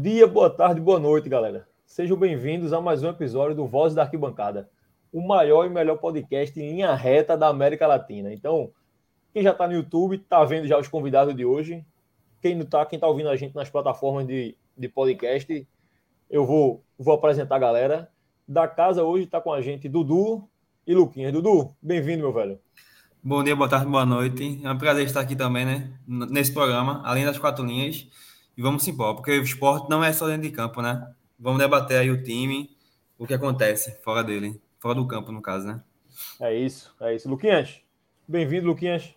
Dia, boa tarde, boa noite, galera. Sejam bem-vindos a mais um episódio do Voz da Arquibancada, o maior e melhor podcast em linha reta da América Latina. Então, quem já está no YouTube está vendo já os convidados de hoje. Quem não está, quem está ouvindo a gente nas plataformas de, de podcast, eu vou, vou apresentar a galera. Da casa hoje está com a gente Dudu e Luquinhas. Dudu, bem-vindo, meu velho. Bom dia, boa tarde, boa noite. É um prazer estar aqui também, né? Nesse programa, além das quatro linhas. E vamos embora, porque o esporte não é só dentro de campo, né? Vamos debater aí o time, o que acontece fora dele, fora do campo, no caso, né? É isso, é isso. Luquinhas, bem-vindo, Luquinhas.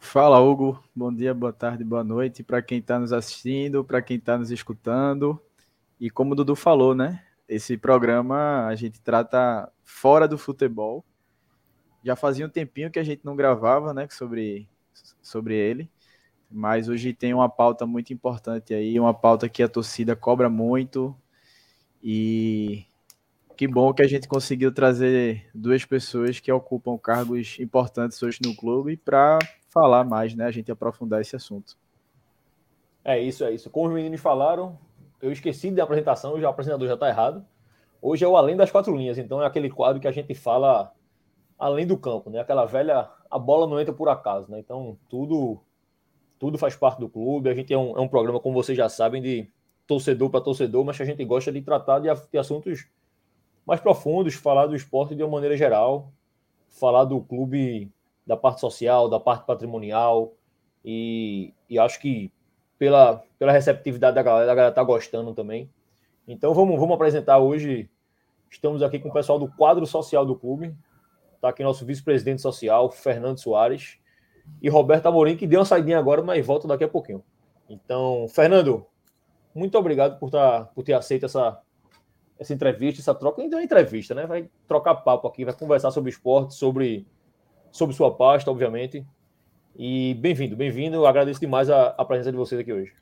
Fala, Hugo. Bom dia, boa tarde, boa noite para quem está nos assistindo, para quem está nos escutando. E como o Dudu falou, né? Esse programa a gente trata fora do futebol. Já fazia um tempinho que a gente não gravava, né, sobre, sobre ele mas hoje tem uma pauta muito importante aí, uma pauta que a torcida cobra muito e que bom que a gente conseguiu trazer duas pessoas que ocupam cargos importantes hoje no clube para falar mais, né? A gente aprofundar esse assunto. É isso, é isso. Como os meninos falaram, eu esqueci da apresentação, o apresentador já está errado. Hoje é o Além das Quatro Linhas, então é aquele quadro que a gente fala além do campo, né? Aquela velha, a bola não entra por acaso, né? Então tudo tudo faz parte do clube. A gente é um, é um programa, como vocês já sabem, de torcedor para torcedor, mas a gente gosta de tratar de, de assuntos mais profundos, falar do esporte de uma maneira geral, falar do clube, da parte social, da parte patrimonial, e, e acho que pela, pela receptividade da galera, a galera está gostando também. Então vamos, vamos apresentar hoje. Estamos aqui com o pessoal do quadro social do clube. Está aqui nosso vice-presidente social, Fernando Soares e Roberto Amorim, que deu uma saidinha agora, mas volta daqui a pouquinho. Então, Fernando, muito obrigado por, tá, por ter aceito essa, essa entrevista, essa troca. Nem uma entrevista, né? Vai trocar papo aqui, vai conversar sobre esporte, sobre, sobre sua pasta, obviamente. E bem-vindo, bem-vindo. Agradeço demais a, a, presença de vocês aqui hoje.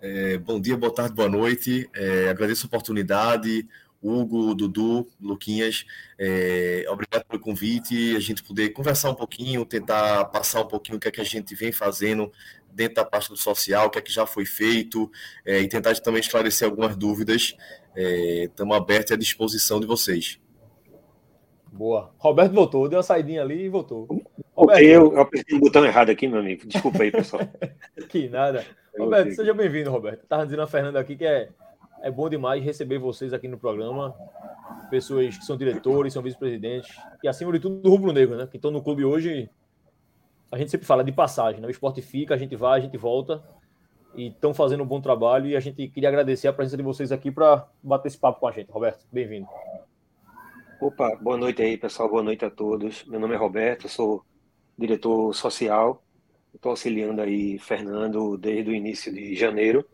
É, bom dia, boa tarde, boa noite. É, agradeço a oportunidade. Hugo, Dudu, Luquinhas, é, obrigado pelo convite, a gente poder conversar um pouquinho, tentar passar um pouquinho o que é que a gente vem fazendo dentro da parte do social, o que é que já foi feito, é, e tentar também esclarecer algumas dúvidas. Estamos é, abertos à disposição de vocês. Boa. Roberto voltou, deu uma saidinha ali e voltou. Roberto. Eu, eu apertei o botão errado aqui, meu amigo. Desculpa aí, pessoal. que nada. Roberto, seja bem-vindo, Roberto. Estava dizendo a Fernanda aqui que é é bom demais receber vocês aqui no programa, pessoas que são diretores, são vice-presidentes, e acima de tudo do rubro-negro, né? Que estão no clube hoje, a gente sempre fala de passagem, né? O esporte fica, a gente vai, a gente volta, e estão fazendo um bom trabalho, e a gente queria agradecer a presença de vocês aqui para bater esse papo com a gente. Roberto, bem-vindo. Opa, boa noite aí, pessoal, boa noite a todos. Meu nome é Roberto, sou diretor social, estou auxiliando aí Fernando desde o início de janeiro,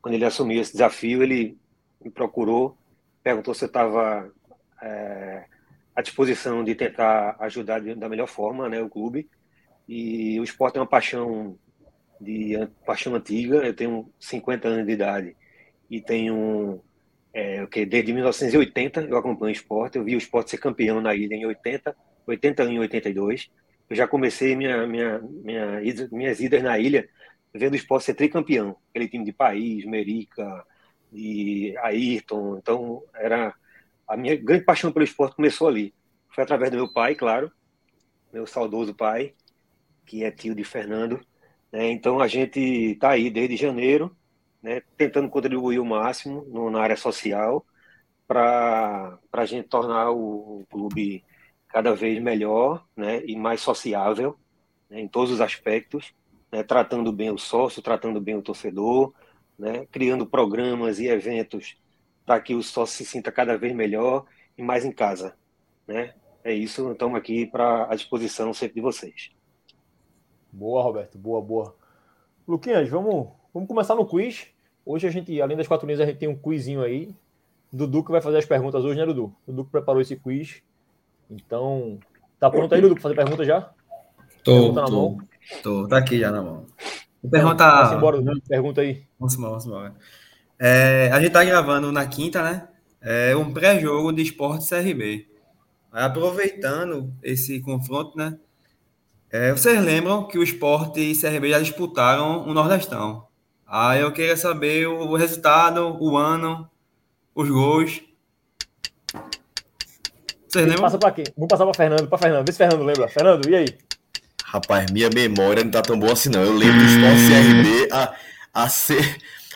quando ele assumiu esse desafio, ele me procurou, perguntou se eu estava é, à disposição de tentar ajudar da melhor forma né, o clube. E o esporte é uma paixão de paixão antiga. Eu tenho 50 anos de idade e tenho é, okay, desde 1980 eu acompanho o esporte. Eu vi o esporte ser campeão na ilha em 80, 81 e 82. Eu já comecei minha, minha, minha, minhas idas na ilha vendo o esporte ser tricampeão, aquele time de País, Merica e Ayrton. Então, era a minha grande paixão pelo esporte começou ali. Foi através do meu pai, claro, meu saudoso pai, que é tio de Fernando. Né? Então, a gente está aí desde janeiro, né? tentando contribuir o máximo no, na área social para a gente tornar o, o, clube cada vez melhor né? e mais sociável né? em todos os aspectos né, tratando bem o sócio, tratando bem o torcedor, né, criando programas e eventos para que o sócio se sinta cada vez melhor e mais em casa. Né? É isso, estamos aqui para a disposição sempre de vocês. Boa, Roberto, boa, boa. Luquinhas, vamos, vamos começar no quiz. Hoje a gente, além das quatro linhas, a gente tem um quizinho aí. Dudu que vai fazer as perguntas hoje, né, Dudu? Dudu que preparou esse quiz. Então, tá pronto aí, Dudu, para fazer pergunta já? Tô, Pergunta tô. na mão. Tô, tá aqui já na mão. Pergunta. Vamos embora, pergunta aí. Vamos embora, vamos embora. É, a gente tá gravando na quinta, né? É um pré-jogo de esporte CRB. Aproveitando esse confronto, né? É, vocês lembram que o esporte e CRB já disputaram o Nordestão Aí eu queria saber o resultado, o ano, os gols. Vocês lembram? Passa pra quem? Vamos passar pra Fernando, pra Fernando. Vê se Fernando lembra. Fernando, e aí? Rapaz, minha memória não tá tão boa assim, não. Eu lembro do Sport CRB a, a, se,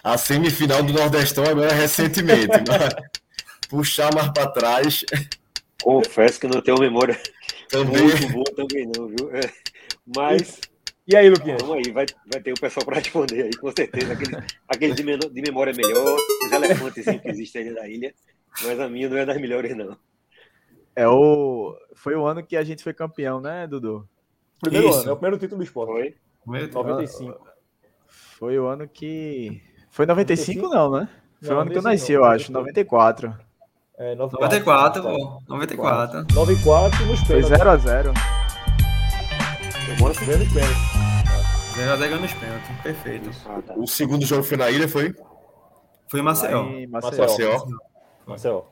a semifinal do Nordestão agora recentemente. mas puxar mais para trás. Confesso que não tenho memória Também. muito boa também não, viu? É, Mas E aí, Luquinhas? vamos aí, vai, vai ter o pessoal para responder aí, com certeza. Aquele, aquele de, meno- de memória melhor, os elefantes que existem ali na ilha. Mas a minha não é das melhores, não. É o. Foi o ano que a gente foi campeão, né, Dudu? Primeiro Isso. ano, é o primeiro título do esporte. Foi? Deus. 95. Foi o ano que. Foi 95, não, né? Foi Não, o ano que eu 95 nasci, não, eu acho. 94. 94. É, 94, pô. 94. 94 nos Foi pênaltis. 0x0. Foi bom assim? Ganhando os pênaltis. 0x0 nos pênaltis. Perfeito. Ah, tá. O segundo jogo foi na ilha, foi? Foi em Maceió. Maceió. Maceió. Maceió. Marcelo.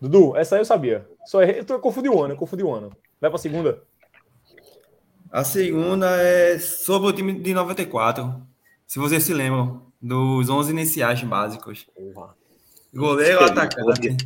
Dudu, essa aí eu sabia. Só errei. Eu tô- eu confundi o ano, eu confundi o ano. Vai pra segunda. A segunda é sobre o time de 94. Se vocês se lembram dos 11 iniciais básicos. Goleiro, atacante.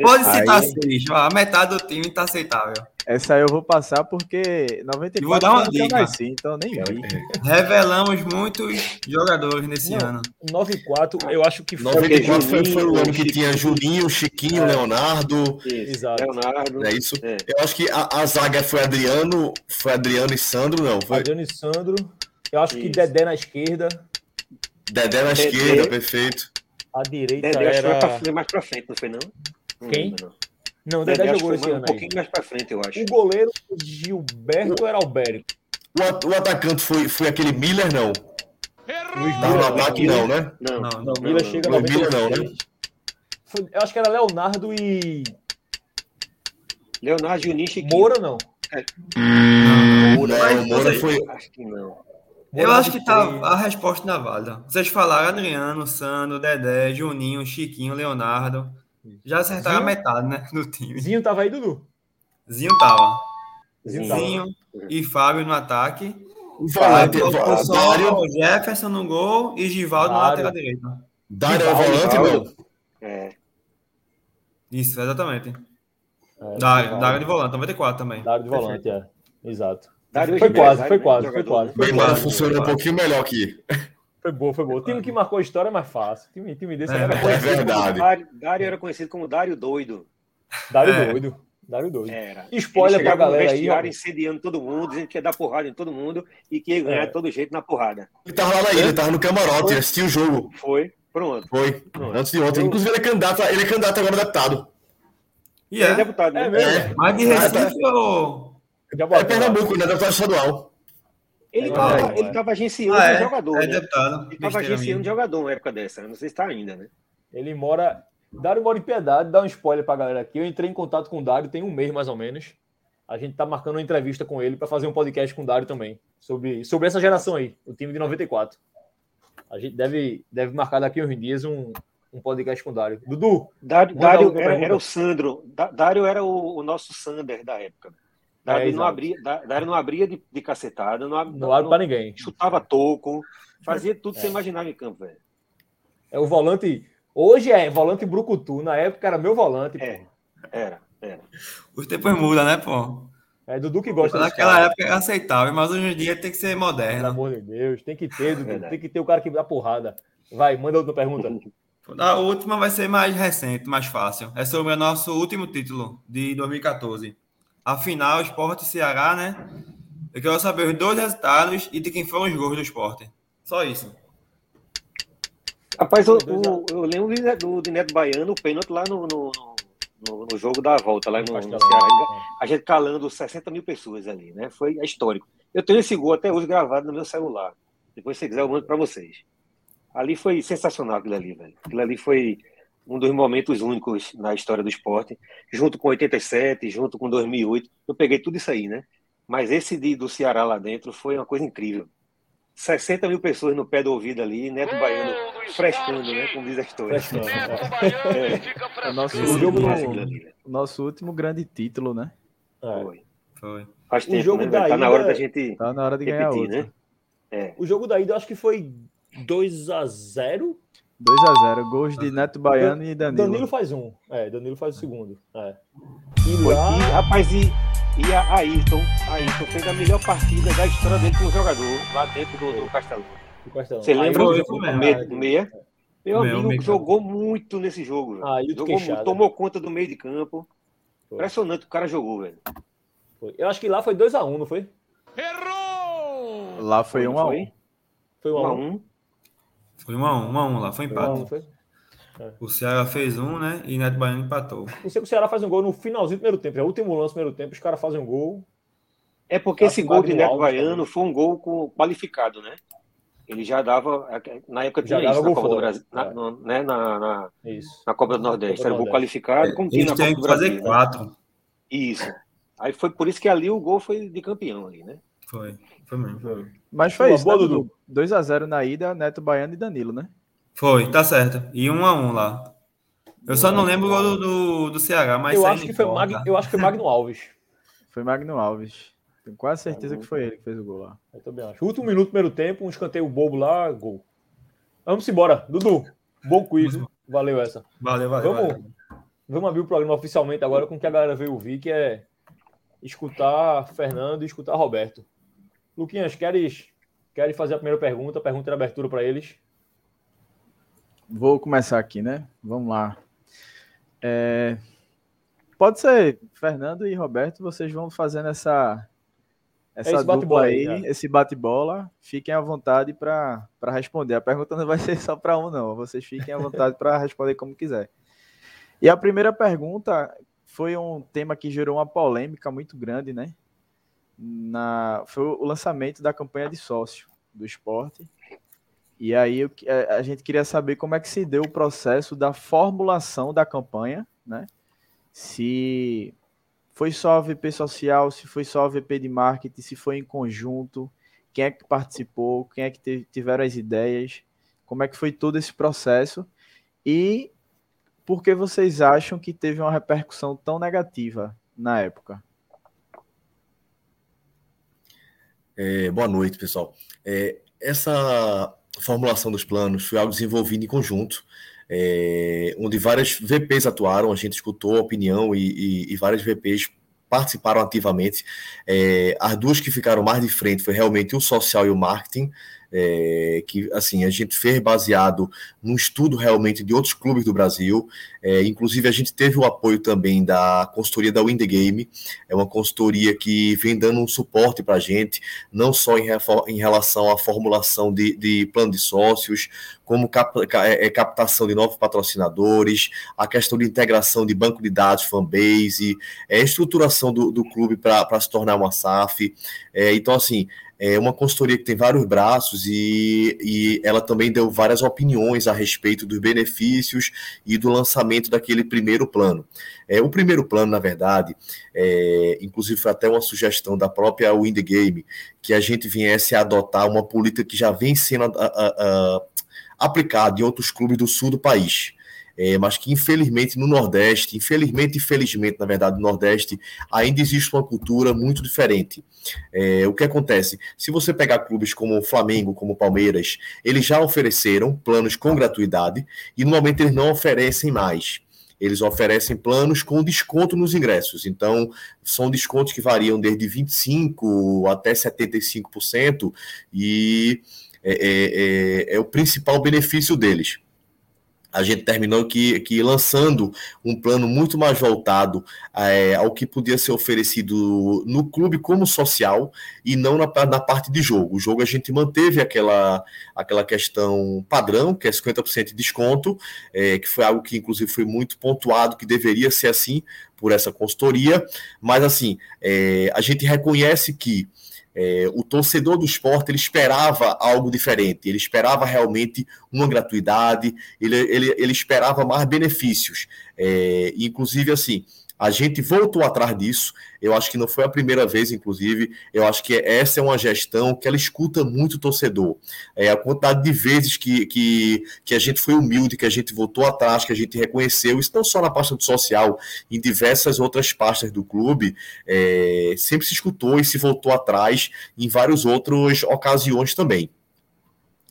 Pode citar Aí- seis. A metade do time tá aceitável. Essa aí eu vou passar porque 94 E vou dar uma que dica. nasci, então nem vi. Revelamos muitos jogadores nesse Não. ano. 94, eu acho que foi. 94 foi, foi o ano que tinha Juninho, Chiquinho, Leonardo. Isso. Exato. Leonardo. É isso? É. Eu acho que a, a zaga foi Adriano, foi Adriano e Sandro, não. Foi Adriano e Sandro. Eu acho que Isso. Dedé na esquerda. Dedé na Dedé. esquerda, perfeito. A direita Dedé acho que era. foi mais pra frente, não foi não? Não Quem? não. Não, o Dedé Dedé jogou esse ano um aí. pouquinho mais pra frente, eu acho. O goleiro Gilberto era Albérico. O, at- o atacante foi, foi aquele Miller, não. Luiz Miller. ataque, não, né? Não, Não, Não, Miller chega Não, Miller não, 96. Foi- eu acho que era Leonardo e. Leonardo Juninho Chiquinho. Moura, não. Moura, Não, o Moura foi. Acho que não. Eu acho que tá, a resposta na válida. Vocês falaram Adriano, Sandro, Dedé, Juninho, Chiquinho, Leonardo. Já acertaram a Zinho? metade, né? Do time. Zinho tava aí, Dudu? Zinho tava. Zinho tava. Zinho e Fábio no ataque. O volante, Aí, va- só Dário, Jefferson no gol e Givaldo na Dário. lateral direita. Dário é o volante, não. É. Isso, exatamente. É, Dário, Dário de volante, 94 também. Dário de volante, é. Exato. Dário Foi hoje quase, foi quase, foi quase. né? Foi Bem, mano, quase. funciona um pouquinho melhor aqui. Foi boa, foi boa. O time que marcou a história é mais fácil. O time, time desse É, era É conhecido. verdade. Dário, Dário era conhecido como Dário Doido. Dário É. doido. Dário doido. Era. Spoiler pra galera aí. ó. incendiando todo mundo, dizendo que ia dar porrada em todo mundo e que ia ganhar É. de todo jeito na porrada. Ele tava lá na ilha, ele tava no camarote, assistiu o jogo. Foi, pronto. Foi. Antes de ontem. Eu- Inclusive, ele é candidato, ele é candidato agora a deputado. E Ele é é. deputado, né? É mesmo? É. Mas de Recife ou. Já É lá. Pernambuco, né? Deputado estadual. Ele É, tava, é. ele tava agenciando Ah, é, jogador, é né? deputado. Ele tava Besteira agenciando jogador na época dessa. Não sei se tá ainda, né? Ele mora. Dário mora em Piedade, dá um spoiler pra galera aqui. Eu entrei em contato com o Dário tem um mês mais ou menos. A gente tá marcando uma entrevista com ele para fazer um podcast com o Dário também. Sobre, sobre essa geração aí, o time de 94. A gente deve, deve marcar daqui uns dias um, um podcast com o Dário. Dudu, Dário, Dário era, era o Sandro. Dá- Dário era o, o nosso Sander da época. Dário, É, não, abria, Dário não abria de, de cacetada, não, não abre não- pra ninguém. chutava toco, fazia tudo que você imaginava em campo, velho. É o volante. Hoje é volante brucutu. Na época era meu volante. É. Era, era. Os tempos mudam, né, pô? É Dudu que gosta Naquela cara. época era aceitável, mas hoje em dia tem que ser Pelo moderno. amor de Deus, tem que ter, Dudu. Verdade. Tem que ter o cara que dá porrada. Vai, manda outra pergunta. A última vai ser mais recente, mais fácil. É sobre o nosso último título de 2014. A final, Sport e Ceará, né? Eu quero saber os dois resultados e de quem foram os gols do Sport. Só isso. Rapaz, eu, o- eu lembro do, do, Neto Baiano, o pênalti lá no, no, no, no jogo da volta, lá no, no. Ceará. A gente calando 60 mil pessoas ali, né? Foi histórico. Eu tenho esse gol até hoje gravado no meu celular. Depois, se você quiser, eu mando para vocês. Ali foi sensacional aquilo ali, velho. Aquilo ali foi um dos momentos únicos na história do esporte, junto com 87, junto com 2008. Eu peguei tudo isso aí, né? Mas esse de, do Ceará lá dentro foi uma coisa incrível. 60 mil pessoas no pé do ouvido ali, Neto Baiano frescando, né? Como diz a história. Frescando, é. É o nosso, jogo ali, velho. nosso último grande título, né? É. Foi. Foi. Faz O tempo, jogo né? da velho? Tá na ida- hora da gente Tá na hora de ganhar repetir, outro. né? É. O jogo da ida eu acho que foi 2 a 0 2 a 0 gols de Neto Baiano e Danilo. Danilo faz um. É, Danilo faz o segundo. É. E, lá... e rapaz, e, e a Ayrton, Ayrton fez a melhor partida da história dele como jogador lá dentro do, do Castelão. Você lembra do, meia? Do meia? Meu amigo meio jogou muito nesse jogo. Ah, jogou muito, tomou conta do meio de campo. Foi. Impressionante o cara jogou, velho. Foi. Eu acho que lá foi 2x1, um, não foi? Errou! Lá foi 1x1. Um um. Foi 1x1. Um, um foi 1x1, 1x1 lá, foi empate. Um, foi? É. O Ceará fez um, né? E Neto Baiano empatou. Não sei que o Ceará faz um gol no finalzinho do primeiro tempo. É o último lance do primeiro tempo, os caras fazem um gol. É porque esse gol de Neto Baiano foi um gol qualificado, né? Ele já dava. Na época tinha já isso na Copa fora. do Brasil. Na, é. no, né, na, na, na, Copa do Nordeste. Copa Era um gol qualificado, como tinha na Copa do Brasil. fazer quatro. Né? Isso. Aí foi por isso que ali o gol foi de campeão ali, né? Foi, foi mesmo. Foi. Mas foi isso, boa, né, Dudu? 2x0 na ida, Neto Baiano e Danilo, né? Foi, tá certo. E 1x1 lá. Eu só não lembro o gol do, do, do Ceará, mas. Eu acho, que foi Mag, eu acho que foi Magno Alves. Foi Magno Alves. Tenho quase certeza que foi ele que fez o gol lá. Eu também acho. Último minuto, primeiro tempo, um escanteio bobo lá, gol. Vamos embora. Dudu, bom quiz. Valeu essa. Valeu, valeu. Vamos, valeu. vamos abrir o programa oficialmente agora com o que a galera veio ouvir, que é escutar Fernando e escutar Roberto. Luquinhas, queres, queres fazer a primeira pergunta? Pergunta de abertura para eles. Vou começar aqui, né? Vamos lá. É... Pode ser, Fernando e Roberto, vocês vão fazendo essa essa é dupla aí, aí esse bate-bola, fiquem à vontade para responder. A pergunta não vai ser só para um, não. Vocês fiquem à vontade para responder como quiser. E a primeira pergunta foi um tema que gerou uma polêmica muito grande, né? Na, foi o lançamento da campanha de sócio do esporte. E aí a gente queria saber como é que se deu o processo da formulação da campanha, né? Se foi só a VP social, se foi só a VP de marketing, se foi em conjunto, quem é que participou, quem é que tiveram as ideias, como é que foi todo esse processo e por que vocês acham que teve uma repercussão tão negativa na época? É, boa noite, pessoal. É, essa formulação dos planos foi algo desenvolvido em conjunto é, onde várias VPs atuaram, a gente escutou a opinião e, e, e várias VPs participaram ativamente. É, as duas que ficaram mais de frente foi realmente o social e o marketing, é, que assim a gente fez baseado num estudo realmente de outros clubes do Brasil. É, inclusive a gente teve o apoio também da consultoria da Wind Game, é uma consultoria que vem dando um suporte para a gente, não só em, em, relação à formulação de, de plano de sócios, como cap, é, é, captação de novos patrocinadores, a questão de integração de banco de dados, fanbase, é, estruturação do, do clube para se tornar uma SAF. É, então, assim, é uma consultoria que tem vários braços e, e ela também deu várias opiniões a respeito dos benefícios e do lançamento daquele primeiro plano. É, o primeiro plano, na verdade, é, inclusive foi até uma sugestão da própria Wind Game, que a gente viesse a adotar uma política que já vem sendo a, a, a, aplicada em outros clubes do sul do país é, mas que infelizmente no Nordeste, infelizmente e felizmente, na verdade, no Nordeste, ainda existe uma cultura muito diferente. É, o que acontece? Se você pegar clubes como o Flamengo, como o Palmeiras, eles já ofereceram planos com gratuidade e no momento eles não oferecem mais eles oferecem planos com desconto nos ingressos. Então, são descontos que variam desde 25% até 75%, e é, é, é, é o principal benefício deles a gente terminou que, que lançando um plano muito mais voltado é, ao que podia ser oferecido no clube como social e não na, na parte de jogo. O jogo a gente manteve aquela, aquela questão padrão, que é 50% de desconto, é, que foi algo que inclusive foi muito pontuado, que deveria ser assim por essa consultoria, mas assim, é, a gente reconhece que é, o torcedor do esporte ele esperava algo diferente, ele esperava realmente uma gratuidade, ele, ele, ele esperava mais benefícios. É, inclusive, assim, a gente voltou atrás disso. Eu acho que não foi a primeira vez, inclusive. Eu acho que essa é uma gestão que ela escuta muito o torcedor. É a quantidade de vezes que, que, que a gente foi humilde, que a gente voltou atrás, que a gente reconheceu, isso não só na pasta do social, em diversas outras pastas do clube, é, sempre se escutou e se voltou atrás em várias outras ocasiões também.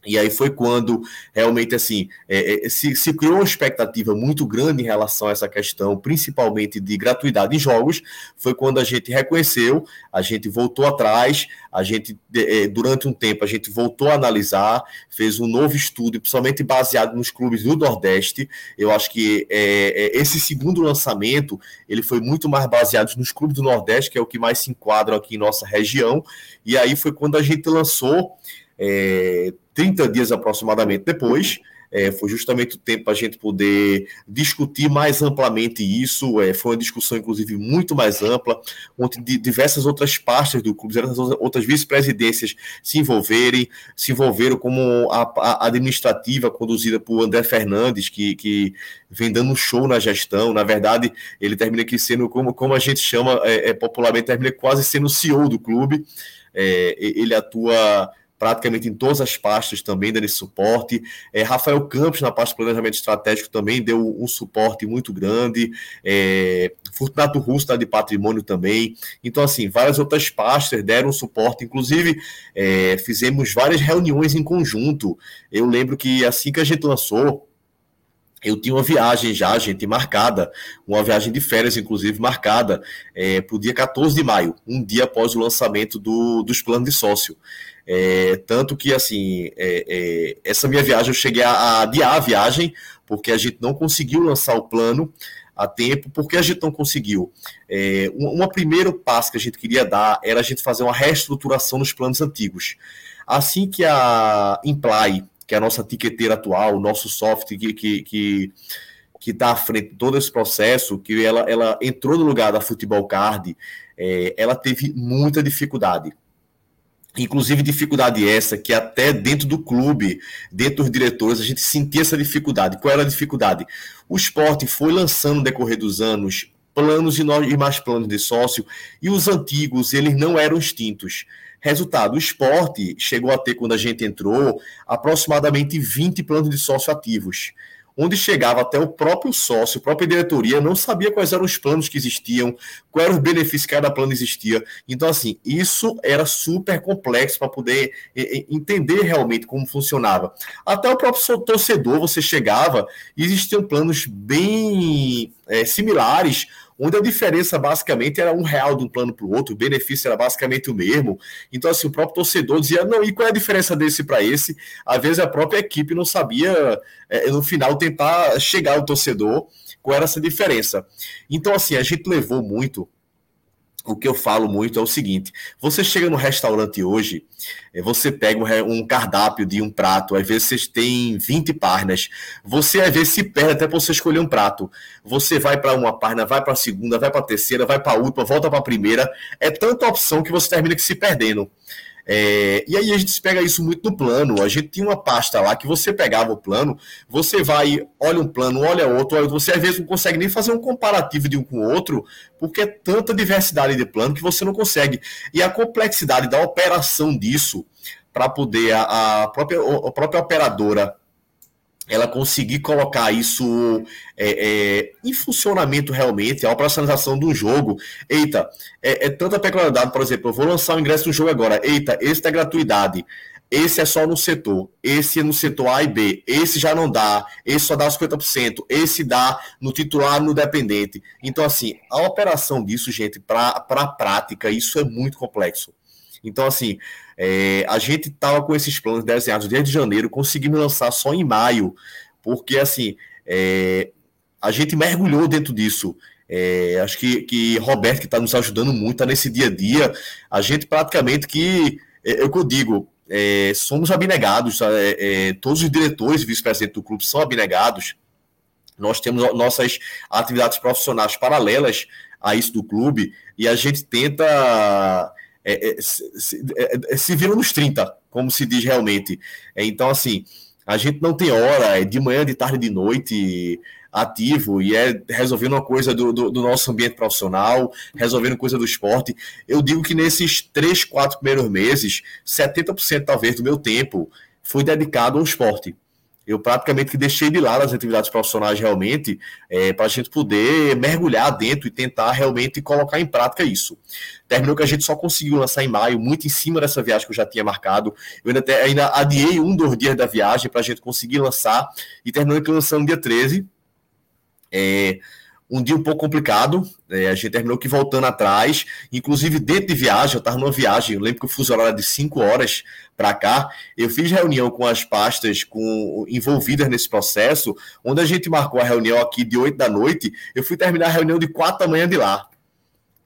E aí foi quando realmente assim é, é, se, se, criou uma expectativa muito grande em relação a essa questão, principalmente de gratuidade em jogos. Foi quando a gente reconheceu, a gente voltou atrás, a gente é, durante um tempo a gente voltou a analisar, fez um novo estudo, principalmente baseado nos clubes do Nordeste. Eu acho que é, é, esse segundo lançamento ele foi muito mais baseado nos clubes do Nordeste, que é o que mais se enquadra aqui em nossa região. E aí foi quando a gente lançou é, 30 dias aproximadamente depois. É, foi justamente o tempo para a gente poder discutir mais amplamente isso. É, foi uma discussão, inclusive, muito mais ampla, onde diversas outras pastas do clube, outras vice-presidências se envolverem, se envolveram como a, a, administrativa conduzida por André Fernandes, que, que vem dando um show na gestão. Na verdade, ele termina aqui sendo, como, como a gente chama é, é popularmente, termina quase sendo o CEO do clube. É, ele atua praticamente em todas as pastas também dando esse suporte. É, Rafael Campos, na parte de planejamento estratégico, também deu um suporte muito grande. É, Fortunato Russo, de patrimônio também. Então, assim, várias outras pastas deram suporte. Inclusive, é, fizemos várias reuniões em conjunto. Eu lembro que assim que a gente lançou, eu tinha uma viagem já, gente, marcada, uma viagem de férias, inclusive, marcada é, para o dia 14 de maio, um dia após o lançamento do, dos planos de sócio. É, tanto que, assim, é, é, essa minha viagem, eu cheguei a, a adiar a viagem, porque a gente não conseguiu lançar o plano a tempo, porque a gente não conseguiu. É, um, primeiro passo que a gente queria dar era a gente fazer uma reestruturação nos planos antigos. Assim que a Imply, que é a nossa tiqueteira atual, o nosso software que, que, que que está à frente de todo esse processo, que ela, ela entrou no lugar da Futebol Card, é, ela teve muita dificuldade. Inclusive, dificuldade essa que até dentro do clube, dentro dos diretores, a gente sentia essa dificuldade. Qual era a dificuldade? O esporte foi lançando no decorrer dos anos planos e mais planos de sócio, e os antigos, eles não eram extintos. Resultado, o esporte chegou a ter, quando a gente entrou, aproximadamente 20 planos de sócio ativos onde chegava até o próprio sócio, a própria diretoria, não sabia quais eram os planos que existiam, qual era os benefícios que cada plano existia. Então, assim, isso era super complexo para poder entender realmente como funcionava. Até o próprio torcedor, você chegava e existiam planos bem é, similares, onde a diferença basicamente era um real de um plano para o outro, o benefício era basicamente o mesmo. Então, assim, o próprio torcedor dizia: não, e qual é a diferença desse para esse? Às vezes a própria equipe não sabia, é, no final, tentar chegar ao torcedor qual era essa diferença. Então, assim, a gente levou muito o que eu falo muito é o seguinte: você chega no restaurante hoje, eh, você pega um, cardápio de um prato, às vezes vocês têm 20 páginas, você às vezes se perde até para você escolher um prato. Você vai para uma página, vai para a segunda, vai para a terceira, vai para a última, volta para a primeira. É tanta opção que você termina se perdendo. É, e aí a gente pega isso muito no plano. A gente tinha uma pasta lá que você pegava o plano, você vai, olha um plano, olha outro, olha, você às vezes não consegue nem fazer um comparativo de um com o outro, porque é tanta diversidade de plano que você não consegue. E a complexidade da operação disso, para poder a, a, própria, a própria operadora ela conseguir colocar isso é, é, em funcionamento realmente, a operacionalização do jogo. Eita, é, é, tanta peculiaridade, por exemplo, eu vou lançar o ingresso do jogo agora. Eita, esse é gratuidade. Esse é só no setor, esse é no setor A e B, esse já não dá, esse só dá 50%, esse dá no titular no dependente. Então, assim, a operação disso, gente, para a prática, isso é muito complexo. Então, assim, é, a gente estava com esses planos desenhados desde janeiro, conseguimos lançar só em maio, porque, assim, é, a gente mergulhou dentro disso. É, acho que, que Roberto, que está nos ajudando muito, está nesse dia a dia, a gente praticamente que, é, é que eu digo, é, somos abnegados, é, todos os diretores e vice-presidentes do clube são abnegados, nós temos nossas atividades profissionais paralelas a isso do clube, e a gente tenta é, é, se, é, é, se viram nos 30, como se diz realmente. É, então, assim, a gente não tem hora, é de manhã, de tarde, de noite, ativo, e é resolvendo uma coisa do, do, do, nosso ambiente profissional, resolvendo coisa do esporte. Eu digo que nesses três, quatro primeiros meses, 70% talvez do meu tempo foi dedicado ao esporte. Eu praticamente deixei de lado as atividades profissionais realmente, é, para a gente poder mergulhar dentro e tentar realmente colocar em prática isso. Terminou que a gente só conseguiu lançar em maio, muito em cima dessa viagem que eu já tinha marcado. Eu ainda, ainda adiei um, dois dias da viagem para a gente conseguir lançar, e terminou que lançamos dia 13. É, um dia um pouco complicado. É, a gente terminou que voltando atrás, inclusive dentro de viagem, eu estava numa viagem, eu lembro que o fuso horário de 5 horas para cá. Eu fiz reunião com as pastas com, envolvidas nesse processo, onde a gente marcou a reunião aqui de 8 da noite. Eu fui terminar a reunião de 4 da manhã de lá.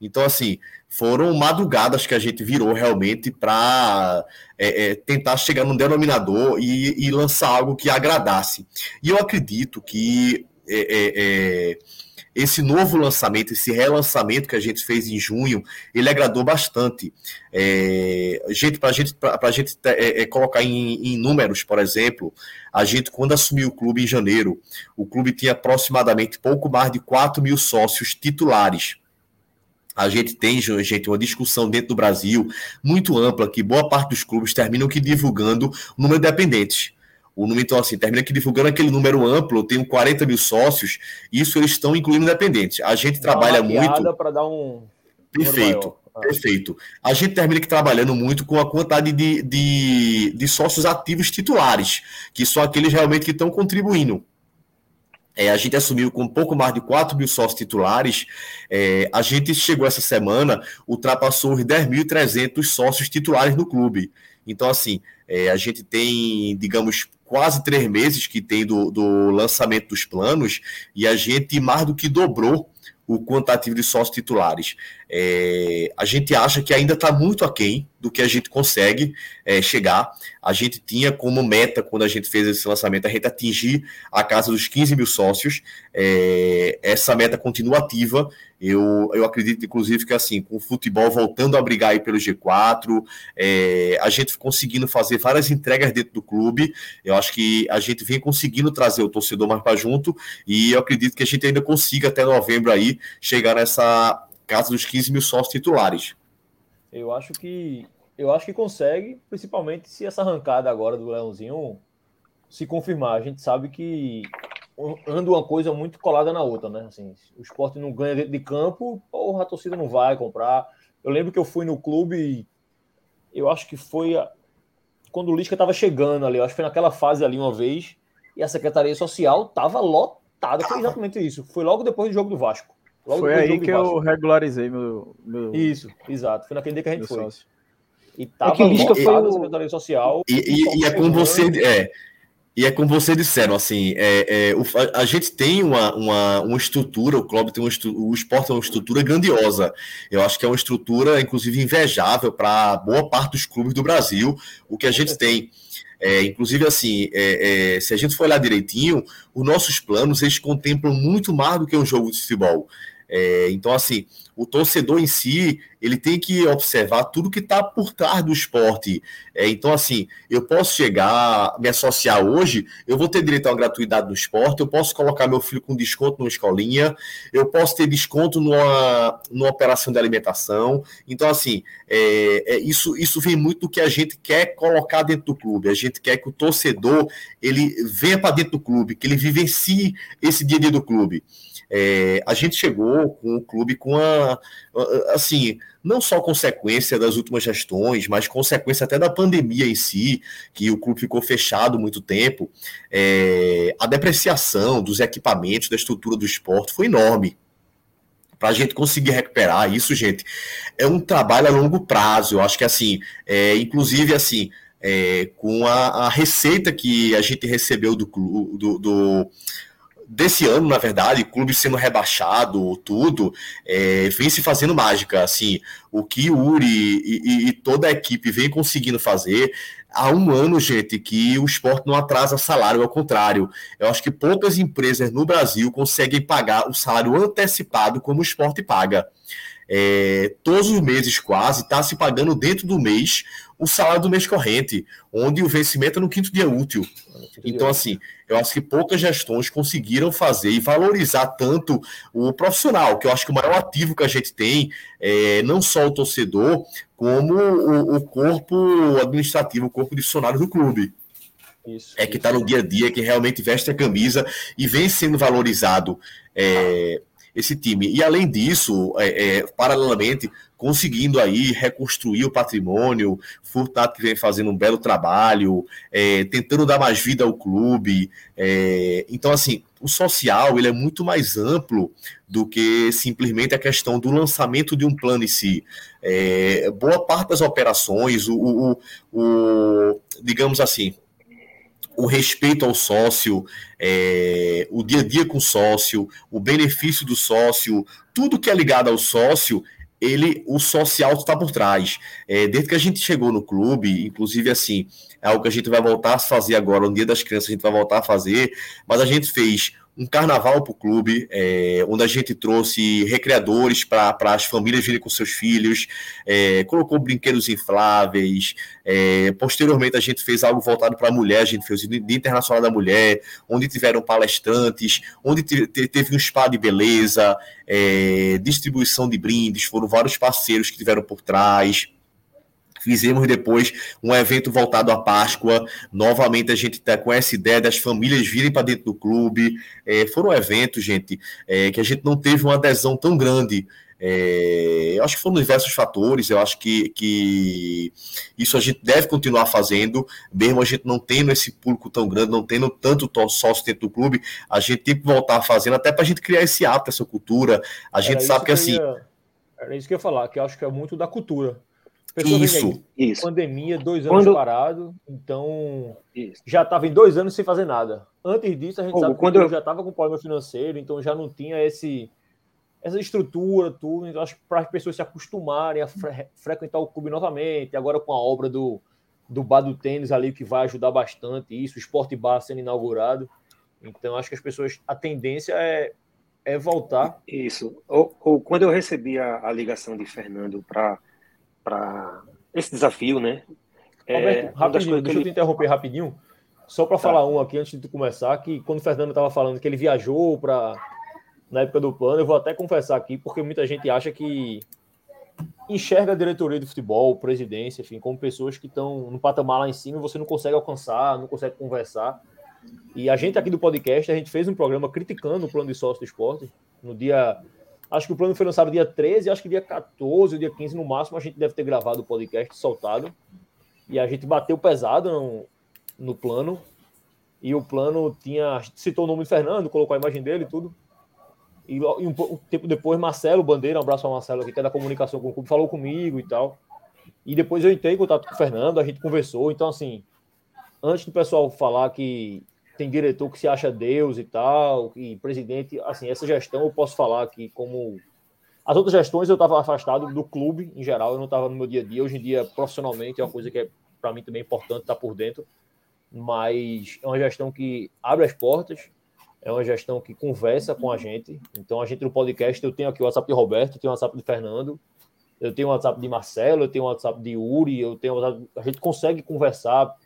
Então, assim, foram madrugadas que a gente virou realmente para é, é, tentar chegar num denominador e, e, lançar algo que agradasse. E eu acredito que. É, é, é esse novo lançamento, esse relançamento que a gente fez em junho, ele agradou bastante. É, gente, para gente, a gente é, é, colocar em, em, números, por exemplo, a gente, quando assumiu o clube em janeiro, o clube tinha aproximadamente pouco mais de 4 mil sócios titulares. A gente tem, gente, uma discussão dentro do Brasil muito ampla que boa parte dos clubes terminam que divulgando o número de dependentes. O número, então, assim, termina aqui divulgando aquele número amplo, eu tenho 40 mil sócios, isso eles estão incluindo independentes. A gente Dá trabalha muito. para dar um. Perfeito, ah. perfeito. A gente termina aqui trabalhando muito com a quantidade de, de, de sócios ativos titulares, que são aqueles realmente que estão contribuindo. É, a gente assumiu com um pouco mais de 4 mil sócios titulares. É, a gente chegou essa semana, ultrapassou os 10.300 sócios titulares no clube. Então, assim, é, a gente tem, digamos, quase três meses que tem do, do lançamento dos planos e a gente mais do que dobrou o quantitativo de sócios titulares. É, a gente acha que ainda está muito aquém do que a gente consegue é, chegar. A gente tinha como meta, quando a gente fez esse lançamento, a gente atingir a casa dos 15 mil sócios. É, essa meta continua ativa eu, eu acredito, inclusive, que assim, com o futebol voltando a brigar aí pelo G4, é, a gente conseguindo fazer várias entregas dentro do clube, eu acho que a gente vem conseguindo trazer o torcedor mais para junto, e eu acredito que a gente ainda consiga até novembro aí chegar nessa casa dos 15 mil sócios titulares. Eu acho que eu acho que consegue, principalmente se essa arrancada agora do Leãozinho se confirmar. A gente sabe que anda uma coisa muito colada na outra, né? Assim, o esporte não ganha dentro de campo, porra, a torcida não vai comprar. Eu lembro que eu fui no clube, eu acho que foi a... quando o Lisca estava chegando ali, eu acho que foi naquela fase ali uma vez, e a Secretaria Social estava lotada. Foi exatamente isso. Foi logo depois do jogo do Vasco. Logo foi aí que eu regularizei meu, meu, Isso, exato. Foi naquele dia que a gente foi. Sócio. E tava é que Lisca foi o... a Secretaria Social. E, e, e é como você. É, e é como vocês disseram, assim, é, é, o, a, a, gente tem uma, uma, uma estrutura, o clube tem uma o esporte é uma estrutura grandiosa. Eu acho que é uma estrutura, inclusive, invejável para boa parte dos clubes do Brasil, o que a gente tem. É, inclusive, assim, é, é, se a gente for olhar direitinho, os nossos planos, eles contemplam muito mais do que um jogo de futebol. É, então, assim, o torcedor em si, ele tem que observar tudo que está por trás do esporte. É, então, assim, eu posso chegar, me associar hoje, eu vou ter direito a uma gratuidade no esporte, eu posso colocar meu filho com desconto numa escolinha, eu posso ter desconto numa, numa operação de alimentação. Então, assim, é, é, isso, isso vem muito do que a gente quer colocar dentro do clube. A gente quer que o torcedor ele venha para dentro do clube, que ele vivencie esse dia a dia do clube. É, a gente chegou com o clube com a, assim, não só consequência das últimas gestões, mas consequência até da pandemia em si, que o clube ficou fechado muito tempo. É, a depreciação dos equipamentos, da estrutura do esporte foi enorme. Para a gente conseguir recuperar isso, gente, é um trabalho a longo prazo. Eu acho que assim, é, inclusive assim, é, com a, a, receita que a gente recebeu do, do, do desse ano, na verdade, clube sendo rebaixado, tudo, é, vem se fazendo mágica. Assim, o que o Uri e, e, e, toda a equipe vem conseguindo fazer. Há um ano, gente, que o esporte não atrasa salário, ao contrário. Eu acho que poucas empresas no Brasil conseguem pagar o salário antecipado como o esporte paga. É, todos os meses, quase, está se pagando dentro do mês o salário do mês corrente, onde o vencimento é no quinto dia útil. Então, assim, eu acho que poucas gestões conseguiram fazer e valorizar tanto o profissional, que eu acho que o maior ativo que a gente tem é não só o torcedor, como o, o corpo administrativo, o corpo de funcionários do clube. Isso, é que está no dia a dia, que realmente veste a camisa e vem sendo valorizado é, esse time. E além disso, é, é, paralelamente, conseguindo aí reconstruir o patrimônio, Furtado que vem fazendo um belo trabalho, é, tentando dar mais vida ao clube. É, então, assim, o social ele é muito mais amplo do que simplesmente a questão do lançamento de um plano em si. É, boa parte das operações, o, o, o digamos assim, o respeito ao sócio, é, o dia a dia com o sócio, o benefício do sócio, tudo que é ligado ao sócio, ele, o social está por trás. É, desde que a gente chegou no clube, inclusive assim, é algo que a gente vai voltar a fazer agora, no Dia das Crianças a gente vai voltar a fazer, mas a gente fez um carnaval para o clube, é, onde a gente trouxe recreadores para as famílias virem com seus filhos, é, colocou brinquedos infláveis. É, posteriormente, a gente fez algo voltado para a mulher, a gente fez o Dia Internacional da Mulher, onde tiveram palestrantes, onde teve um spa de beleza, é, distribuição de brindes, foram vários parceiros que tiveram por trás. Fizemos depois um evento voltado à Páscoa. Novamente a gente está com essa ideia das famílias virem para dentro do clube. É, foram eventos, gente, é, que a gente não teve uma adesão tão grande. É, eu acho que foram diversos fatores, eu acho que, que isso a gente deve continuar fazendo, mesmo a gente não tendo esse público tão grande, não tendo tanto sócio dentro do clube, a gente tem que voltar fazendo, até para a gente criar esse hábito, essa cultura. A gente sabe que, que assim. Ia, era isso que eu ia falar, que eu acho que é muito da cultura. Isso, isso. Pandemia, dois anos quando... parado, então isso. já estava em dois anos sem fazer nada. Antes disso, a gente sabe quando que eu... já estava com problema financeiro, então já não tinha esse essa estrutura, tudo. Então, acho que para as pessoas se acostumarem a fre frequentar o clube novamente, agora com a obra do, do bar do tênis ali, que vai ajudar bastante isso, o esporte bar sendo inaugurado. Então, acho que as pessoas, a tendência é, é voltar. Isso. Ou, ou quando eu recebi a, a ligação de Fernando para para esse desafio, né? É, Roberto, rapidinho, deixa eu te interromper rapidinho, só para tá. falar um aqui antes de tu começar, que quando o Fernando estava falando que ele viajou para na época do plano, eu vou até confessar aqui, porque muita gente acha que enxerga a diretoria de futebol, presidência, enfim, como pessoas que estão no patamar lá em cima e você não consegue alcançar, não consegue conversar. E a gente aqui do podcast, a gente fez um programa criticando o plano de sócio do esporte no dia Acho que o plano foi lançado dia 13, acho que dia 14, dia 15 no máximo, a gente deve ter gravado o podcast, soltado. E a gente bateu pesado no, no plano. E o plano tinha. Citou o nome de Fernando, colocou a imagem dele e tudo. E, e um, um, tempo depois, Marcelo Bandeira, um abraço ao Marcelo aqui, que é da comunicação com o clube, falou comigo e tal. E depois eu entrei em contato com o Fernando, a gente conversou. Então, assim, antes do pessoal falar que tem diretor que se acha Deus e tal, e presidente, assim, essa gestão eu posso falar que como as outras gestões eu estava afastado do clube em geral, eu não estava no meu dia a dia. Hoje em dia, profissionalmente, é uma coisa que é para mim também importante estar por dentro, mas é uma gestão que abre as portas, é uma gestão que conversa com a gente. Então, a gente no podcast, eu tenho aqui o WhatsApp de Roberto, tenho o WhatsApp de Fernando, eu tenho o WhatsApp de Marcelo, eu tenho o WhatsApp de Uri, eu tenho WhatsApp... a gente consegue conversar,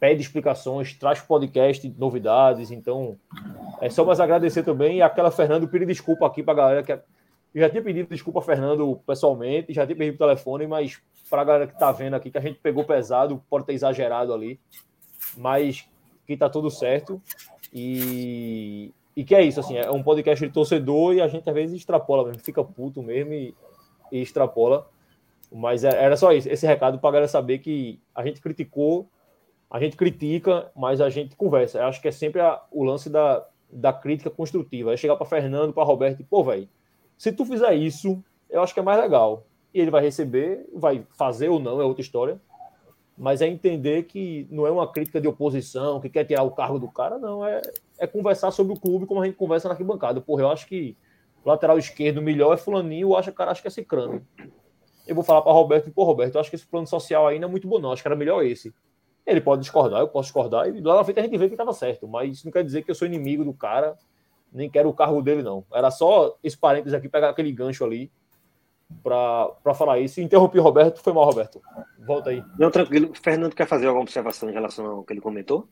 pede explicações, traz podcast, novidades. Então, é só mais agradecer também. E aquela Fernando, pedir desculpa aqui para a galera que. Eu já tinha pedido desculpa a Fernando pessoalmente, já tinha pedido por telefone, mas para a galera que está vendo aqui, que a gente pegou pesado, pode ter exagerado ali, mas que está tudo certo. E, e que é isso, assim, é um podcast de torcedor e a gente às vezes extrapola mesmo, fica puto mesmo e, e extrapola. Mas é, era só isso, esse recado para a galera saber que a gente criticou a gente critica, mas a gente conversa. Eu acho que é sempre a, o lance da, da crítica construtiva. É chegar para Fernando, para Roberto e, pô, velho, se tu fizer isso, eu acho que é mais legal. E ele vai receber, vai fazer ou não, é outra história. Mas é entender que não é uma crítica de oposição, que quer tirar o cargo do cara, não. É, é conversar sobre o clube como a gente conversa na arquibancada. Porra, eu acho que lateral esquerdo melhor é fulaninho, eu acho, cara, acho que é Cicrano. Eu vou falar para Roberto, pô, Roberto, eu acho que esse plano social não é muito bom, não. Acho que era melhor esse. Ele pode discordar, eu posso discordar, e lá na frente a gente vê que estava certo, mas isso não quer dizer que eu sou inimigo do cara, nem quero o carro dele, não. Era só esse parênteses aqui, pegar aquele gancho ali para falar isso. Interrompi o Roberto, foi mal, Roberto. Volta aí. Não, tranquilo. O Fernando quer fazer alguma observação em relação ao que ele comentou?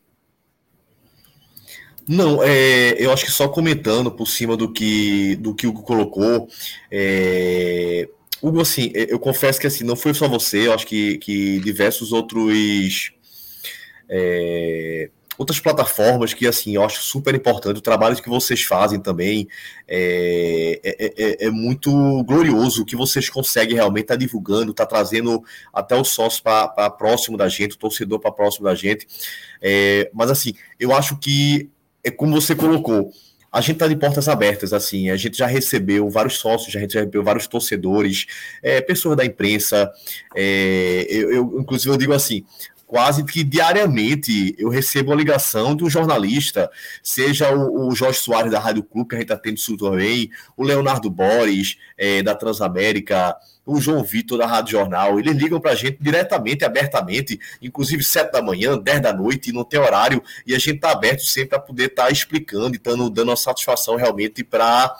Não, é, eu acho que só comentando por cima do que do que o Hugo colocou, é, Hugo, assim, eu confesso que assim, não foi só você, eu acho que, que diversos outros é, outras plataformas que, assim, eu acho super importante. O trabalho que vocês fazem também é, é, é, é muito glorioso. O que vocês conseguem realmente estar tá divulgando, tá trazendo até o sócio para próximo da gente, o torcedor para próximo da gente. É, mas, assim, eu acho que, é como você colocou, a gente está de portas abertas, assim, a gente já recebeu vários sócios, já recebeu vários torcedores, é, pessoas da imprensa, é, eu, eu, inclusive eu digo assim, quase que diariamente eu recebo a ligação de um jornalista, seja o, o Jorge Soares da Rádio Clube, que a gente atende isso também, o Leonardo Boris, é, da Transamérica, o João Vitor da Rádio Jornal, eles ligam para a gente diretamente, abertamente, inclusive sete da manhã, dez da noite, não tem horário, e a gente está aberto sempre para poder estar tá explicando e dando, dando uma satisfação realmente para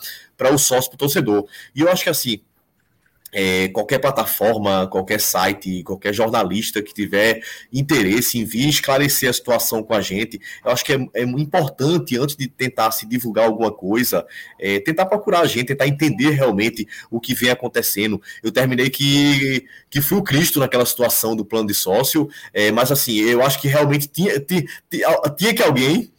o sócio, para o torcedor. E eu acho que assim, é, qualquer plataforma, qualquer site, qualquer jornalista que tiver interesse em vir esclarecer a situação com a gente, eu acho que é, é importante, antes de tentar se divulgar alguma coisa, é, tentar procurar a gente, tentar entender realmente o que vem acontecendo. Eu terminei que, que fui o Cristo naquela situação do plano de sócio, é, mas assim, eu acho que realmente tinha, tinha, tinha que alguém,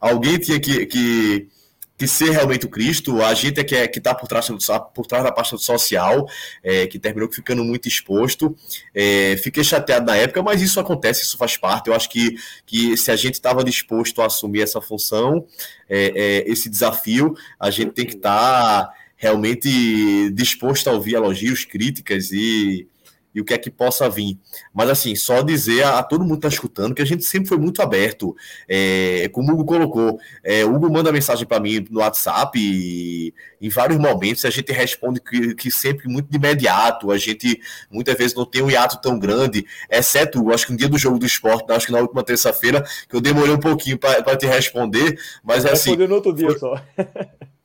alguém tinha que, que que ser realmente o Cristo, a gente é que é, está por trás, por trás da pasta social, é, que terminou ficando muito exposto. É, fiquei chateado na época, mas isso acontece, isso faz parte. Eu acho que, que se a gente estava disposto a assumir essa função, é, é, esse desafio, a gente tem que estar tá realmente disposto a ouvir elogios, críticas e e o que é que possa vir. Mas, assim, só dizer a, a todo mundo que está escutando que a gente sempre foi muito aberto. É, como o Hugo colocou, é, o Hugo manda mensagem para mim no WhatsApp e, em vários momentos a gente responde que, que, sempre muito de imediato. A gente muitas vezes não tem um hiato tão grande, exceto, eu acho que no dia do jogo do esporte, acho que na última terça-feira, que eu demorei um pouquinho para te responder, mas é assim. Respondeu no outro dia foi... só.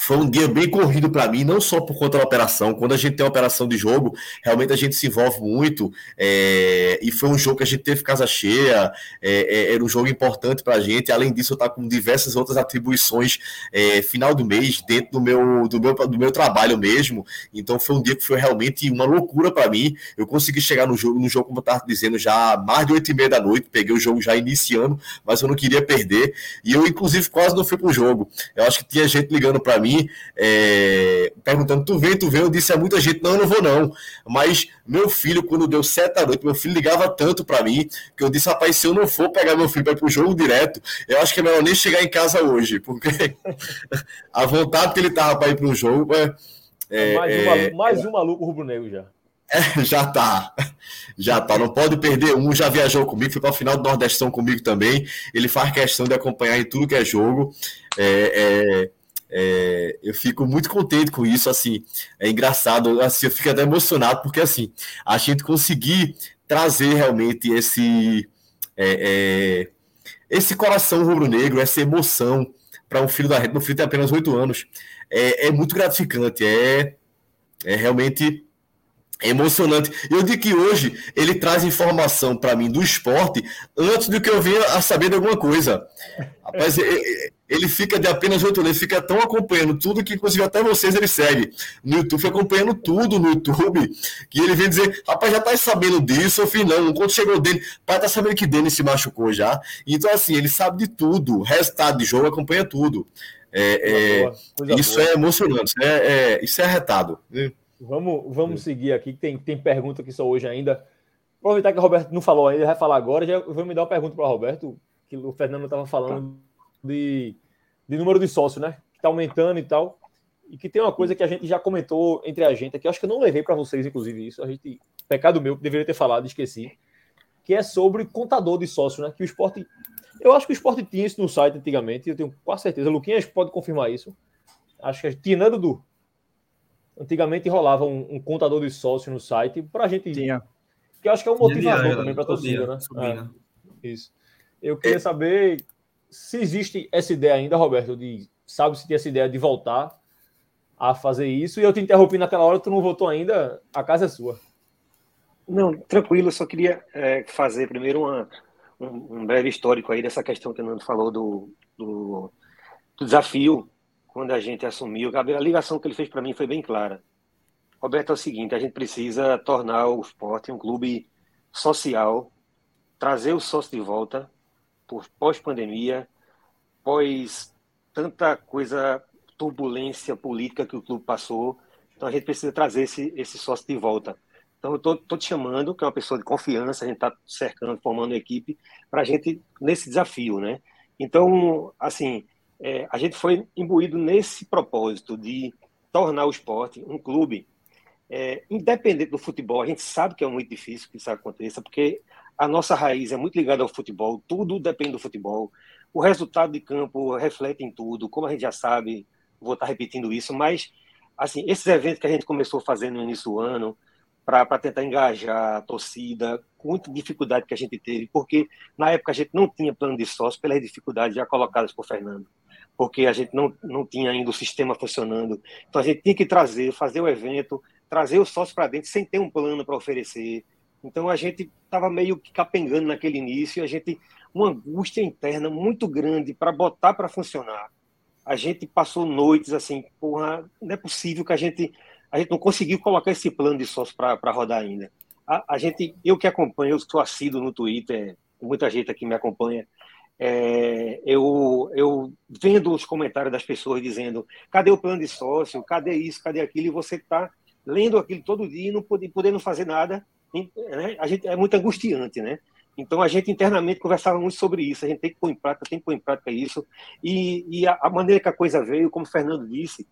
foi um dia bem corrido para mim, não só por conta da operação. Quando a gente tem uma operação de jogo, realmente a gente se envolve muito. É, e foi um jogo que a gente teve casa cheia, é, é, era um jogo importante para a gente. Além disso, eu estou com diversas outras atribuições é, final do mês, dentro do meu, do, meu, do meu trabalho mesmo. Então foi um dia que foi realmente uma loucura para mim. Eu consegui chegar no jogo, no jogo, como eu estava dizendo, já mais de oito e meia da noite. Peguei o jogo já iniciando, mas eu não queria perder. E eu, inclusive, quase não fui pro jogo. Eu acho que tinha gente ligando para mim, é, perguntando: tu vem, tu vem? Eu disse a muita gente: não, eu não vou não. Mas meu filho, quando deu sete da noite, meu filho ligava tanto para mim que eu disse: rapaz, se eu não for pegar meu filho para ir pro jogo direto, eu acho que é melhor nem chegar em casa hoje, porque a vontade que ele tava para ir pro jogo. É, é, mais, um é, maluco, mais um maluco rubro-negro já. É, já tá. Já tá. Não pode perder um. Já viajou comigo, foi para o final do Nordestão comigo também. Ele faz questão de acompanhar em tudo que é jogo. É, é, é, eu fico muito contente com isso, assim, é engraçado, assim, eu fico até emocionado, porque assim, a gente conseguir trazer realmente esse é, é, esse coração rubro-negro, essa emoção para um filho da gente, meu filho tem apenas oito anos, é, é muito gratificante, é, é realmente emocionante. Eu digo que hoje ele traz informação para mim do esporte antes do que eu venha a saber de alguma coisa. Rapaz, ele fica de apenas oito ele fica tão acompanhando tudo que, inclusive, até vocês ele segue no YouTube, fica acompanhando tudo no YouTube, que ele vem dizer, rapaz, já tá sabendo disso, eu fiz não, quando chegou dele, pai tá sabendo que Denis se machucou já. Então, assim, ele sabe de tudo, resultado de jogo, acompanha tudo. É, é, isso boa. é emocionante, é, é, isso é arretado. Né? Vamos, vamos seguir aqui, tem, tem pergunta aqui só hoje ainda. Aproveitar que o Roberto não falou ainda, vai falar agora. Já vou me dar uma pergunta para o Roberto, que o Fernando estava falando de, de número de sócios, né? Que está aumentando e tal. E que tem uma coisa que a gente já comentou entre a gente aqui, acho que eu não levei para vocês, inclusive, isso. A gente, pecado meu, deveria ter falado, esqueci. Que é sobre contador de sócios, né? Que o esporte. Eu acho que o esporte tinha isso no site antigamente, eu tenho quase certeza. O Luquinhas pode confirmar isso. Acho que tinha, né, Dudu? Antigamente rolava um, um contador de sócios no site para a gente. Tinha. Que eu acho que é um motivador também para a torcida, né? É, Isso. Eu queria saber se existe essa ideia ainda, Roberto, de sabe se tem essa ideia de voltar a fazer isso. E eu te interrompi naquela hora, tu não voltou ainda, a casa é sua. Não, tranquilo, eu só queria é, fazer primeiro uma, um, um, breve histórico aí dessa questão que o Nando falou do, do, do desafio quando a gente assumiu, a ligação que ele fez para mim foi bem clara. Roberto, é o seguinte: a gente precisa tornar o esporte um clube social trazer o sócio de volta, pós-pandemia, pós tanta coisa, turbulência política que o clube passou. Então a gente precisa trazer esse, esse sócio de volta. Então eu estou te chamando, que é uma pessoa de confiança, a gente está cercando, formando uma equipe, para a gente, nesse desafio, né? Então, assim, é, a gente foi imbuído nesse propósito de tornar o esporte um clube é, independente do futebol. A gente sabe que é muito difícil que isso aconteça, porque a nossa raiz é muito ligada ao futebol, tudo depende do futebol. O resultado de campo reflete em tudo, como a gente já sabe, vou estar repetindo isso, mas assim, esses eventos que a gente começou fazer no início do ano, para tentar engajar a torcida, com muita dificuldade que a gente teve, porque na época a gente não tinha plano de sócio pelas dificuldades já colocadas por Fernando, porque a gente não, não tinha ainda o sistema funcionando. Então a gente tinha que trazer, fazer o evento, trazer o sócio para dentro sem ter um plano para oferecer, então a gente estava meio que capengando naquele início, a gente uma angústia interna muito grande para botar para funcionar. A gente passou noites assim, porra, não é possível que a gente a gente não conseguiu colocar esse plano de sócio para rodar ainda. A, a, gente, eu que acompanho, eu estou assíduo no Twitter, muita gente aqui me acompanha. É, eu, eu vendo os comentários das pessoas dizendo cadê o plano de sócio, cadê isso, cadê aquilo, e você está lendo aquilo todo dia e não podendo fazer nada a gente, é muito angustiante, né? Então a gente internamente conversava muito sobre isso, a gente tem que pôr em prática, tem que pôr em prática isso. E, e a, a, maneira que a coisa veio, como o Fernando disse,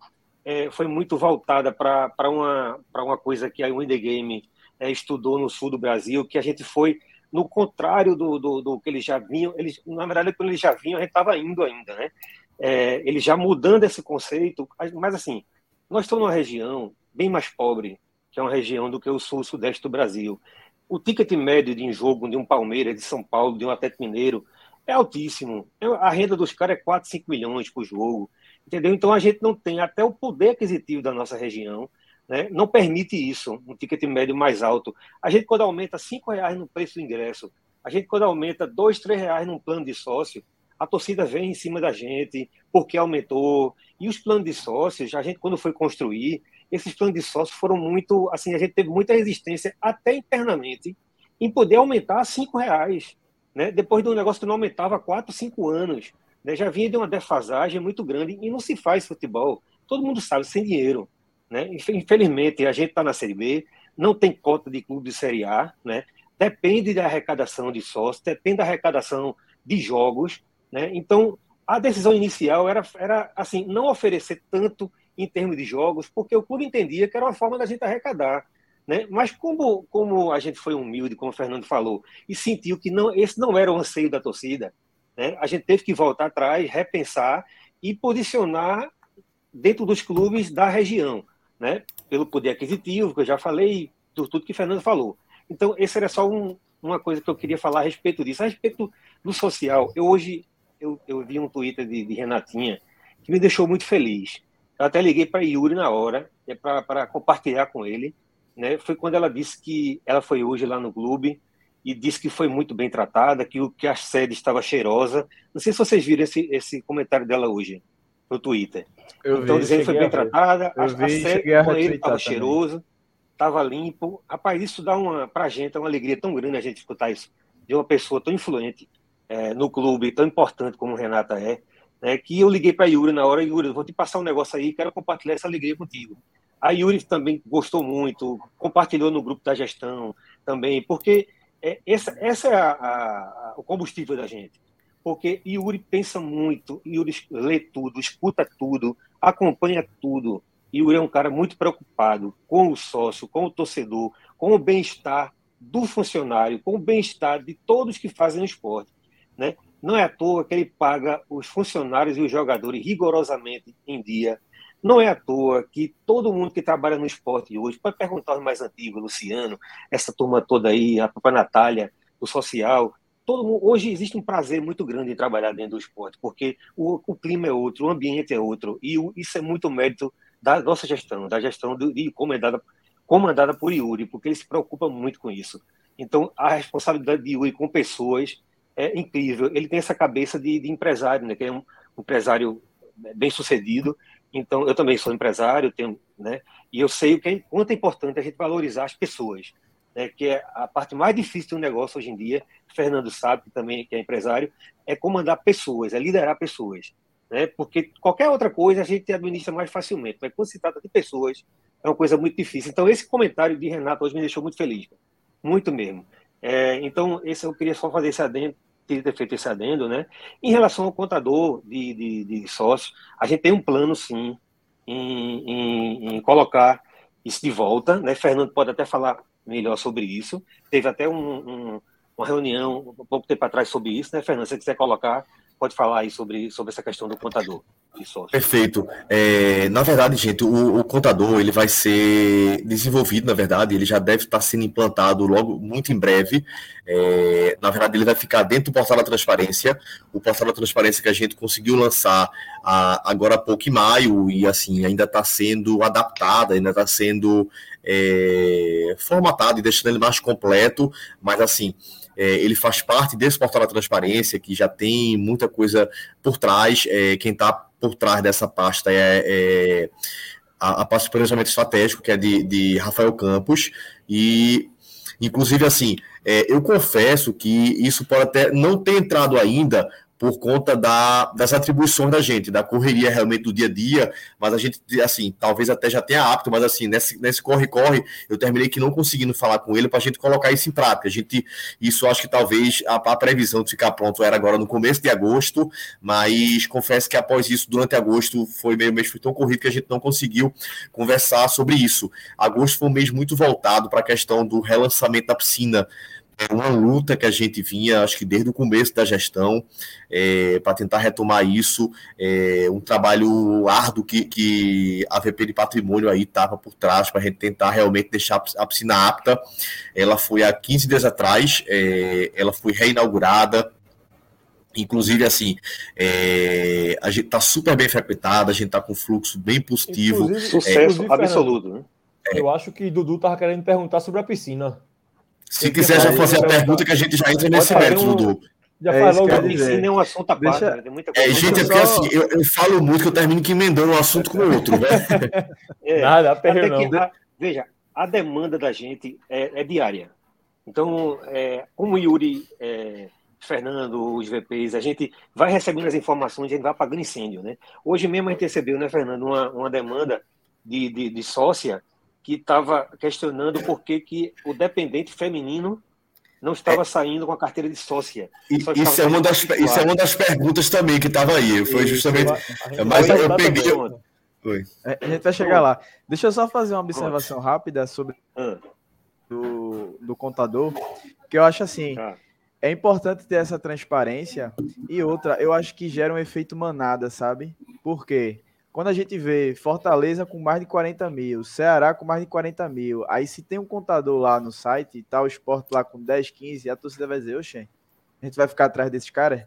é, foi muito voltada para uma, uma coisa que a Windy Game é, estudou no sul do Brasil, que a gente foi no contrário do, do, do que eles já vinham, eles, na verdade, quando eles já vinham, a gente estava indo ainda, né? É, eles já mudando esse conceito, mas assim, nós estamos numa região bem mais pobre, que é uma região do que o sul-sudeste do Brasil. O ticket médio de um jogo de um Palmeiras, de São Paulo, de um Atlético Mineiro, é altíssimo. É, a renda dos caras é 4, 5 milhões por jogo. Entendeu? Então a gente não tem até o poder aquisitivo da nossa região, né? não permite isso, um ticket médio mais alto. A gente, quando aumenta 5 reais no preço do ingresso, a gente, quando aumenta 2, 3 reais num plano de sócio, a torcida vem em cima da gente, porque aumentou. E os planos de sócios, a gente, quando foi construir, esses planos de sócio foram muito, assim, a gente teve muita resistência até internamente em poder aumentar a cinco reais, né? Depois de um negócio que não aumentava há quatro, cinco anos, né? Já vinha de uma defasagem muito grande e não se faz futebol. Todo mundo sabe, sem dinheiro, né? Infelizmente, a gente está na Série B, não tem cota de clube de Série A, né? Depende da arrecadação de sócios, depende da arrecadação de jogos, né? Então, a decisão inicial era, era assim, não oferecer tanto em termos de jogos, porque o clube entendia que era uma forma da gente arrecadar. Né? Mas como, como a gente foi humilde, como o Fernando falou, e sentiu que não, esse não era o anseio da torcida, né? a gente teve que voltar atrás, repensar e posicionar dentro dos clubes da região, né? pelo poder aquisitivo, que eu já falei, por tudo que o Fernando falou. Então, esse era só um, uma coisa que eu queria falar a respeito disso. A respeito do social, eu hoje eu, eu vi um Twitter de, de Renatinha que me deixou muito feliz. Eu até liguei para Yuri na hora, é para compartilhar com ele. Né? Foi quando ela disse que ela foi hoje lá no clube e disse que foi muito bem tratada, que, o, que a sede estava cheirosa. Não sei se vocês viram esse, esse comentário dela hoje no Twitter. Eu então, vi, dizendo que foi bem tratada, a, vi, a sede com ele estava cheiroso, estava limpo. Rapaz, isso dá uma, para a gente, é uma alegria tão grande a gente escutar isso de uma pessoa tão influente é, no clube, tão importante como Renata é né, que eu liguei para Yuri na hora, Yuri, vou te passar um negócio aí, quero compartilhar essa alegria contigo. A Yuri também gostou muito, compartilhou no grupo da gestão também, porque é, essa, essa é a, a, o combustível da gente. Porque Yuri pensa muito, Yuri lê tudo, escuta tudo, acompanha tudo. Yuri é um cara muito preocupado com o sócio, com o torcedor, com o bem-estar do funcionário, com o bem-estar de todos que fazem o esporte. Né? Não é à toa que ele paga os funcionários e os jogadores rigorosamente em dia. Não é à toa que todo mundo que trabalha no esporte hoje, pode perguntar os mais antigos, Luciano, essa turma toda aí, a própria Natália, o social, todo mundo, hoje existe um prazer muito grande em trabalhar dentro do esporte, porque o, o clima é outro, o ambiente é outro, e o, isso é muito mérito da nossa gestão, da gestão de, de comandada, comandada por Yuri, porque ele se preocupa muito com isso. Então, a responsabilidade de Yuri com pessoas é incrível. Ele tem essa cabeça de, de empresário, né? Que é um, empresário bem sucedido. Então, eu também sou empresário, tenho, né? E eu sei o que é, quanto é importante a gente valorizar as pessoas. né, que é a parte mais difícil do negócio hoje em dia, Fernando sabe, que também que é empresário, é comandar pessoas, é liderar pessoas. Né? Porque qualquer outra coisa a gente administra mais facilmente, mas quando se trata de pessoas, é uma coisa muito difícil. Então, esse comentário de Renato hoje me deixou muito feliz, muito mesmo. É, então, esse eu queria só fazer esse adendo, ter feito esse adendo, né? Em relação ao contador de, de, de sócio, a gente tem um plano, sim, em, em, em, colocar isso de volta, né? Fernando pode até falar melhor sobre isso. Teve até um, um, uma reunião um pouco tempo atrás sobre isso, né, Fernando? Se você quiser colocar, pode falar aí sobre, sobre essa questão do contador. Perfeito. É, na verdade, gente, o, o, contador ele vai ser desenvolvido, na verdade, ele já deve estar sendo implantado logo muito em breve. É, na verdade, ele vai ficar dentro do portal da transparência, o portal da transparência que a gente conseguiu lançar a, agora há pouco em maio e assim ainda está sendo adaptado, ainda está sendo é, formatado e deixando ele mais completo, mas assim é, ele faz parte desse portal da transparência, que já tem muita coisa por trás. É, quem está por trás dessa pasta é, é a, a, pasta de planejamento estratégico, que é de, de Rafael Campos, e inclusive assim, é, eu confesso que isso pode até não ter entrado ainda por conta da, das atribuições da gente, da correria realmente do dia a dia, mas a gente, assim, talvez até já tenha apto, mas assim, nesse corre-corre, eu terminei que não conseguindo falar com ele para a gente colocar isso em prática. A gente, isso acho que talvez a, a, previsão de ficar pronto era agora no começo de agosto, mas confesso que após isso, durante agosto, foi meio mês foi tão corrido que a gente não conseguiu conversar sobre isso. Agosto foi um mês muito voltado para a questão do relançamento da piscina, é uma luta que a gente vinha, acho que desde o começo da gestão, é, para tentar retomar isso, é, um trabalho árduo que, que a VP de Patrimônio aí estava por trás para a gente tentar realmente deixar a piscina apta. Ela foi há 15 dias atrás, é, ela foi reinaugurada, Inclusive, assim, é, a gente está super bem frequentada, a gente está com fluxo bem positivo. Inclusive, sucesso é, absoluto, né? Eu acho que Dudu estava querendo perguntar sobre a piscina. Se quiser já fazer a pergunta, que a gente já entra nesse mérito, um... Dudu. Já é falou que piscina é um assunto à parte. Deixa... Né? Muita coisa. É, gente, é porque assim, eu, eu, falo muito que eu termino que emendando um assunto com o outro, né? É, Nada, não. A, veja, a demanda da gente é, é diária. Então, é, como o Yuri, é, Fernando, os VPs, a gente vai recebendo as informações, a gente vai apagando incêndio, né? Hoje mesmo a gente recebeu, né, Fernando, uma, uma demanda de, de, de sócia que estava questionando por que, que o dependente feminino não estava é. saindo com a carteira de sócia. Isso é, uma das, isso é uma das perguntas também que estava aí. Foi justamente. Mas eu, eu peguei. Foi. É, a gente vai chegar lá. Deixa eu só fazer uma observação rápida sobre ah. do, do contador, que eu acho assim. Ah. É importante ter essa transparência. E outra, eu acho que gera um efeito manada, sabe? Por quê? Quando a gente vê Fortaleza com mais de 40 mil, Ceará com mais de 40 mil, aí se tem um contador lá no site e tá o esporte lá com 10, 15, a torcida vai dizer, oxe, a gente vai ficar atrás desses caras?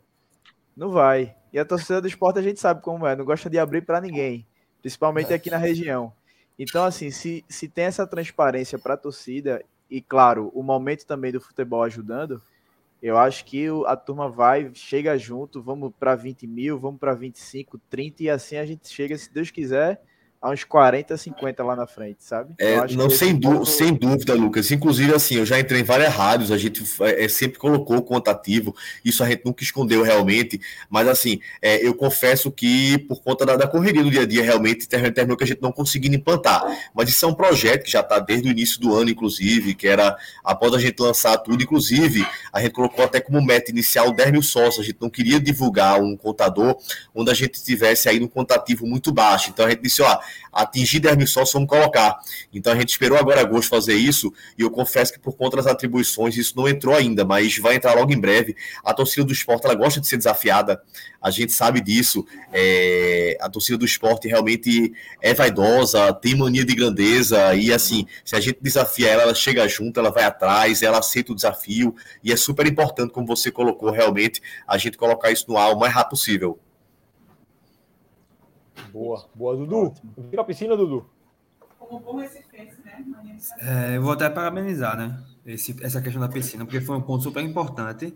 Não vai. E a torcida do esporte a gente sabe como é, não gosta de abrir para ninguém, principalmente aqui na região. Então, assim, se, se tem essa transparência para a torcida, e claro, o momento também do futebol ajudando, eu acho que a turma vai, chega junto, vamos para 20 mil, vamos para 25, 30 e assim a gente chega, se Deus quiser, a uns 40, 50 lá na frente, sabe? É, não, sem, ponto... sem dúvida, Lucas. Inclusive, assim, eu já entrei em várias rádios, a gente é, sempre colocou o contativo, isso a gente nunca escondeu realmente, mas assim, é, eu confesso que por conta da, da, correria do dia a dia, realmente terminou que a gente não conseguiu implantar. Mas isso é um projeto que já está desde o início do ano, inclusive, que era após a gente lançar tudo, inclusive, a gente colocou até como meta inicial 10 mil sócios, a gente não queria divulgar um contador onde a gente tivesse aí um contativo muito baixo. Então a gente disse, ó, atingir 10 mil sócios, vamos colocar. Então a gente esperou agora agosto fazer isso, e eu confesso que por conta das atribuições isso não entrou ainda, mas vai entrar logo em breve. A torcida do esporte ela gosta de ser desafiada, a gente sabe disso. É, a torcida do esporte realmente é vaidosa, tem mania de grandeza, e assim, se a gente desafia ela, ela chega junto, ela vai atrás, ela aceita o desafio, e é super importante, como você colocou, realmente, a gente colocar isso no ar o mais rápido possível. Boa, boa, Dudu. Vira a piscina, Dudu. Como bom esse fez, né? É, eu vou até parabenizar, né? Esse, essa questão da piscina, porque foi um ponto super importante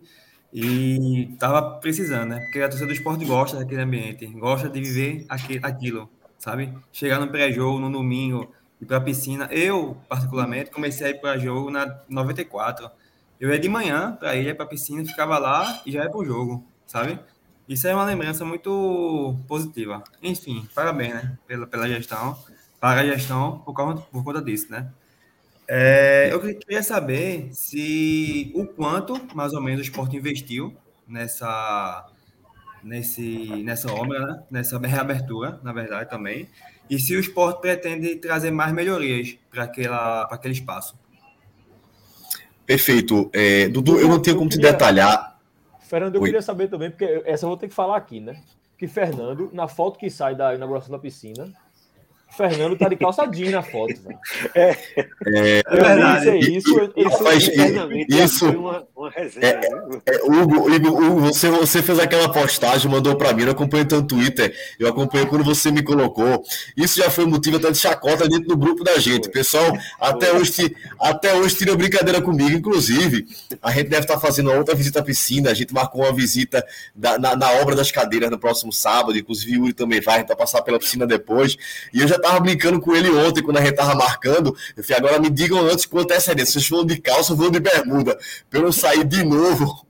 e tava precisando, né? Porque a torcida do esporte gosta daquele ambiente, gosta de viver aquele, aquilo, sabe? Chegar no pré-jogo, no domingo, ir para a piscina. Eu, particularmente, comecei a ir para jogo na 94. Eu ia de manhã para ir para a piscina, ficava lá e já ia para o jogo, sabe? Isso é uma lembrança muito positiva. Enfim, parabéns, né? Pela, pela gestão, para a gestão por, causa, por conta disso, né? É, eu queria saber se o quanto, mais ou menos, o esporte investiu nessa, nesse, nessa obra, né? nessa reabertura, na verdade, também, e se o esporte pretende trazer mais melhorias para aquele espaço. Perfeito. É, Dudu, eu não tenho como te detalhar. Fernando, eu Oi. queria saber também, porque essa eu vou ter que falar aqui, né? Que Fernando, na foto que sai da inauguração da piscina, Fernando tá de calça jeans na foto. É, é, é verdade. Isso, isso, isso, isso uma, uma resenha, é, é, Hugo, Hugo, você, você fez aquela postagem, mandou para mim, eu acompanho teu Twitter, eu acompanhei quando você me colocou. Isso já foi motivo até de chacota dentro do grupo da gente. Pessoal, até hoje, até hoje tira brincadeira comigo. Inclusive, a gente deve estar fazendo outra visita à piscina. A gente marcou uma visita da, na, na obra das cadeiras no próximo sábado. Inclusive, o Yuri também vai, a gente vai passar pela piscina depois. E eu já tava brincando com ele ontem, quando a gente tava marcando. Eu falei, agora me digam antes com antecedência, vocês vão de calça ou vão de bermuda? Pra eu sair de novo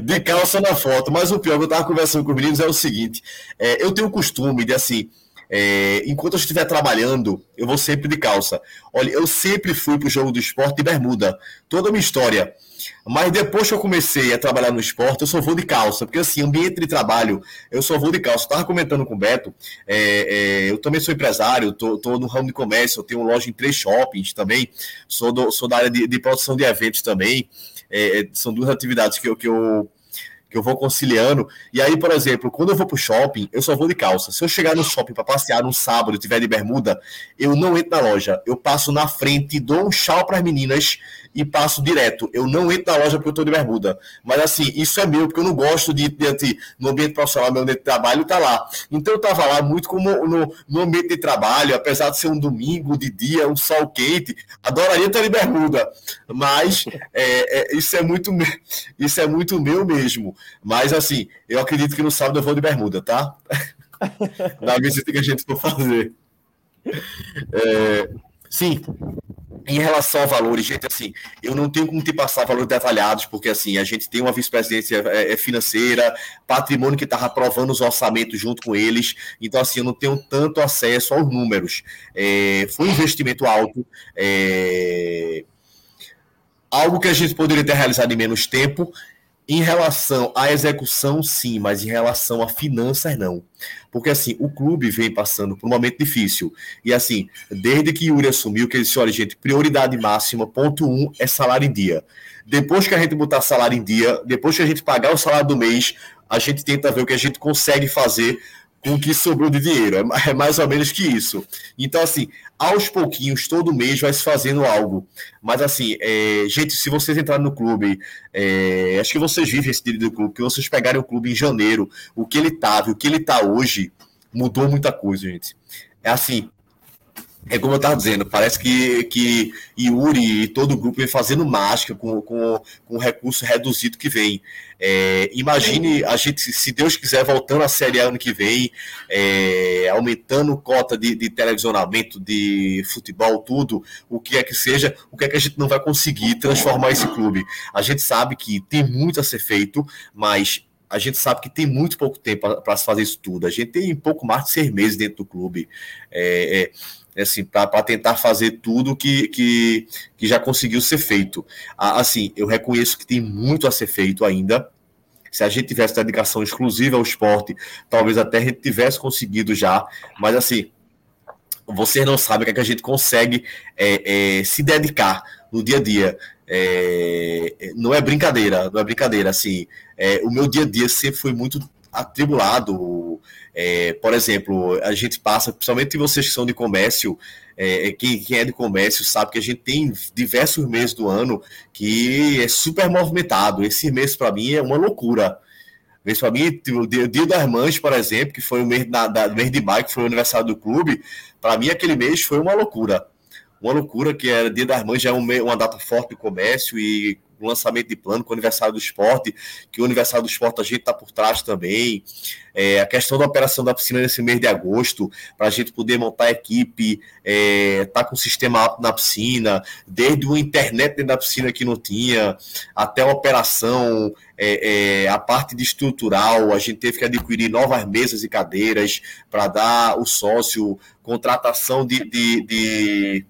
de calça na foto. Mas o pior que eu tava conversando com os meninos é o seguinte: é, eu tenho o costume de assim. É, enquanto eu estiver trabalhando, eu vou sempre de calça. Olha, eu sempre fui pro jogo do esporte de bermuda. Toda a minha história. Mas depois que eu comecei a trabalhar no esporte, eu só vou de calça, porque assim, ambiente de trabalho, eu só vou de calça. Eu estava comentando com o Beto, é, é, eu também sou empresário, tô, tô, no ramo de comércio, eu tenho loja em três shoppings também, sou, do, sou da área de, de produção de eventos também. É, é são duas atividades que eu, que eu que eu vou conciliando. E aí, por exemplo, quando eu vou pro shopping, eu só vou de calça. Se eu chegar no shopping para passear num sábado e tiver de bermuda, eu não entro na loja. Eu passo na frente, dou um tchau para as meninas e passo direto. Eu não entro na loja porque eu estou de bermuda. Mas assim, isso é meu, porque eu não gosto de, de, no ambiente profissional, meu ambiente de trabalho tá lá. Então eu estava lá muito como no, no ambiente de trabalho, apesar de ser um domingo de dia, um sol quente, adoraria estar de bermuda. Mas é, é, isso é muito isso é muito meu mesmo. Mas assim, eu acredito que no sábado eu vou de bermuda, tá? Na visita que a gente for fazer. É, sim, em relação a valores, gente, assim, eu não tenho como te passar valores detalhados, porque assim, a gente tem uma vice-presidência é, é financeira, patrimônio que estava aprovando os orçamentos junto com eles, então assim, eu não tenho tanto acesso aos números. É, foi um investimento alto, é, algo que a gente poderia ter realizado em menos tempo, em relação à execução, sim, mas em relação a finanças, não. Porque, assim, o clube vem passando por um momento difícil. E, assim, desde que Yuri assumiu, que ele disse: olha, gente, prioridade máxima, ponto um, é salário em dia. Depois que a gente botar salário em dia, depois que a gente pagar o salário do mês, a gente tenta ver o que a gente consegue fazer o que sobrou de dinheiro. É, é mais ou menos que isso. Então, assim, aos pouquinhos, todo mês vai se fazendo algo. Mas, assim, é, gente, se vocês entrarem no clube, é, acho que vocês vivem esse direito do clube, que vocês pegarem o clube em janeiro, o que ele estava, o que ele está hoje, mudou muita coisa, gente. É assim, é como eu estava dizendo, parece que, que Yuri e todo o grupo vem fazendo mágica com, com, com o recurso reduzido que vem. É, imagine a gente, se Deus quiser, voltando à Série A ano que vem, é, aumentando cota de, de televisionamento, de futebol, tudo, o que é que seja, o que é que a gente não vai conseguir transformar esse clube. A gente sabe que tem muito a ser feito, mas a gente sabe que tem muito pouco tempo para se fazer isso tudo. A gente tem pouco mais de seis meses dentro do clube. É, é, assim, para tentar fazer tudo que, que, que já conseguiu ser feito. Assim, eu reconheço que tem muito a ser feito ainda. Se a gente tivesse dedicação exclusiva ao esporte, talvez até a gente tivesse conseguido já, mas assim, vocês não sabem o que, é que a gente consegue é, é, se dedicar no dia a dia. É, não é brincadeira, não é brincadeira. Assim, é, o meu dia a dia sempre foi muito atribulado. É, por exemplo, a gente passa, principalmente vocês que são de comércio, é, é, quem, quem, é de comércio sabe que a gente tem diversos meses do ano que é super movimentado. Esse mês, para mim, é uma loucura. Mês para mim, o dia, o dia das mães, por exemplo, que foi o mês, na, da, mês de maio, que foi o aniversário do clube, para mim aquele mês foi uma loucura. Uma loucura que era Dia das Mães, já é uma data forte do comércio e lançamento de plano com o aniversário do esporte, que o aniversário do esporte a gente está por trás também. É, a questão da operação da piscina nesse mês de agosto, para a gente poder montar a equipe, é, tá com o sistema na piscina, desde o internet dentro da piscina que não tinha, até a operação, é, é, a parte de estrutural, a gente teve que adquirir novas mesas e cadeiras para dar o sócio, contratação de, de, de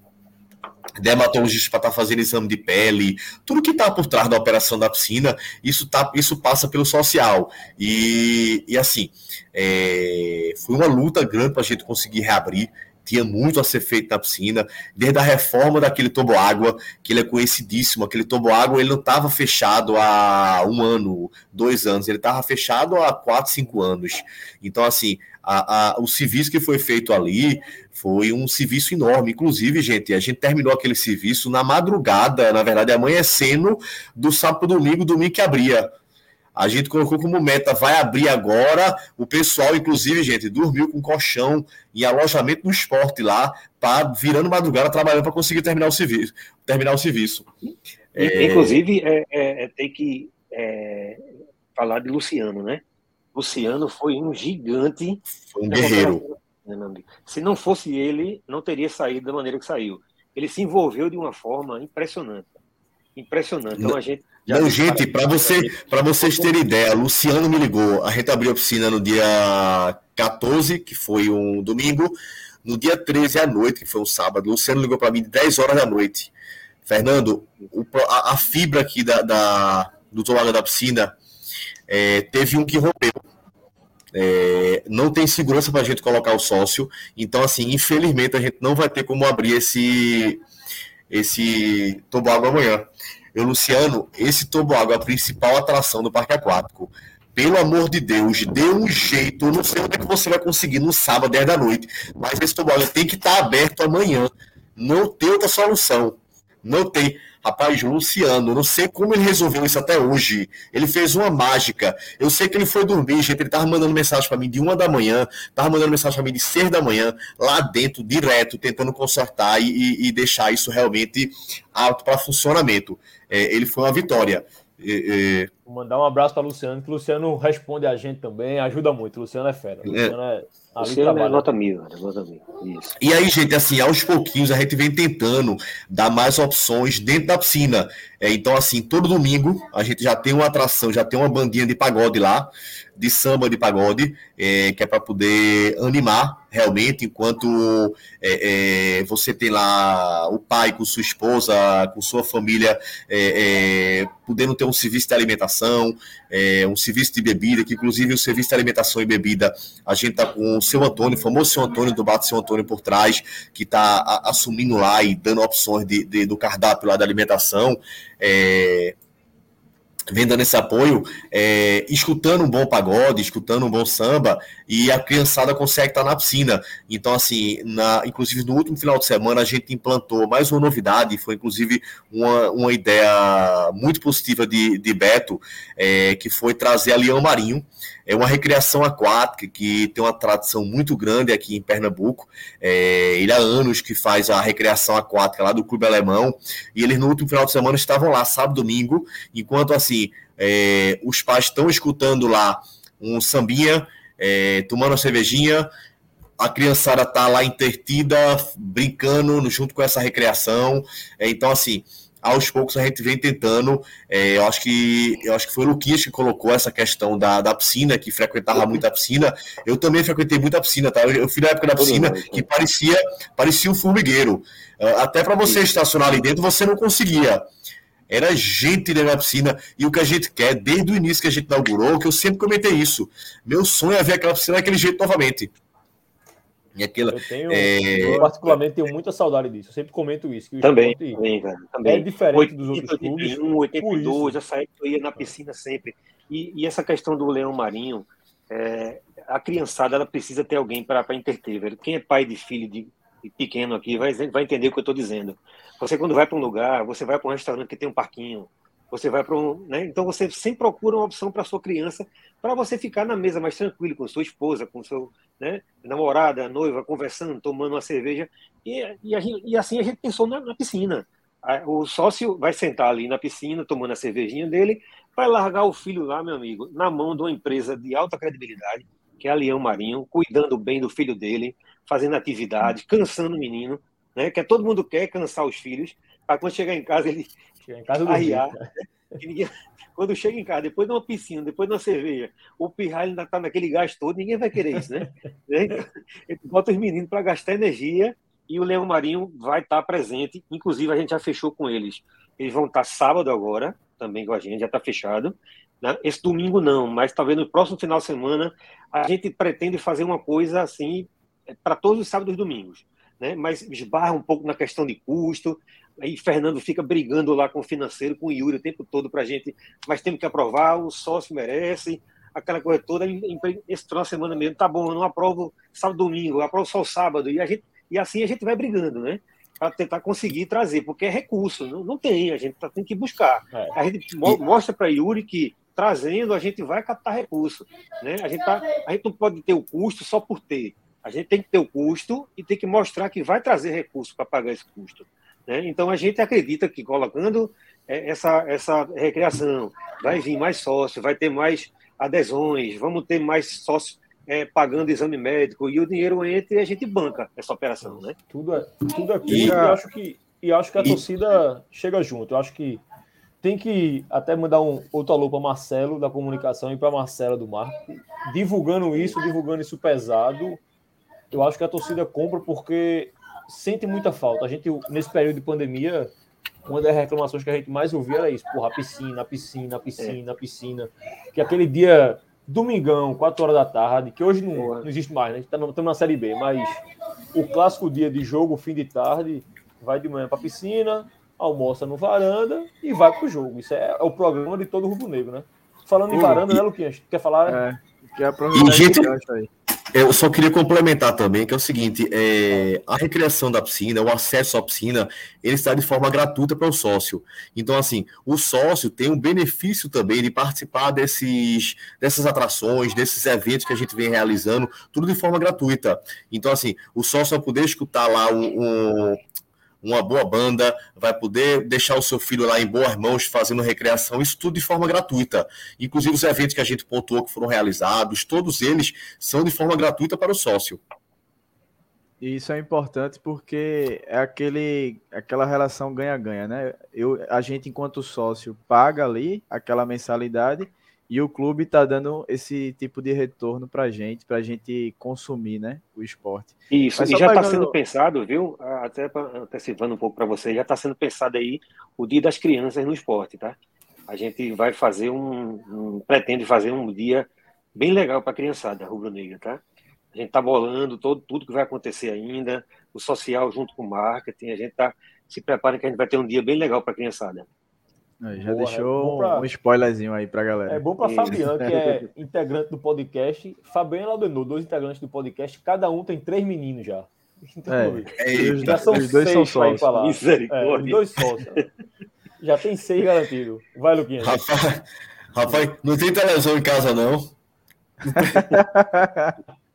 dermatologista para estar tá fazendo exame de pele, tudo que está por trás da operação da piscina, isso, tá, isso passa pelo social. E, e assim, é, foi uma luta grande para a gente conseguir reabrir tinha muito a ser feito na piscina, desde a reforma daquele toboágua, que ele é conhecidíssimo, aquele toboágua ele não estava fechado há um ano, dois anos, ele estava fechado há quatro, cinco anos. Então, assim, a, a, o serviço que foi feito ali foi um serviço enorme. Inclusive, gente, a gente terminou aquele serviço na madrugada, na verdade, amanhecendo do sábado domingo, domingo que abria. A gente colocou como meta, vai abrir agora. O pessoal, inclusive, gente, dormiu com colchão em alojamento no esporte lá, tá virando madrugada, trabalhando para conseguir terminar o serviço. Terminar o serviço. É... Inclusive, é, é, é tem que é, falar de Luciano, né? Luciano foi um gigante. Foi um guerreiro. Se não fosse ele, não teria saído da maneira que saiu. Ele se envolveu de uma forma impressionante. Impressionante. Então a gente. Não, gente, para você, para vocês terem ideia, Luciano me ligou. A gente abriu a piscina no dia 14, que foi um domingo. No dia 13 à noite, que foi um sábado, Luciano ligou para mim de 10 horas da noite. Fernando, a, fibra aqui da, da do tomada da piscina é, teve um que rompeu. É, não tem segurança para a gente colocar o sócio. Então, assim, infelizmente, a gente não vai ter como abrir esse, esse toboágua amanhã. Eu, Luciano, esse toboágua é a principal atração do parque aquático. Pelo amor de Deus, dê um jeito. Eu não sei onde é que você vai conseguir no sábado, 10 da noite. Mas esse toboágua tem que estar aberto amanhã. Não tem outra solução. Não tem. Rapaz, Luciano, não sei como ele resolveu isso até hoje. Ele fez uma mágica. Eu sei que ele foi dormir, gente. Ele tava mandando mensagem para mim de uma da manhã, tava mandando mensagem para mim de seis da manhã, lá dentro, direto, tentando consertar e, e, e deixar isso realmente alto para funcionamento. É, ele foi uma vitória. É, Vou mandar um abraço para Luciano, que o Luciano responde a gente também, ajuda muito. Luciano é fera. É. Luciano é você é nota mil, nota mil. Isso. E aí, gente, assim, aos pouquinhos a gente vem tentando dar mais opções dentro da piscina. É, então, assim, todo domingo a gente já tem uma atração, já tem uma bandinha de pagode lá de samba de pagode, é, que é para poder animar realmente, enquanto é, é, você tem lá o pai com sua esposa, com sua família, é, é, podendo ter um serviço de alimentação, é, um serviço de bebida, que inclusive o serviço de alimentação e bebida, a gente está com o seu Antônio, o famoso seu Antônio do Bato Seu Antônio por trás, que está assumindo lá e dando opções de, de, do cardápio lá da alimentação. É, vem dando esse apoio, é, escutando um bom pagode, escutando um bom samba, e a criançada consegue estar na piscina. Então, assim, na, inclusive no último final de semana, a gente implantou mais uma novidade, foi inclusive uma, uma ideia muito positiva de, de Beto, é, que foi trazer a Leão Marinho, é uma recreação aquática que tem uma tradição muito grande aqui em Pernambuco. É, ele há anos que faz a recreação aquática lá do Clube Alemão. E eles no último final de semana estavam lá, sábado domingo, enquanto assim é, os pais estão escutando lá um sambinha, é, tomando uma cervejinha, a criançada tá lá intertida, brincando junto com essa recreação. É, então, assim, aos poucos a gente vem tentando. É, eu acho que eu acho que foi o Luquinhas que colocou essa questão da, da piscina, que frequentava muito a piscina. Eu também frequentei muito a piscina, tá? Eu, eu fui na época da piscina que parecia, parecia um formigueiro. Uh, até para você estacionar ali dentro, você não conseguia. Era gente dentro da piscina. E o que a gente quer, desde o início que a gente inaugurou, que eu sempre comentei isso. Meu sonho é ver aquela piscina daquele jeito novamente. E aquilo, eu, tenho, é... eu particularmente tenho muita saudade disso. Eu sempre comento isso. também, também, cara, também. É diferente dos outros 81, clubes. 82, já saí, eu ia na piscina sempre. E, e essa questão do leão marinho, é, a criançada ela precisa ter alguém para interter, velho. Quem é pai de filho de, de pequeno aqui vai, vai entender o que eu estou dizendo. Você quando vai para um lugar, você vai para um restaurante que tem um parquinho, você vai para um. Né? Então você sempre procura uma opção para sua criança, para você ficar na mesa mais tranquilo, com sua esposa, com seu né, namorada, noiva, conversando, tomando uma cerveja. E, e, a, e assim a gente pensou na, na, piscina. O sócio vai sentar ali na piscina, tomando a cervejinha dele, vai largar o filho lá, meu amigo, na mão de uma empresa de alta credibilidade, que é a Leão Marinho, cuidando bem do filho dele, fazendo atividade, cansando o menino, né? Que é, todo mundo quer cansar os filhos, para quando chegar em casa ele chegar em casa arriar. Ninguém, quando chega em casa, depois de uma piscina, depois de uma cerveja, o pirralho ainda está naquele gás todo, ninguém vai querer isso, né? então, bota os meninos para gastar energia e o Leão Marinho vai estar tá presente. Inclusive, a gente já fechou com eles. Eles vão estar tá sábado agora, também com a gente, já está fechado. Né? Esse domingo não, mas talvez no próximo final de semana a gente pretende fazer uma coisa assim é, para todos os sábados e domingos. Né? Mas esbarra um pouco na questão de custo. Aí Fernando fica brigando lá com o financeiro, com o Yuri o tempo todo para a gente, mas temos que aprovar, o sócio merece, aquela coisa toda. Esse final de semana mesmo, tá bom, eu não aprovo sábado domingo, eu aprovo só o sábado. E, a gente, e assim a gente vai brigando, né? Para tentar conseguir trazer, porque é recurso, não, não tem, a gente tá, tem que buscar. É. A gente mostra para Yuri que trazendo a gente vai captar recurso. Né? A, gente tá, a gente não pode ter o custo só por ter. A gente tem que ter o custo e tem que mostrar que vai trazer recurso para pagar esse custo. Né? Então a gente acredita que colocando é, essa, essa recreação vai vir mais sócio, vai ter mais adesões, vamos ter mais sócios é, pagando exame médico e o dinheiro entra e a gente banca essa operação, né? Tudo, é, tudo aqui. E, eu acho que, e acho que a e, torcida chega junto. Eu acho que tem que até mandar um outro alô para Marcelo da comunicação e para Marcela do Marco, divulgando isso, divulgando isso pesado. Eu acho que a torcida compra porque sente muita falta. A gente, nesse período de pandemia, uma das reclamações que a gente mais ouvia era isso: porra, a piscina, a piscina, a piscina, a piscina. Que aquele dia, domingão, 4 horas da tarde, que hoje não, não existe mais, né? Estamos tá na Série B, mas o clássico dia de jogo, fim de tarde, vai de manhã para a piscina, almoça no varanda e vai pro jogo. Isso é, é o programa de todo rubro-negro, né? Falando em varanda, né, Luquinhas? Quer falar? É, e, gente. Eu só queria complementar também, que é o seguinte, é, a recreação da piscina, o acesso à piscina, ele está de forma gratuita para o sócio. Então, assim, o sócio tem um benefício também de participar desses, dessas atrações, desses eventos que a gente vem realizando, tudo de forma gratuita. Então, assim, o sócio vai poder escutar lá um, um uma boa banda, vai poder deixar o seu filho lá em boas mãos fazendo recreação, isso tudo de forma gratuita. Inclusive os eventos que a gente pontuou que foram realizados, todos eles são de forma gratuita para o sócio. E isso é importante porque é aquele, aquela relação ganha-ganha, né? Eu, a gente, enquanto sócio, paga ali aquela mensalidade e o clube está dando esse tipo de retorno para a gente, para a gente consumir né, o esporte. Isso, e já está pegando... sendo pensado, viu? Até antecipando um pouco para você, já está sendo pensado aí o Dia das Crianças no esporte, tá? A gente vai fazer um, um pretende fazer um dia bem legal para a criançada rubro-negra, tá? A gente está bolando todo, tudo que vai acontecer ainda, o social junto com o marketing, a gente está se prepara que a gente vai ter um dia bem legal para a criançada. Aí, já Boa, deixou é pra... um spoilerzinho aí pra galera. É bom pra Fabiano, que é integrante do podcast. Fabiano e Laudenor, dois integrantes do podcast. Cada um tem três meninos já. Então, é, já são os dois são sócios. É, os dois sócios. já tem seis garantidos. Vai, Luquinha. Rapaz, rapaz, não tem televisão em casa, não.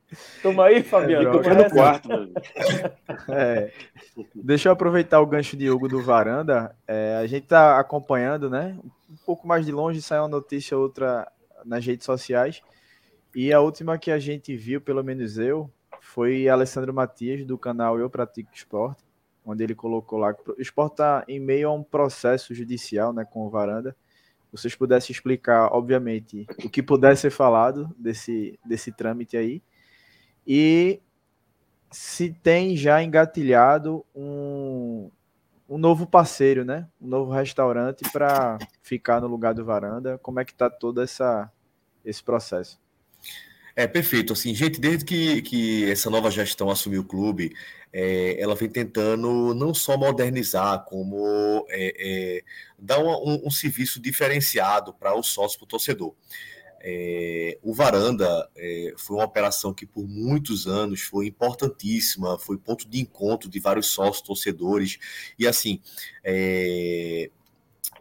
Toma aí, Fabiano. É, no quarto, é. Deixa eu aproveitar o gancho de Hugo do Varanda. É, a gente está acompanhando, né? Um pouco mais de longe saiu uma notícia outra nas redes sociais. E a última que a gente viu, pelo menos eu, foi Alessandro Matias, do canal Eu Pratico Esporte, onde ele colocou lá que o esporte está em meio a um processo judicial né, com o Varanda. Vocês pudessem explicar, obviamente, o que pudesse ser falado desse, desse trâmite aí e se tem já engatilhado um, um novo parceiro, né? Um novo restaurante para ficar no lugar do varanda. Como é que está todo essa, esse processo? É perfeito. Assim, gente, desde que, que essa nova gestão assumiu o clube, é, ela vem tentando não só modernizar, como é, é, dar um, um, serviço diferenciado para o sócio, para o torcedor. É, o Varanda é, foi uma operação que por muitos anos foi importantíssima, foi ponto de encontro de vários sócios torcedores. E assim é,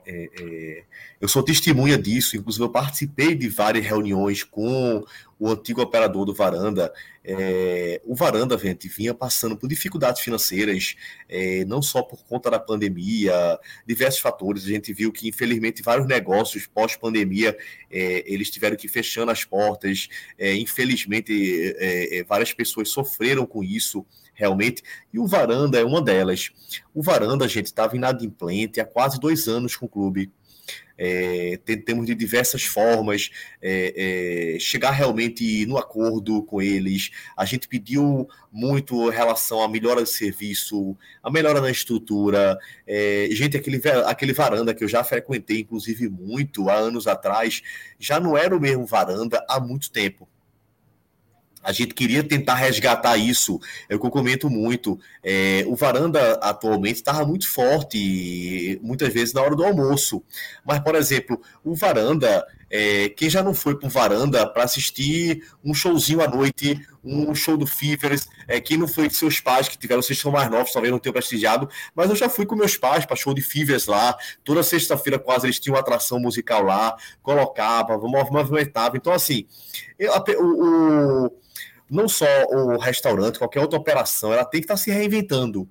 é, é, eu sou testemunha disso, inclusive eu participei de várias reuniões com o antigo operador do Varanda. É, o Varanda, gente, vinha passando por dificuldades financeiras, é, não só por conta da pandemia, diversos fatores. A gente viu que, infelizmente, vários negócios pós-pandemia é, eles tiveram que ir fechando as portas. É, infelizmente, várias pessoas sofreram com isso realmente, e o Varanda é uma delas. O Varanda, gente, estava inadimplente há quase dois anos com o clube. É, tentamos de diversas formas é, é, chegar realmente no acordo com eles. A gente pediu muito em relação à melhora do serviço, a melhora na estrutura. É, gente, aquele, aquele varanda que eu já frequentei, inclusive, muito há anos atrás, já não era o mesmo varanda há muito tempo. A gente queria tentar resgatar isso, é o que eu comento muito. É, o Varanda atualmente estava muito forte, muitas vezes na hora do almoço. Mas, por exemplo, o Varanda, é, quem já não foi para o Varanda para assistir um showzinho à noite, um show do Fivers, é, quem não foi com seus pais, que tiveram, vocês são mais novos, talvez não tenham prestigiado, mas eu já fui com meus pais para show de Fivers lá. Toda sexta-feira quase eles tinham uma atração musical lá, colocava, movimentava. Então, assim, eu, o, o não só o restaurante, qualquer outra operação, ela tem que estar tá se reinventando.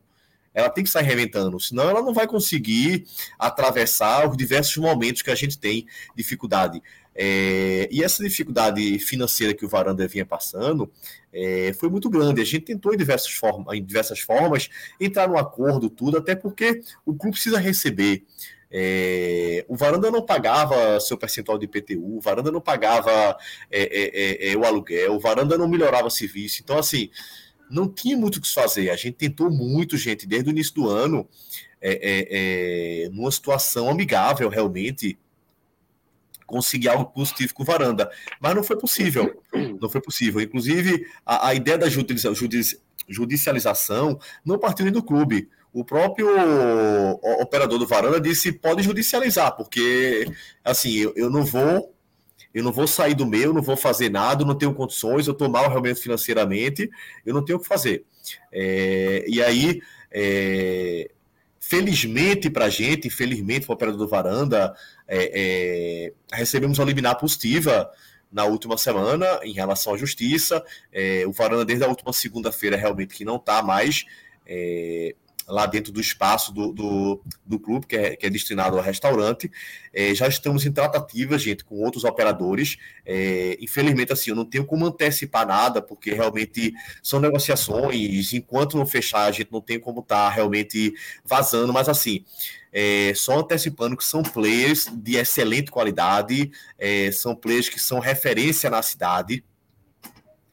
Ela tem que estar reinventando, senão ela não vai conseguir atravessar os diversos momentos que a gente tem dificuldade. É, e essa dificuldade financeira que o Varanda vinha passando é, foi muito grande. A gente tentou em diversas, formas, em diversas formas entrar num acordo, tudo, até porque o clube precisa receber. É, o Varanda não pagava seu percentual de IPTU, o Varanda não pagava é, é, é, é, o aluguel, o Varanda não melhorava o serviço. Então, assim, não tinha muito o que fazer. A gente tentou muito, gente, desde o início do ano, é, numa situação amigável, realmente, conseguir algo positivo com o Varanda. Mas não foi possível. Não foi possível. Inclusive, a, a ideia da judicialização não partiu nem do clube o próprio operador do Varanda disse pode judicializar, porque assim, eu, eu não vou eu não vou sair do meu, não vou fazer nada, não tenho condições, eu estou mal realmente financeiramente, eu não tenho o que fazer. É, e aí, é, felizmente para a gente, infelizmente para o operador do Varanda, é, é, recebemos uma liminar positiva na última semana em relação à justiça. É, o Varanda, desde a última segunda-feira, realmente que não está mais é, lá dentro do espaço do, do, do clube, que é, que é, destinado ao restaurante. É, já estamos em tratativas, gente, com outros operadores. É, infelizmente, assim, eu não tenho como antecipar nada, porque realmente são negociações. Enquanto não fechar, a gente não tem como estar tá realmente vazando, mas assim. É, só antecipando que são players de excelente qualidade, é, são players que são referência na cidade,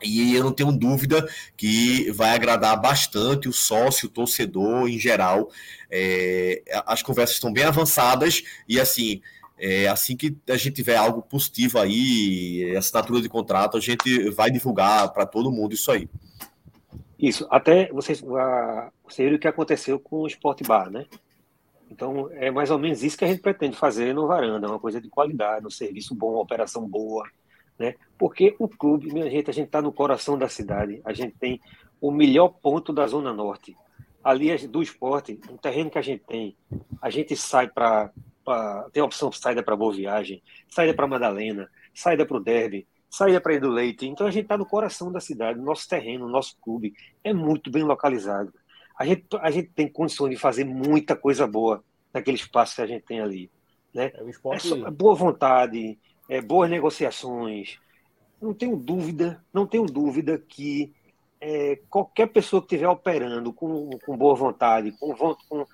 e eu não tenho dúvida que vai agradar bastante o sócio, o torcedor em geral. É, as conversas estão bem avançadas e assim, é, assim que a gente tiver algo positivo aí, assinatura de contrato, a gente vai divulgar para todo mundo isso aí. Isso, até vocês, você viu o que aconteceu com o Sport Bar, né? Então, é mais ou menos isso que a gente pretende fazer no Varanda, uma coisa de qualidade, um serviço bom, uma operação boa, né? Porque o clube, minha gente, a gente está no coração da cidade, a gente tem o melhor ponto da Zona Norte. Ali do esporte, o terreno que a gente tem, a gente sai para. Tem a opção de saída para Boa Viagem, saída para Madalena, saída para o Derby, saída para do Leite. Então a gente está no coração da cidade, nosso terreno, nosso clube é muito bem localizado. A gente, a gente tem condições de fazer muita coisa boa naquele espaço que a gente tem ali. Né? É, esporte... é só, boa vontade, é, boas negociações. Não tenho dúvida, não tenho dúvida que é, qualquer pessoa que estiver operando com, com boa vontade, com, com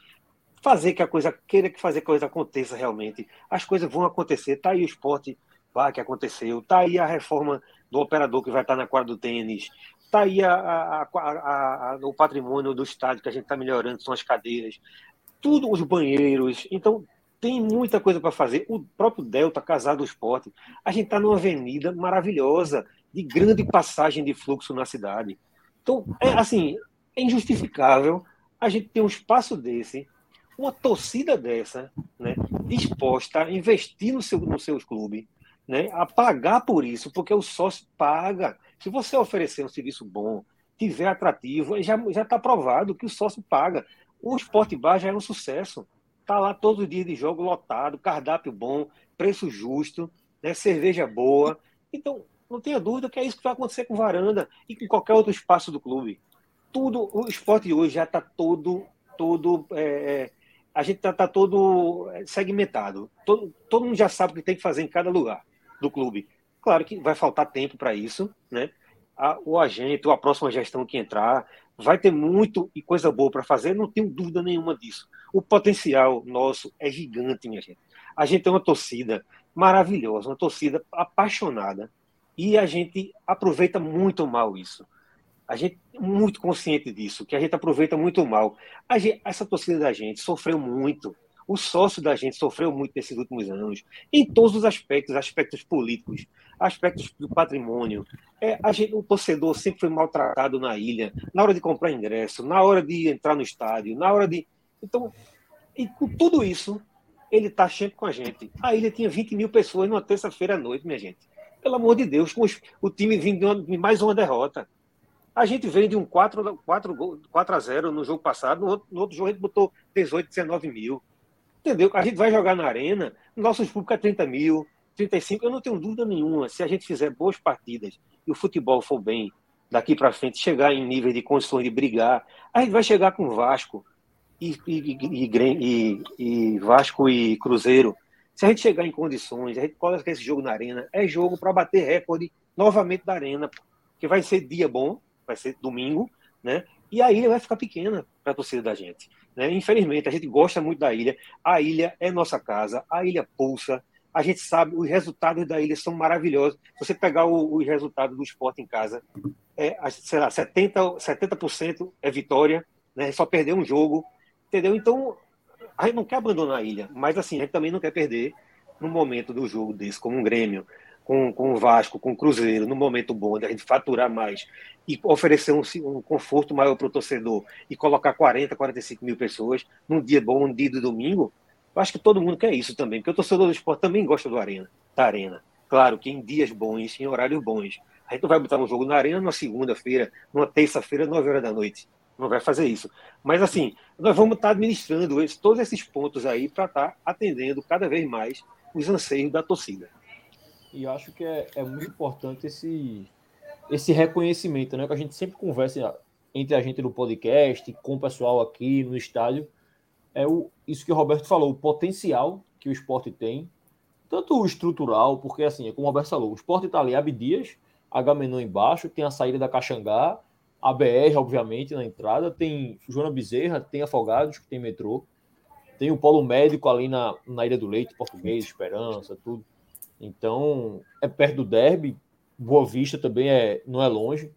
fazer que a coisa queira que fazer que a coisa aconteça realmente, as coisas vão acontecer. Tá aí o esporte vai que aconteceu, tá aí a reforma do operador que vai estar na quadra do tênis, tá aí a, a, a, o patrimônio do estádio que a gente está melhorando, são as cadeiras, tudo os banheiros. Então tem muita coisa para fazer. O próprio Delta, casado do esporte, a gente está numa avenida maravilhosa, de grande passagem de fluxo na cidade. Então, é assim, é injustificável a gente ter um espaço desse, uma torcida dessa, né, disposta a investir no seu, no seus clubes, né, a pagar por isso, porque o sócio paga. Se você oferecer um serviço bom, tiver atrativo, já está provado que o sócio paga. O Esporte Bar já é um sucesso tá lá todos os dias de jogo lotado, cardápio bom, preço justo, né, cerveja boa. Então, não tenha dúvida que é isso que vai acontecer com Varanda e com qualquer outro espaço do clube. Tudo, o esporte hoje já está todo, todo, é, é a gente está tá todo segmentado. Todo, todo mundo já sabe o que tem que fazer em cada lugar do clube. Claro que vai faltar tempo para isso, né? A, o agente, ou a próxima gestão que entrar, vai ter muito e coisa boa para fazer, não tenho dúvida nenhuma disso. O potencial nosso é gigante, minha gente. A gente tem uma torcida maravilhosa, uma torcida apaixonada, e a gente aproveita muito mal isso. A gente é muito consciente disso, que a gente aproveita muito mal. Gente, essa torcida da gente sofreu muito. O sócio da gente sofreu muito nesses últimos anos, em todos os aspectos, aspectos políticos, aspectos do patrimônio. É, gente, o torcedor sempre foi maltratado na ilha, na hora de comprar ingresso, na hora de entrar no estádio, na hora de. Então, e com tudo isso, ele está sempre com a gente. A ilha tinha 20 mil pessoas numa terça-feira à noite, minha gente. Pelo amor de Deus, com os, o time vindo de mais uma derrota. A gente veio de um 4, 4, 4 a 0 no jogo passado, no outro, no outro jogo a gente botou 18, 19 mil. Entendeu? A gente vai jogar na arena, nossos públicos é 30 mil, 35, eu não tenho dúvida nenhuma. Se a gente fizer boas partidas e o futebol for bem daqui para frente, chegar em nível de condições de brigar, a gente vai chegar com Vasco e, e, e, e Vasco e Cruzeiro. Se a gente chegar em condições, a gente coloca esse jogo na arena, é jogo para bater recorde novamente da arena, que vai ser dia bom, vai ser domingo, né? E a ilha vai ficar pequena para a torcida da gente. Né? Infelizmente, a gente gosta muito da ilha. A ilha é nossa casa, a ilha pulsa. A gente sabe, os resultados da ilha são maravilhosos. Se você pegar os resultados do esporte em casa, é, sei lá, 70%, 70 é vitória, né? só perder um jogo, entendeu? Então, a gente não quer abandonar a ilha, mas assim, a gente também não quer perder no momento do jogo desse, como um Grêmio, com, com o Vasco, com o Cruzeiro, no momento bom, da gente faturar mais e oferecer um, um conforto maior para o torcedor e colocar 40, 45 mil pessoas num dia bom, um dia de domingo, eu acho que todo mundo quer isso também, porque o torcedor do esporte também gosta do arena, da arena. Claro que em dias bons, em horários bons. A gente não vai botar um jogo na arena numa segunda-feira, numa terça-feira, 9 horas da noite. Não vai fazer isso. Mas assim, nós vamos estar administrando esse, todos esses pontos aí para estar atendendo cada vez mais os anseios da torcida. E acho que é, é muito importante esse, esse reconhecimento, né? Que a gente sempre conversa entre a gente no podcast, com o pessoal aqui no estádio. É o, isso que o Roberto falou, o potencial que o esporte tem, tanto o estrutural, porque assim, é como o Roberto falou, o esporte está ali, Abdias, Agamenon embaixo, tem a saída da Caxangá, a BR, obviamente, na entrada, tem Joana Bezerra, tem Afogados, que tem metrô, tem o polo médico ali na, na Ilha do Leite, Português, Esperança, tudo. Então, é perto do derby. Boa Vista também é, não é longe.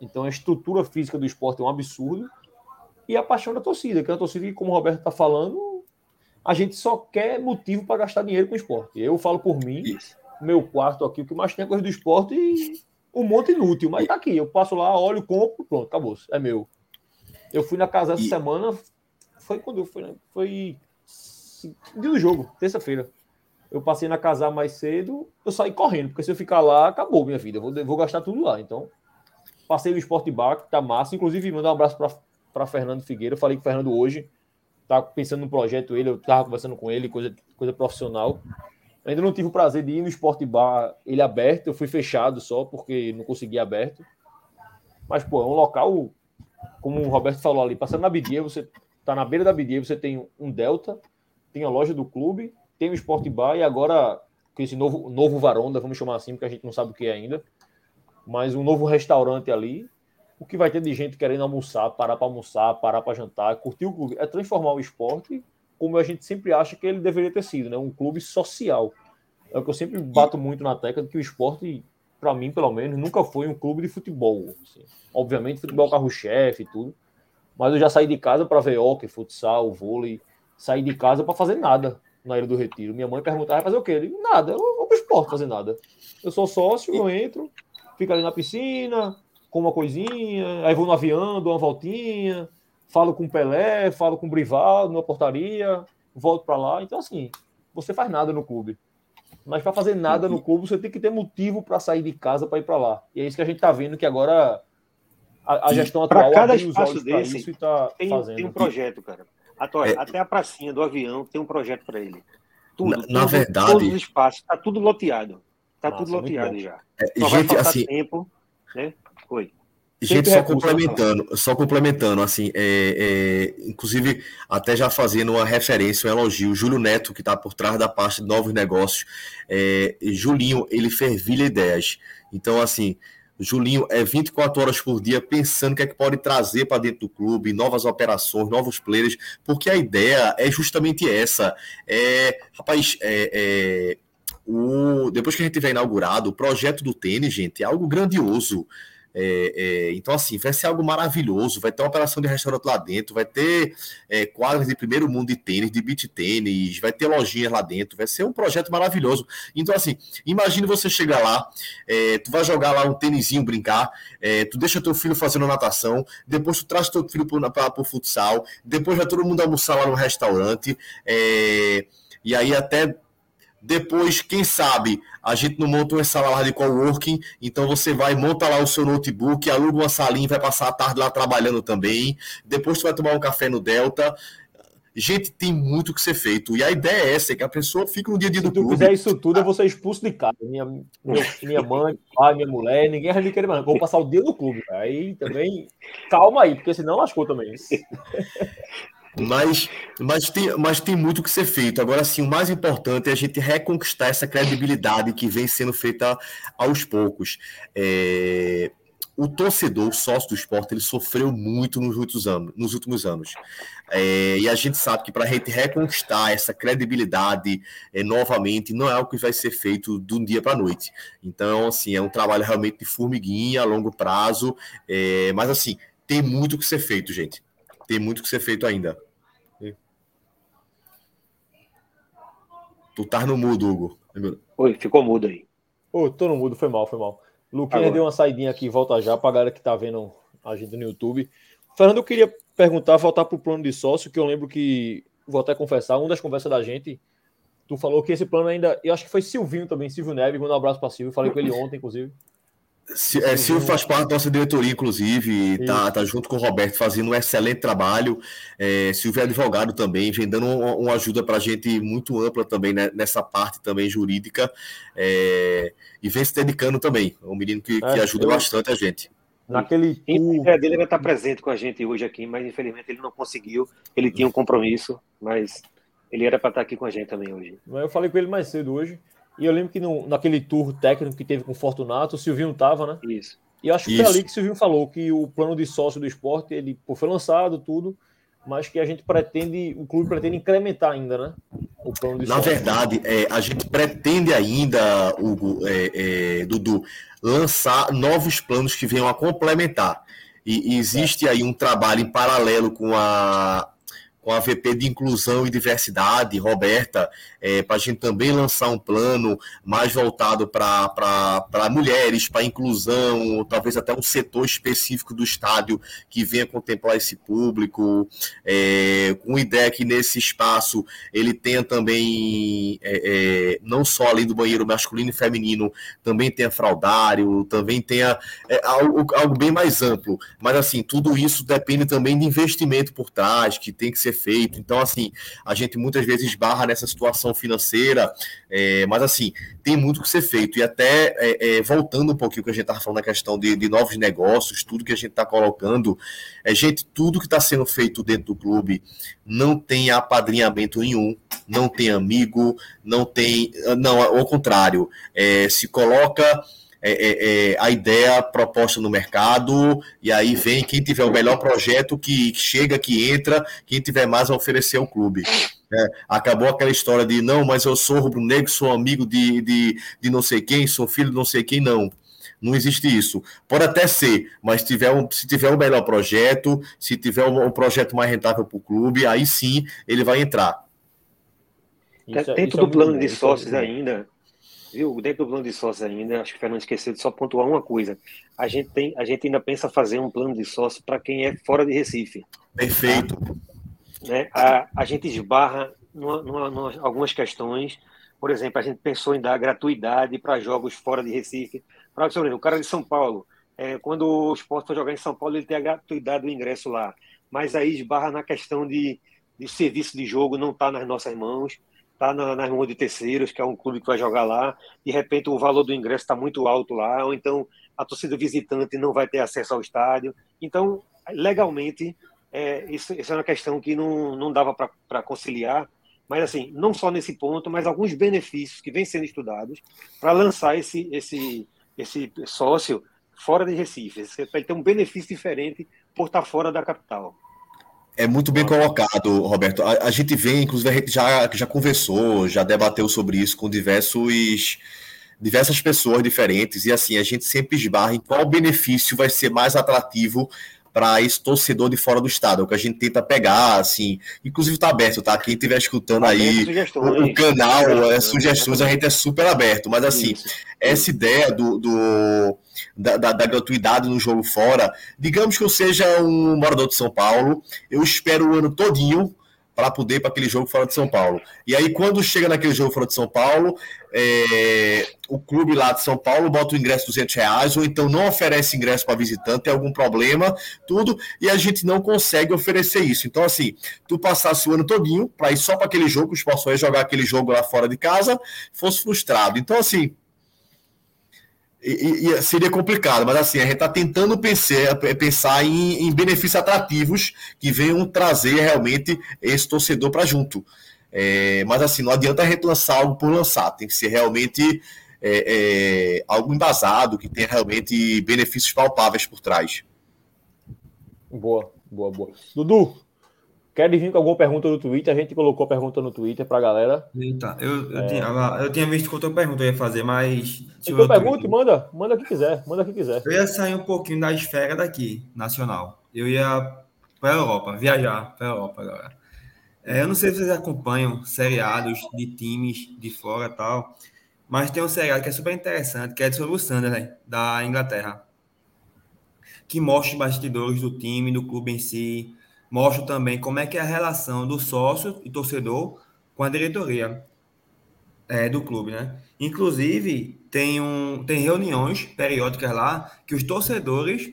Então, a estrutura física do esporte é um absurdo. E a paixão da torcida, que é a torcida que, como o Roberto está falando, a gente só quer motivo para gastar dinheiro com o esporte. Eu falo por mim, Isso. meu quarto aqui, o que mais tem é coisa do esporte e um monte inútil. Mas tá aqui, eu passo lá, olho, compro, pronto, acabou. É meu. Eu fui na casa essa e... semana, foi quando eu fui, né? Foi dia do jogo, terça-feira eu passei na casar mais cedo, eu saí correndo, porque se eu ficar lá, acabou minha vida. Eu vou, vou gastar tudo lá. Então, passei no Esporte Bar, que tá massa. Inclusive, mandar um abraço para Fernando Figueira. Eu falei com o Fernando hoje, tá pensando no projeto ele, eu tava conversando com ele, coisa, coisa profissional. ainda não tive o prazer de ir no Esporte Bar, ele aberto, eu fui fechado só, porque não consegui aberto. Mas, pô, é um local, como o Roberto falou ali, passando na Bidia, você tá na beira da Bidia, você tem um Delta, tem a loja do clube, tem o Sport Bar e agora com esse novo, novo Varonda, vamos chamar assim, porque a gente não sabe o que é ainda, mas um novo restaurante ali, o que vai ter de gente querendo almoçar, parar para almoçar, parar para jantar, curtir o clube, é transformar o esporte como a gente sempre acha que ele deveria ter sido, né? Um clube social. É o que eu sempre bato muito na tecla de que o esporte, para mim, pelo menos, nunca foi um clube de futebol. Assim. Obviamente, futebol carro-chefe e tudo, mas eu já saí de casa para ver hockey, futsal, vôlei, saí de casa para fazer nada na Ilha do Retiro. Minha mãe perguntava, vai fazer o quê? Digo, nada, eu vou pro esporte fazer nada. Eu sou sócio, eu entro, fico ali na piscina, como uma coisinha, aí vou no avião, dou uma voltinha, falo com o Pelé, falo com o Brivaldo na portaria, volto para lá. Então, assim, você faz nada no clube. Mas para fazer nada no clube, você tem que ter motivo para sair de casa para ir para lá. E é isso que a gente está vendo que agora a, a gestão atual cada espaço desse isso e tá tem, fazendo. tem um projeto, cara. Até, é... até a pracinha do avião tem um projeto para ele. Tudo, na, tudo, na, verdade. Todos os espaços, está tudo loteado. Está tudo loteado já. É, Só gente, vai assim, tempo. Né? Foi. Gente, só complementando, só complementando, assim, é, é, inclusive até já fazendo uma referência, um elogio, Júlio Neto, que está por trás da parte de novos negócios, é, Julinho, ele fervilha ideias. Então, assim, Julinho é 24 horas por dia pensando o que é que pode trazer para dentro do clube, novas operações, novos players, porque a ideia é justamente essa. É, rapaz, é, é, o, depois que a gente tiver inaugurado, o projeto do tênis, gente, é algo grandioso. É, é, então, assim, vai ser algo maravilhoso. Vai ter uma operação de restaurante lá dentro, vai ter é, quadras de primeiro mundo de tênis, de beach tênis, vai ter lojinhas lá dentro. Vai ser um projeto maravilhoso. Então, assim, imagine você chegar lá, é, tu vai jogar lá um tênisinho, brincar, é, tu deixa teu filho fazendo natação, depois tu traz teu filho para o futsal, depois vai todo mundo almoçar lá no restaurante. É, e aí até depois, quem sabe, a gente não monta uma sala lá de coworking, então você vai, monta lá o seu notebook, aluga uma salinha, vai passar a tarde lá trabalhando também. Depois você vai tomar um café no Delta. Gente, tem muito que ser feito. E a ideia é essa, é que a pessoa fique no dia a dia do clube. Se tu fizer isso tudo, eu vou ser expulso de casa. Minha, minha mãe, pai, minha mulher, ninguém vai me querer mais. Vou passar o dia no clube. Aí também, calma aí, porque senão lascou também. Mas, mas, tem, mas tem muito que ser feito. Agora, sim, o mais importante é a gente reconquistar essa credibilidade que vem sendo feita aos poucos. É, o torcedor, o sócio do esporte, ele sofreu muito nos últimos anos. Nos últimos anos. É, e a gente sabe que para a gente reconquistar essa credibilidade é, novamente, não é algo que vai ser feito de um dia para a noite. Então, assim, é um trabalho realmente de formiguinha, a longo prazo. É, mas, assim, tem muito que ser feito, gente. Tem muito que ser feito ainda. Tu tá no mudo, Hugo. Oi, ficou mudo aí. Ô, oh, tô no mudo, foi mal, foi mal. Luquinha deu uma saidinha aqui, volta já pra galera que tá vendo a gente no YouTube. Fernando, eu queria perguntar, voltar pro plano de sócio, que eu lembro que, vou até confessar, uma das conversas da gente, tu falou que esse plano ainda, eu acho que foi Silvinho também, Silvio Neves, manda um abraço pra Silvio, falei com ele ontem, inclusive. É, Silvio faz parte da nossa diretoria, inclusive, tá, tá junto com o Roberto fazendo um excelente trabalho. É, Silvio é advogado também, vem dando uma, uma ajuda para a gente muito ampla também né, nessa parte também jurídica é, e vem se dedicando também. É um menino que, que é, ajuda eu... bastante a gente. Naquele tour... dele vai estar presente com a gente hoje aqui, mas infelizmente ele não conseguiu. Ele tinha um compromisso, mas ele era para estar aqui com a gente também hoje. Eu falei com ele mais cedo hoje. E eu lembro que no, naquele tour técnico que teve com o Fortunato, o Silvinho estava, né? Isso. E eu acho que Isso. foi ali que o Silvinho falou que o plano de sócio do esporte ele pô, foi lançado, tudo, mas que a gente pretende, o clube pretende incrementar ainda, né? O plano de Na sócio. verdade, é, a gente pretende ainda, Hugo, é, é, Dudu, lançar novos planos que venham a complementar. E, e existe aí um trabalho em paralelo com a com a VP de Inclusão e Diversidade, Roberta, é, para a gente também lançar um plano mais voltado para mulheres, para inclusão, talvez até um setor específico do estádio que venha contemplar esse público, é, com ideia que nesse espaço ele tenha também, é, é, não só além do banheiro masculino e feminino, também tenha fraudário, também tenha é, algo, algo bem mais amplo. Mas assim, tudo isso depende também de investimento por trás, que tem que ser feito. Então, assim, a gente muitas vezes esbarra nessa situação financeira, é, mas assim, tem muito que ser feito. E até é, é, voltando um pouquinho que a gente estava falando na questão de, de, novos negócios, tudo que a gente está colocando, é, gente, tudo que está sendo feito dentro do clube não tem apadrinhamento nenhum, não tem amigo, não tem. Não, ao contrário, é, se coloca é, é, é, a ideia proposta no mercado, e aí vem quem tiver o melhor projeto que chega, que entra, quem tiver mais a oferecer ao clube. É, acabou aquela história de não, mas eu sou rubro-negro, sou amigo de, de, de não sei quem, sou filho de não sei quem, não. Não existe isso. Pode até ser, mas tiver um, se tiver um melhor projeto, se tiver um, um projeto mais rentável para o clube, aí sim ele vai entrar. Isso, é, Dentro do plano de sócios ainda, Viu? Dentro do plano de sócio ainda, acho que o Fernando esqueceu de só pontuar uma coisa. A gente, tem, a gente ainda pensa fazer um plano de sócio para quem é fora de Recife. Perfeito. Tá? Né? A, a gente esbarra em algumas questões. Por exemplo, a gente pensou em dar gratuidade para jogos fora de Recife. Para o cara de São Paulo, é, quando o esporte for jogar em São Paulo, ele tem a gratuidade do ingresso lá. Mas aí esbarra na questão de de serviço de jogo não está nas nossas mãos, está na, nas mãos de terceiros, que é um clube que vai jogar lá. De repente, o valor do ingresso está muito alto lá, ou então a torcida visitante não vai ter acesso ao estádio. Então, legalmente, é, isso, isso é uma questão que não, não dava para conciliar. Mas, assim, não só nesse ponto, mas alguns benefícios que vêm sendo estudados para lançar esse, esse, esse sócio fora de Recife. Você ter um benefício diferente por estar fora da capital. É muito bem colocado, Roberto. A, a, gente vem, inclusive, a gente já, já conversou, já debateu sobre isso com diversos, diversas pessoas diferentes, e assim, a gente sempre esbarra em qual benefício vai ser mais atrativo para esse torcedor de fora do estado, é o que a gente tenta pegar, assim, inclusive está aberto, tá? Quem estiver escutando tá aí o, canal, sugestões, é, sugestões, a gente é super aberto, mas assim, Isso. essa ideia do, do da, da, da, gratuidade no jogo fora, digamos que eu seja um morador de São Paulo, eu espero o ano todinho para poder ir para aquele jogo fora de São Paulo. E aí, quando chega naquele jogo fora de São Paulo, é, o clube lá de São Paulo bota o ingresso 200 reais, ou então não oferece ingresso para visitante, tem algum problema, tudo, e a gente não consegue oferecer isso. Então, assim, tu passasse o ano todinho para ir só para aquele jogo, os sport jogar aquele jogo lá fora de casa, fosse frustrado. Então, assim, e, e, seria complicado, mas assim, a gente está tentando pensar, pensar em, em, benefícios atrativos que venham trazer realmente esse torcedor para junto. É, mas assim, não adianta a gente lançar algo por lançar, tem que ser realmente é, é, algo embasado, que tenha realmente benefícios palpáveis por trás. Boa, boa, boa. Dudu, Querem vir com alguma pergunta no Twitter? A gente colocou pergunta no Twitter para a galera. Eita, eu, eu, é... tinha, eu tinha visto que outra pergunta eu ia fazer, mas. Então pergunta, manda, manda o que quiser, manda o que quiser. Eu ia sair um pouquinho da esfera daqui, nacional. Eu ia para a Europa, viajar para a Europa agora. É, eu não sei se vocês acompanham seriados de times de fora e tal, mas tem um seriado que é super interessante, que é sobre o Sunderland, da Inglaterra, que mostra os bastidores do time, do clube em si, mostra também como é que é a relação do sócio e torcedor com a diretoria é, do clube, né? Inclusive, tem, um, tem reuniões periódicas lá que os torcedores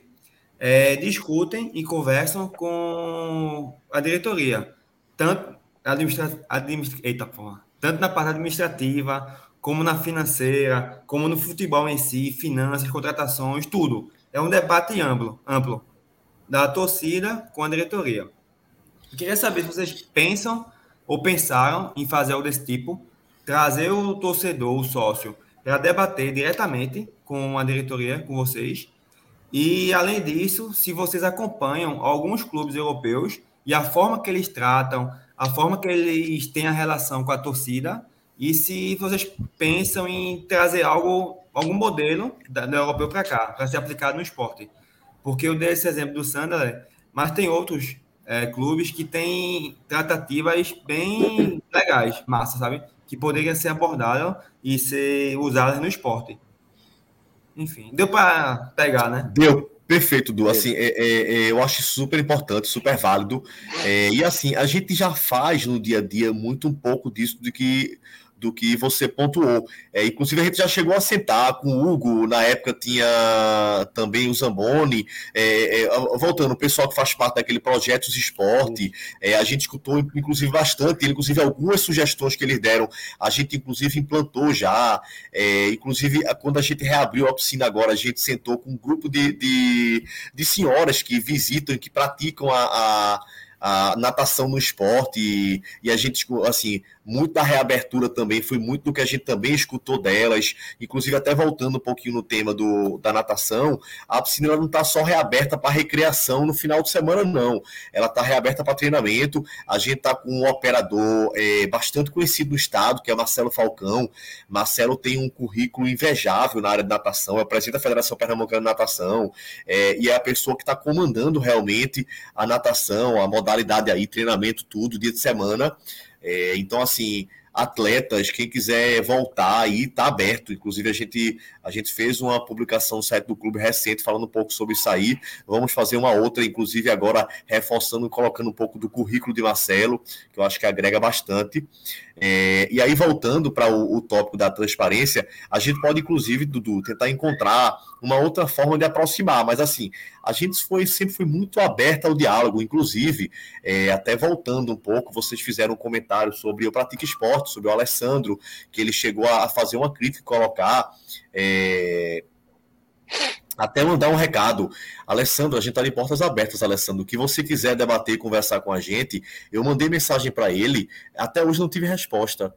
é, discutem e conversam com a diretoria, tanto, administra, administra, eita, porra, tanto na parte administrativa, como na financeira, como no futebol em si, finanças, contratações, tudo. É um debate amplo, amplo da torcida com a diretoria. Eu queria saber se vocês pensam ou pensaram em fazer algo desse tipo, trazer o torcedor, o sócio, para debater diretamente com a diretoria, com vocês. E, além disso, se vocês acompanham alguns clubes europeus e a forma que eles tratam, a forma que eles têm a relação com a torcida, e se vocês pensam em trazer algo, algum modelo da, do europeu para cá, para ser aplicado no esporte. Porque eu dei esse exemplo do Sunderland, mas tem outros é, clubes que têm tratativas bem legais, massa, sabe? Que poderiam ser abordadas e ser usadas no esporte. Enfim, deu para pegar, né? Deu. Perfeito, Du. Assim, é, é, é, eu acho super importante, super válido. É, e assim, a gente já faz no dia a dia muito um pouco disso de que do que você pontuou. É, inclusive, a gente já chegou a sentar com o Hugo, na época tinha também o Zamboni, é, é, voltando, o pessoal que faz parte daquele projeto de esporte, é, a gente escutou, inclusive, bastante, inclusive algumas sugestões que eles deram, a gente, inclusive, implantou já, é, inclusive, quando a gente reabriu a piscina agora, a gente sentou com um grupo de, de, de senhoras que visitam, que praticam a, a a natação no esporte e, e, a gente, assim, muito da reabertura também foi muito do que a gente também escutou delas, inclusive até voltando um pouquinho no tema do, da natação, a piscina não está só reaberta para recreação no final de semana, não. Ela está reaberta para treinamento. A gente está com um operador é, bastante conhecido no estado, que é Marcelo Falcão. Marcelo tem um currículo invejável na área de natação, é presidente da Federação Pernambucana de Natação, é, e é a pessoa que está comandando realmente a natação, a modalidade aí, treinamento, tudo, dia de semana. É, então, assim, atletas, quem quiser voltar aí, tá aberto. Inclusive, a gente, a gente fez uma publicação no site do clube recente falando um pouco sobre isso aí. Vamos fazer uma outra, inclusive, agora reforçando, colocando um pouco do currículo de Marcelo, que eu acho que agrega bastante. É, e aí, voltando para o, o, tópico da transparência, a gente pode, inclusive, Dudu, tentar encontrar uma outra forma de aproximar, mas assim, a gente foi, sempre foi muito aberta ao diálogo, inclusive, é, até voltando um pouco, vocês fizeram um comentário sobre o Pratica Esporte, sobre o Alessandro, que ele chegou a, fazer uma crítica, colocar. É, até mandar um recado. Alessandro, a gente está de portas abertas, Alessandro. O que você quiser debater e conversar com a gente, eu mandei mensagem para ele, até hoje não tive resposta.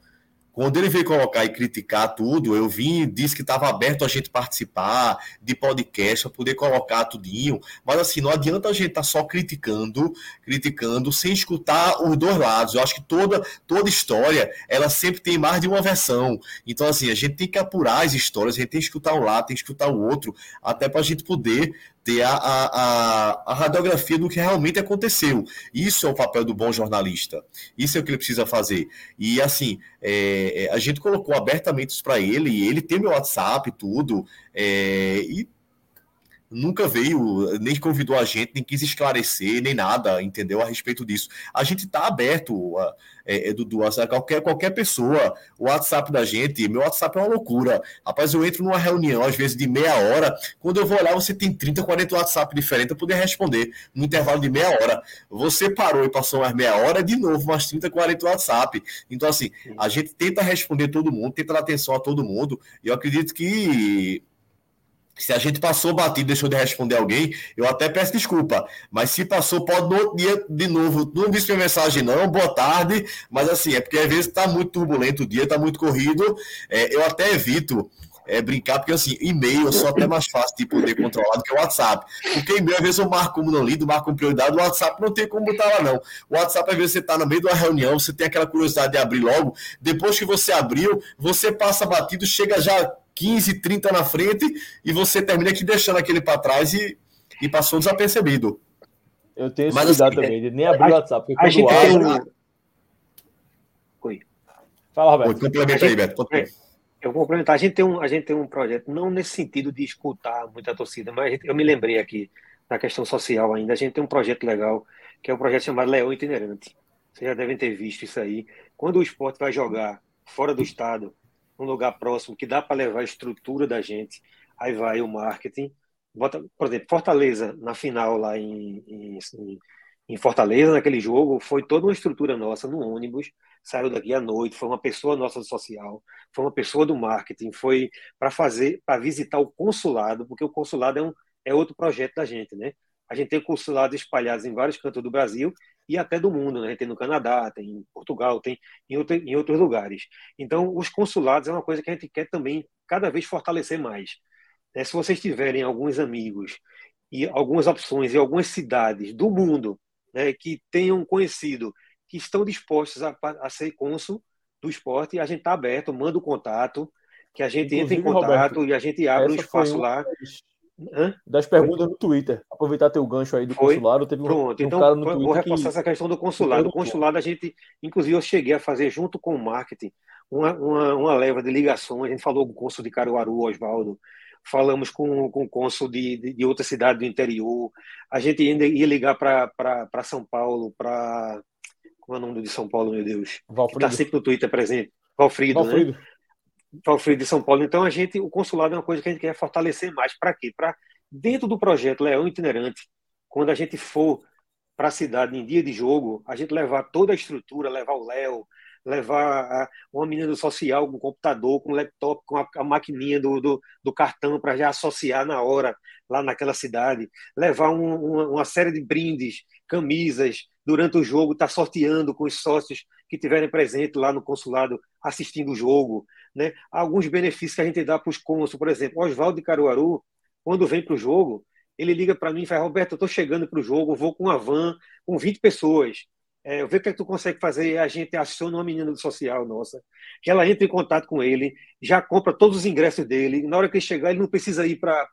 Quando ele veio colocar e criticar tudo, eu vim, disse que estava aberto a gente participar de podcast, para poder colocar tudinho. Mas assim, não adianta a gente estar tá só criticando, criticando, sem escutar os dois lados. Eu acho que toda, toda história, ela sempre tem mais de uma versão. Então, assim, a gente tem que apurar as histórias, a gente tem que escutar um lado, tem que escutar o outro, até para a gente poder ter a, a, a, radiografia do que realmente aconteceu. Isso é o papel do bom jornalista. Isso é o que ele precisa fazer. E assim, é, é a gente colocou abertamente isso para ele, e ele tem meu WhatsApp, tudo, é, e nunca veio, nem convidou a gente, nem quis esclarecer, nem nada, entendeu? A respeito disso. A gente está aberto, é, é, Dudu, a qualquer, qualquer pessoa, o WhatsApp da gente, meu WhatsApp é uma loucura. Rapaz, eu entro numa reunião, às vezes de meia hora, quando eu vou lá, você tem 30, 40 WhatsApp diferentes, eu poder responder no intervalo de meia hora. Você parou e passou mais meia hora, de novo, mais 30, 40 WhatsApp. Então, assim, a gente tenta responder todo mundo, tenta dar atenção a todo mundo, e eu acredito que se a gente passou batido, deixou de responder alguém, eu até peço desculpa. Mas se passou, pode no outro dia de novo. Não disse minha mensagem, não. Boa tarde. Mas assim, é porque às vezes está muito turbulento o dia, está muito corrido. É, eu até evito é, brincar, porque assim, e-mail eu sou até mais fácil de poder controlar do que o WhatsApp. Porque e-mail, às vezes, eu marco como não lido, marco como prioridade, o WhatsApp não tem como botar lá, não. O WhatsApp, às vezes, você está no meio de uma reunião, você tem aquela curiosidade de abrir logo, depois que você abriu, você passa batido, chega já 15, 30 na frente e você termina aqui deixando aquele para trás e, e passou desapercebido. Eu tenho esse Mas, cuidado assim, também, de nem abrir o WhatsApp. Porque a gente tem... Oi. Fala, Roberto. Oi, complementa aí, Beto. Eu vou complementar. A gente, tem um, a gente tem um projeto, não nesse sentido de escutar muita torcida, mas gente, eu me lembrei aqui da questão social ainda. A gente tem um projeto legal, que é um projeto chamado Leão Itinerante. Vocês já devem ter visto isso aí. Quando o esporte vai jogar fora do estado, um lugar próximo que dá para levar a estrutura da gente, aí vai o marketing. Bota, por exemplo, Fortaleza, na final lá em, em, em Fortaleza, naquele jogo, foi toda uma estrutura nossa no ônibus, saiu daqui à noite, foi uma pessoa nossa do social, foi uma pessoa do marketing, foi para fazer, para visitar o consulado, porque o consulado é, um, é outro projeto da gente, né? A gente tem consulados espalhados em vários cantos do Brasil e até do mundo, né? Tem no Canadá, tem em Portugal, tem em, em outros lugares. Então, os consulados é uma coisa que a gente quer também cada vez fortalecer mais. Né? Se vocês tiverem alguns amigos e algumas opções em algumas cidades do mundo né, que tenham conhecido, que estão dispostos a, a ser cônsul do esporte, a gente está aberto, manda o contato, que a gente Inclusive, entra em contato Roberto, e a gente abre um espaço lá. Hã? das perguntas no Twitter. Aproveitar teu gancho aí do Foi? consulado. Teve Pronto, um, então cara no vou reforçar que... essa questão do consulado. O consulado, a gente, inclusive, eu cheguei a fazer junto com o marketing uma, uma, uma leva de ligações. A gente falou com o cônsul de Caruaru, Oswaldo, falamos com, com o cônsul de, de, de, outra cidade do interior. A gente ainda ia ligar para São Paulo, para. Como é o nome de São Paulo, meu Deus? Valfrido. Que está sempre no Twitter presente. Valfrido, né? Valfrido. né? Alfredo de São Paulo. Então, a gente, o consulado é uma coisa que a gente quer fortalecer mais. Para quê? Para, dentro do projeto Leão Itinerante, quando a gente for para a cidade em dia de jogo, a gente levar toda a estrutura, levar o Léo, levar uma menina do social com computador, com laptop, com a, a maquininha do, do, do cartão para já associar na hora lá naquela cidade, levar um, uma, uma, série de brindes, camisas, durante o jogo, estar tá sorteando com os sócios que tiverem presente lá no consulado assistindo o jogo, né? Alguns benefícios que a gente dá para os cônsules, por exemplo, Oswaldo de Caruaru, quando vem para o jogo, ele liga para mim e fala, Roberto, eu estou chegando para o jogo, vou com uma van com 20 pessoas. É, vê o que, é que tu consegue fazer. A gente aciona uma menina do social nossa, que ela entra em contato com ele, já compra todos os ingressos dele. Na hora que ele chegar, ele não precisa ir para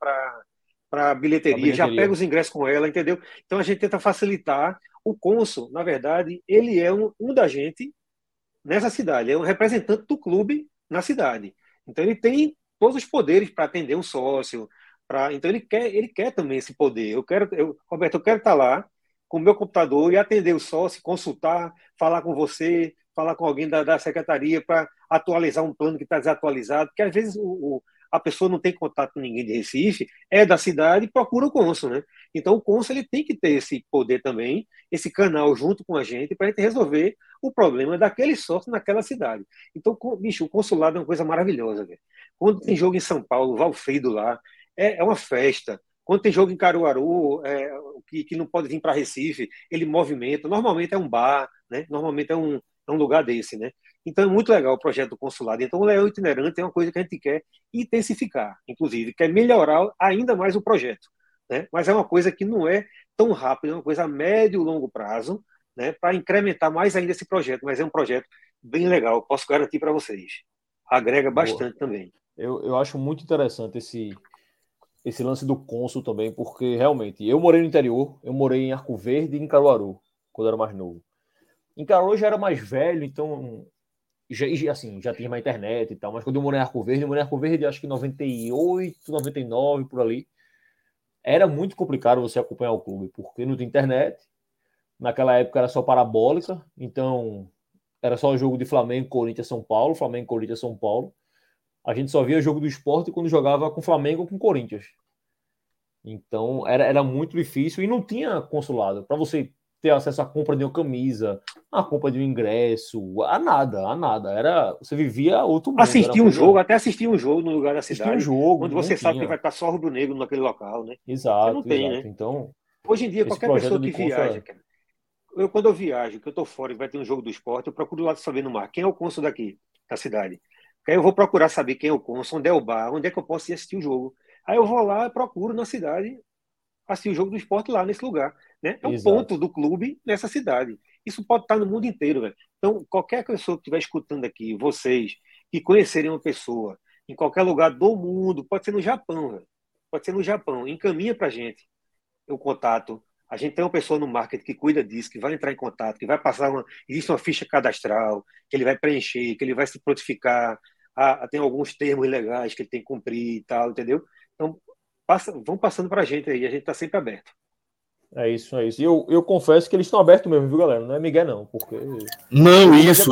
bilheteria, bilheteria, já pega os ingressos com ela, entendeu? Então a gente tenta facilitar. O cônsul, na verdade, ele é um, um da gente nessa cidade, é um representante do clube na cidade. Então ele tem todos os poderes para atender um sócio, para então ele quer ele quer também esse poder. Eu quero, eu, Roberto, eu quero estar lá com o meu computador e atender o sócio, consultar, falar com você, falar com alguém da, da secretaria para atualizar um plano que está desatualizado, porque às vezes o, o, a pessoa não tem contato com ninguém de Recife, é da cidade e procura o cônsul, né? Então o cônsul ele tem que ter esse poder também, esse canal junto com a gente para a gente resolver o problema daquele sócio naquela cidade. Então, bicho, o consulado é uma coisa maravilhosa, velho. Quando tem jogo em São Paulo, Valfrido lá, é, é uma festa. Quando tem jogo em Caruaru, é, que, que não pode vir para Recife, ele movimenta. Normalmente é um bar, né? Normalmente é um, é um lugar desse, né? Então é muito legal o projeto do consulado. Então o Leão Itinerante é uma coisa que a gente quer intensificar, inclusive, quer melhorar ainda mais o projeto. Né? Mas é uma coisa que não é tão rápida, é uma coisa a médio e longo prazo, né? para incrementar mais ainda esse projeto. Mas é um projeto bem legal, posso garantir para vocês. Agrega bastante Boa. também. Eu, eu acho muito interessante esse, esse lance do cônsul também, porque realmente eu morei no interior, eu morei em Arco Verde e em Caruaru, quando eu era mais novo. Em Caruaru já era mais velho, então já, assim, já tinha uma internet e tal, mas quando eu morei em Arco Verde, eu morei em Arco Verde acho que 98, 99, por ali, era muito complicado você acompanhar o clube, porque não tinha internet, naquela época era só parabólica, então era só jogo de Flamengo, Corinthians, São Paulo, Flamengo, Corinthians, São Paulo, a gente só via jogo do esporte quando jogava com Flamengo ou com Corinthians. Então era, era muito difícil e não tinha consulado. Para você ter acesso à compra de uma camisa, à compra de um ingresso, a nada, a nada. Era, você vivia outro mundo. Assistir um jogo, até assistir um jogo no lugar da cidade. Assistir um jogo. Quando você sabe que vai estar só rubro-negro naquele local, né? Exato, não tem, exato. né? Então, hoje em dia, qualquer pessoa que viaja, cara, eu, quando eu viajo, que eu estou fora e vai ter um jogo do esporte, eu procuro lá saber no mar quem é o cônsul daqui, da cidade. Aí eu vou procurar saber quem é o cônsul, onde é o bar, onde é que eu posso ir assistir o jogo. Aí eu vou lá, procuro na cidade assistir o jogo do esporte lá nesse lugar. Né? É um Exato. ponto do clube nessa cidade. Isso pode estar no mundo inteiro. Véio. Então, qualquer pessoa que estiver escutando aqui, vocês que conhecerem uma pessoa em qualquer lugar do mundo, pode ser no Japão, pode ser no Japão, encaminha para a gente o contato. A gente tem uma pessoa no marketing que cuida disso, que vai entrar em contato, que vai passar uma. Existe uma ficha cadastral, que ele vai preencher, que ele vai se prontificar. Ah, tem alguns termos legais que ele tem que cumprir e tal, entendeu? Então, passa, vão passando para a gente aí, a gente está sempre aberto. É isso, é isso. E eu, eu confesso que eles estão abertos mesmo, viu, galera? Não é Miguel, não, porque. Não, isso.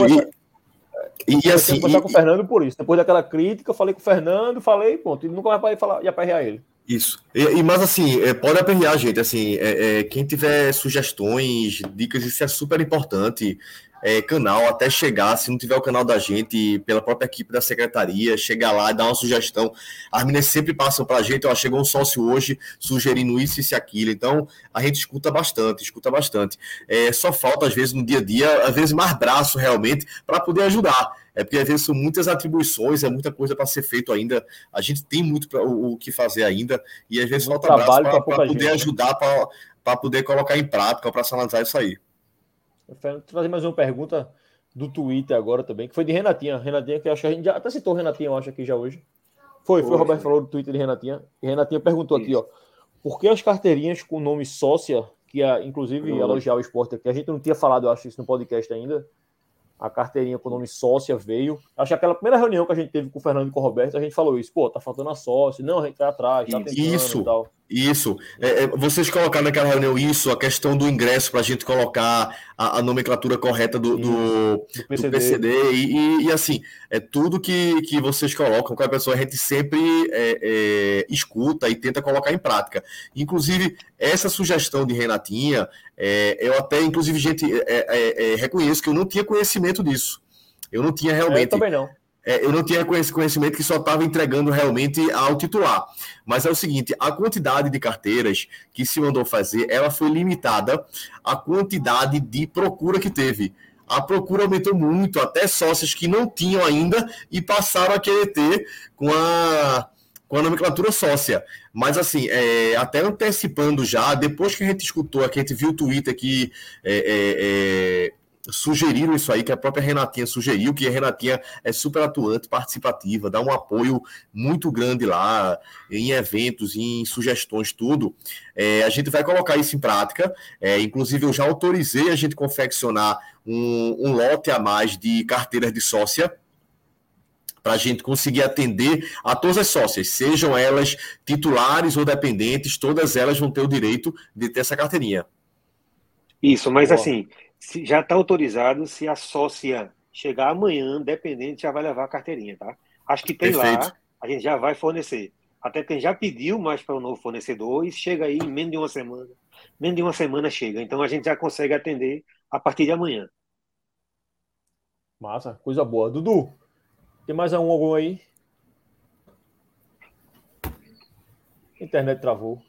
E, e assim. Eu conversar e... com o Fernando por isso. Depois daquela crítica, eu falei com o Fernando, falei, ponto. Ele nunca vai falar e aperrear ele. Isso. E, e, mas assim, é, pode aperrear, gente. Assim, é, é, quem tiver sugestões, dicas, isso é super importante é, canal até chegar, se não tiver o canal da gente, pela própria equipe da secretaria, chegar lá e dar uma sugestão. As meninas sempre passam para a gente, ó, chegou um sócio hoje sugerindo isso, isso e aquilo. Então, a gente escuta bastante, escuta bastante. É, só falta, às vezes, no dia a dia, às vezes, mais braço realmente para poder ajudar. É porque às vezes são muitas atribuições, é muita coisa para ser feito ainda. A gente tem muito pra, o, o, que fazer ainda, e às vezes falta braço para poder gente, né? ajudar, né? para poder colocar em prática, operacionalizar isso aí. Vou trazer mais uma pergunta do Twitter agora também, que foi de Renatinha. Renatinha, que acho que a gente já até citou Renatinha, eu acho, aqui já hoje. Foi, foi o Roberto falou do Twitter de Renatinha. E Renatinha perguntou Isso. aqui, ó. Por que as carteirinhas com o nome sócia, que é, inclusive uhum. elogiar o esporte aqui, a gente não tinha falado, eu acho, isso no podcast ainda. A carteirinha com o nome sócia veio. Acho que aquela primeira reunião que a gente teve com o Fernando e com o Roberto, a gente falou isso. Pô, tá faltando a sócia. Não, a gente vai atrás, tá tentando Isso. e tal. Isso. É, é, vocês colocaram naquela reunião isso, a questão do ingresso para a gente colocar a, a nomenclatura correta do, do, do PCD, do PCD e, e, e, assim, é tudo que, que vocês colocam, qualquer pessoa, a gente sempre é, é, escuta e tenta colocar em prática. Inclusive, essa sugestão de Renatinha, é, eu até, inclusive, gente, é, reconheço que eu não tinha conhecimento disso. Eu não tinha realmente. Eu também não é, eu não tinha conhecimento que só estava entregando realmente ao titular. Mas é o seguinte: a quantidade de carteiras que se mandou fazer, ela foi limitada à quantidade de procura que teve. A procura aumentou muito, até sócios que não tinham ainda e passaram a querer ter com a, com a nomenclatura sócia. Mas assim, é, até antecipando já, depois que a gente escutou, que a gente viu o Twitter que é, é, é sugeriram isso aí, que a própria Renatinha sugeriu, que a Renatinha é super atuante, participativa, dá um apoio muito grande lá, em eventos, em sugestões, tudo. É, a gente vai colocar isso em prática. É, inclusive, eu já autorizei a gente confeccionar um, um lote a mais de carteiras de sócia para a gente conseguir atender a todas as sócias, sejam elas titulares ou dependentes, todas elas vão ter o direito de ter essa carteirinha. Isso, mas assim, se já está autorizado, se a sócia chegar amanhã, dependente, já vai levar a carteirinha, tá? Acho que tem Perfeito. lá, a gente já vai fornecer. Até quem já pediu mais para o novo fornecedor e chega aí em menos de uma semana. Menos de uma semana chega. Então a gente já consegue atender a partir de amanhã. Massa, coisa boa. Dudu, tem mais um algum aí? internet travou.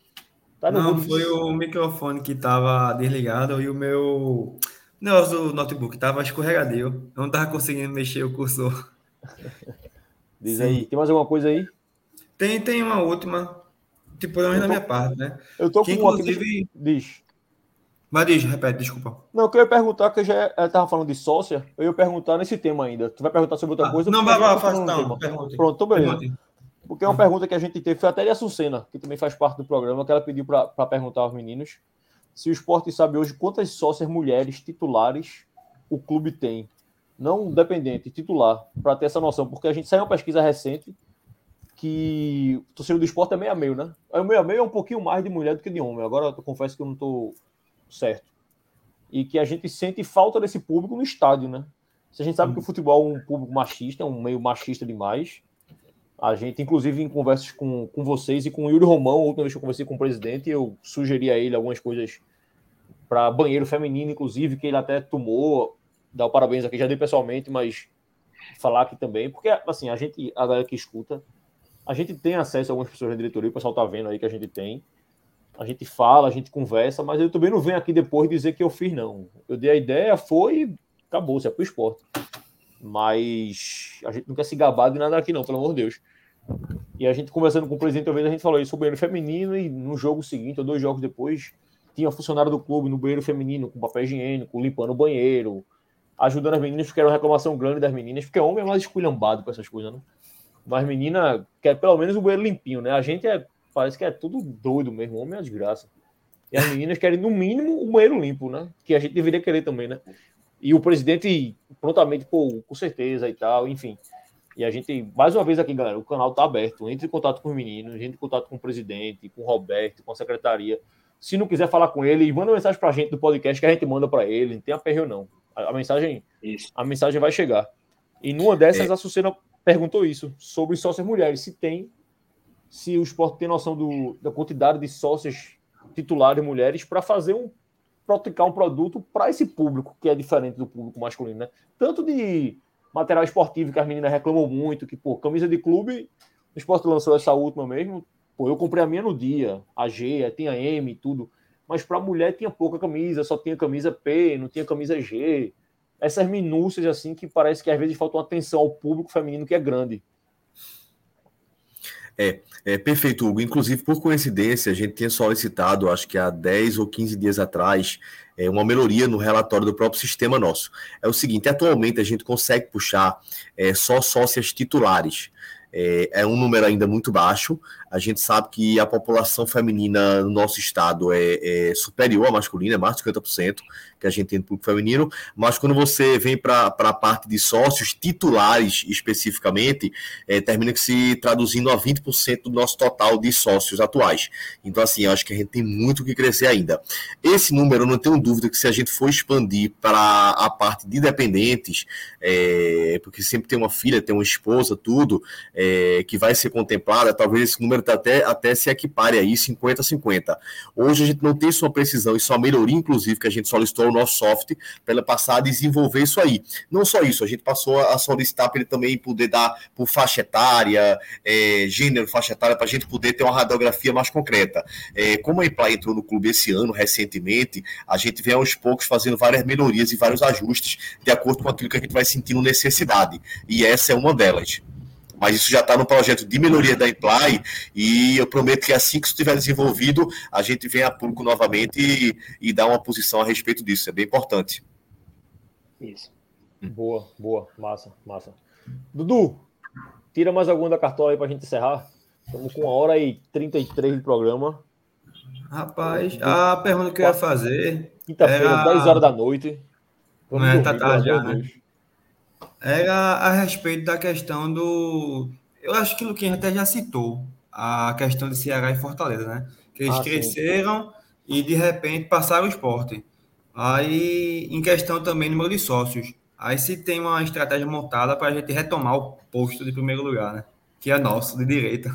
Tá Não, foi o microfone que estava desligado e o meu negócio do notebook estava escorregadio. Eu não estava conseguindo mexer o cursor. Diz Sim. aí, tem mais alguma coisa aí? Tem, tem uma última, tipo, pelo menos na minha parte, né? Eu tô que, com inclusive... uma Diz. Mas diz, repete, desculpa. Não, eu queria perguntar, que eu já estava falando de sócia, eu ia perguntar nesse tema ainda. Tu vai perguntar sobre outra ah, coisa? Não, vai, vai, faz, não. Pronto, tô beleza. Pergunte. Porque é uma pergunta que a gente teve, foi até de Açucena, que também faz parte do programa, que ela pediu para perguntar aos meninos se o esporte sabe hoje quantas sócias mulheres titulares o clube tem. Não dependente, titular, para ter essa noção. Porque a gente saiu uma pesquisa recente que o torcedor do esporte é meio a meio, né? O meio a meio é um pouquinho mais de mulher do que de homem. Agora eu confesso que eu não estou certo. E que a gente sente falta desse público no estádio, né? Se a gente sabe que o futebol é um público machista, é um meio machista demais, a gente, inclusive, em conversas com, com vocês e com o Yuri Romão, outra vez que eu conversei com o presidente, eu sugeri a ele algumas coisas para banheiro feminino, inclusive, que ele até tomou. Dá o parabéns aqui, já dei pessoalmente, mas falar aqui também, porque, assim, a gente, a galera que escuta, a gente tem acesso a algumas pessoas da diretoria, o pessoal tá vendo aí que a gente tem. A gente fala, a gente conversa, mas eu também não venho aqui depois dizer que eu fiz, não. Eu dei a ideia, foi, acabou, se é pro esporte. Mas a gente não quer se gabar de nada aqui, não, pelo amor de Deus. E a gente conversando com o presidente uma vez, a gente falou isso o banheiro feminino, e no jogo seguinte, ou dois jogos depois, tinha funcionário do clube no banheiro feminino, com papel higiênico, limpando o banheiro, ajudando as meninas, porque era uma reclamação grande das meninas, porque homem é mais esculhambado com essas coisas, né? Mas menina quer pelo menos o banheiro limpinho, né? A gente é, parece que é tudo doido mesmo, homem é uma desgraça. E as meninas querem, no mínimo, o banheiro limpo, né? Que a gente deveria querer também, né? E o presidente prontamente, pô, com certeza e tal, enfim. E a gente, mais uma vez aqui, galera, o canal tá aberto. Entre em contato com os meninos, entre em contato com o presidente, com o Roberto, com a secretaria. Se não quiser falar com ele, manda uma mensagem pra gente do podcast que a gente manda para ele. Não tem aperreio, não. A, a mensagem isso. a mensagem vai chegar. E numa dessas, é. a Sucena perguntou isso, sobre sócias mulheres. Se tem, se o esporte tem noção do, da quantidade de sócias titulares mulheres para fazer um praticar um produto para esse público que é diferente do público masculino, né? Tanto de material esportivo que as meninas reclamam muito, que, pô, camisa de clube, o esporte lançou essa última mesmo, pô, eu comprei a minha no dia, a G, tinha M, tudo, mas para mulher tinha pouca camisa, só tinha camisa P, não tinha camisa G, essas minúcias assim que parece que às vezes falta uma atenção ao público feminino que é grande. É, é, perfeito, Hugo. Inclusive, por coincidência, a gente tinha solicitado, acho que há 10 ou 15 dias atrás, é, uma melhoria no relatório do próprio sistema nosso. É o seguinte: atualmente a gente consegue puxar é, só sócias titulares. É, é, um número ainda muito baixo. A gente sabe que a população feminina no nosso estado é, é superior à masculina, é mais de 50% que a gente tem no público feminino, mas quando você vem para a parte de sócios titulares especificamente, é, termina se traduzindo a 20% do nosso total de sócios atuais. Então, assim, acho que a gente tem muito que crescer ainda. Esse número, não tenho dúvida que se a gente for expandir para a parte de dependentes, é, porque sempre tem uma filha, tem uma esposa, tudo, é, que vai ser contemplada, talvez esse número até, até se equipare aí 50-50. Hoje a gente não tem só precisão e só melhoria, inclusive, que a gente solicitou o nosso software para ele passar a desenvolver isso aí. Não só isso, a gente passou a solicitar para ele também poder dar por faixa etária, é, gênero, faixa etária, para a gente poder ter uma radiografia mais concreta. É, como a Imply entrou no clube esse ano, recentemente, a gente vem aos poucos fazendo várias melhorias e vários ajustes de acordo com aquilo que a gente vai sentindo necessidade. E essa é uma delas mas isso já está no projeto de melhoria da Imply e eu prometo que assim que isso estiver desenvolvido, a gente vem a público novamente e, e dá uma posição a respeito disso. É bem importante. Isso. Boa, boa, massa, massa. Dudu, tira mais alguma da cartola aí pra gente encerrar. Estamos com uma hora e 33 de programa. Rapaz, a pergunta que eu ia fazer. Quinta-feira, era... 10 horas da noite. Vamos é, tá tarde já, né? Era a respeito da questão do. Eu acho que o Luquinha até já citou a questão de Ceará e Fortaleza, né? Que eles ah, cresceram sim. e de repente passaram o esporte. Aí, em questão também número de sócios. Aí se tem uma estratégia montada para a gente retomar o posto de primeiro lugar, né? Que é nosso, de direita.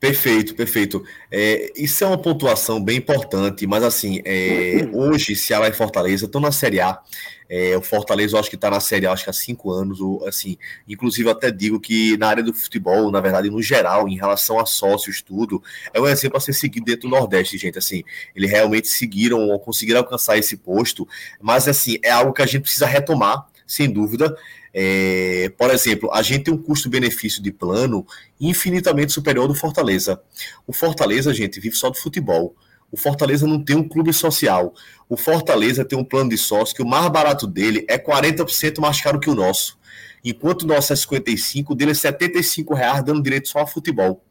Perfeito, perfeito. É, isso é uma pontuação bem importante, mas assim, é, hoje Ceará e Fortaleza estão na Série A. É, o Fortaleza eu acho que está na Série acho que há cinco anos, ou, assim, inclusive até digo que na área do futebol, na verdade, no geral, em relação a sócios, tudo, é um exemplo a ser seguido dentro do Nordeste, gente, assim, eles realmente seguiram, ou conseguiram alcançar esse posto, mas assim, é algo que a gente precisa retomar, sem dúvida, é, por exemplo, a gente tem um custo-benefício de plano infinitamente superior ao do Fortaleza. O Fortaleza, gente, vive só do futebol. O Fortaleza não tem um clube social. O Fortaleza tem um plano de sócio que o mais barato dele é 40% mais caro que o nosso. Enquanto o nosso é 55, o dele é 75 reais, dando direito só a futebol.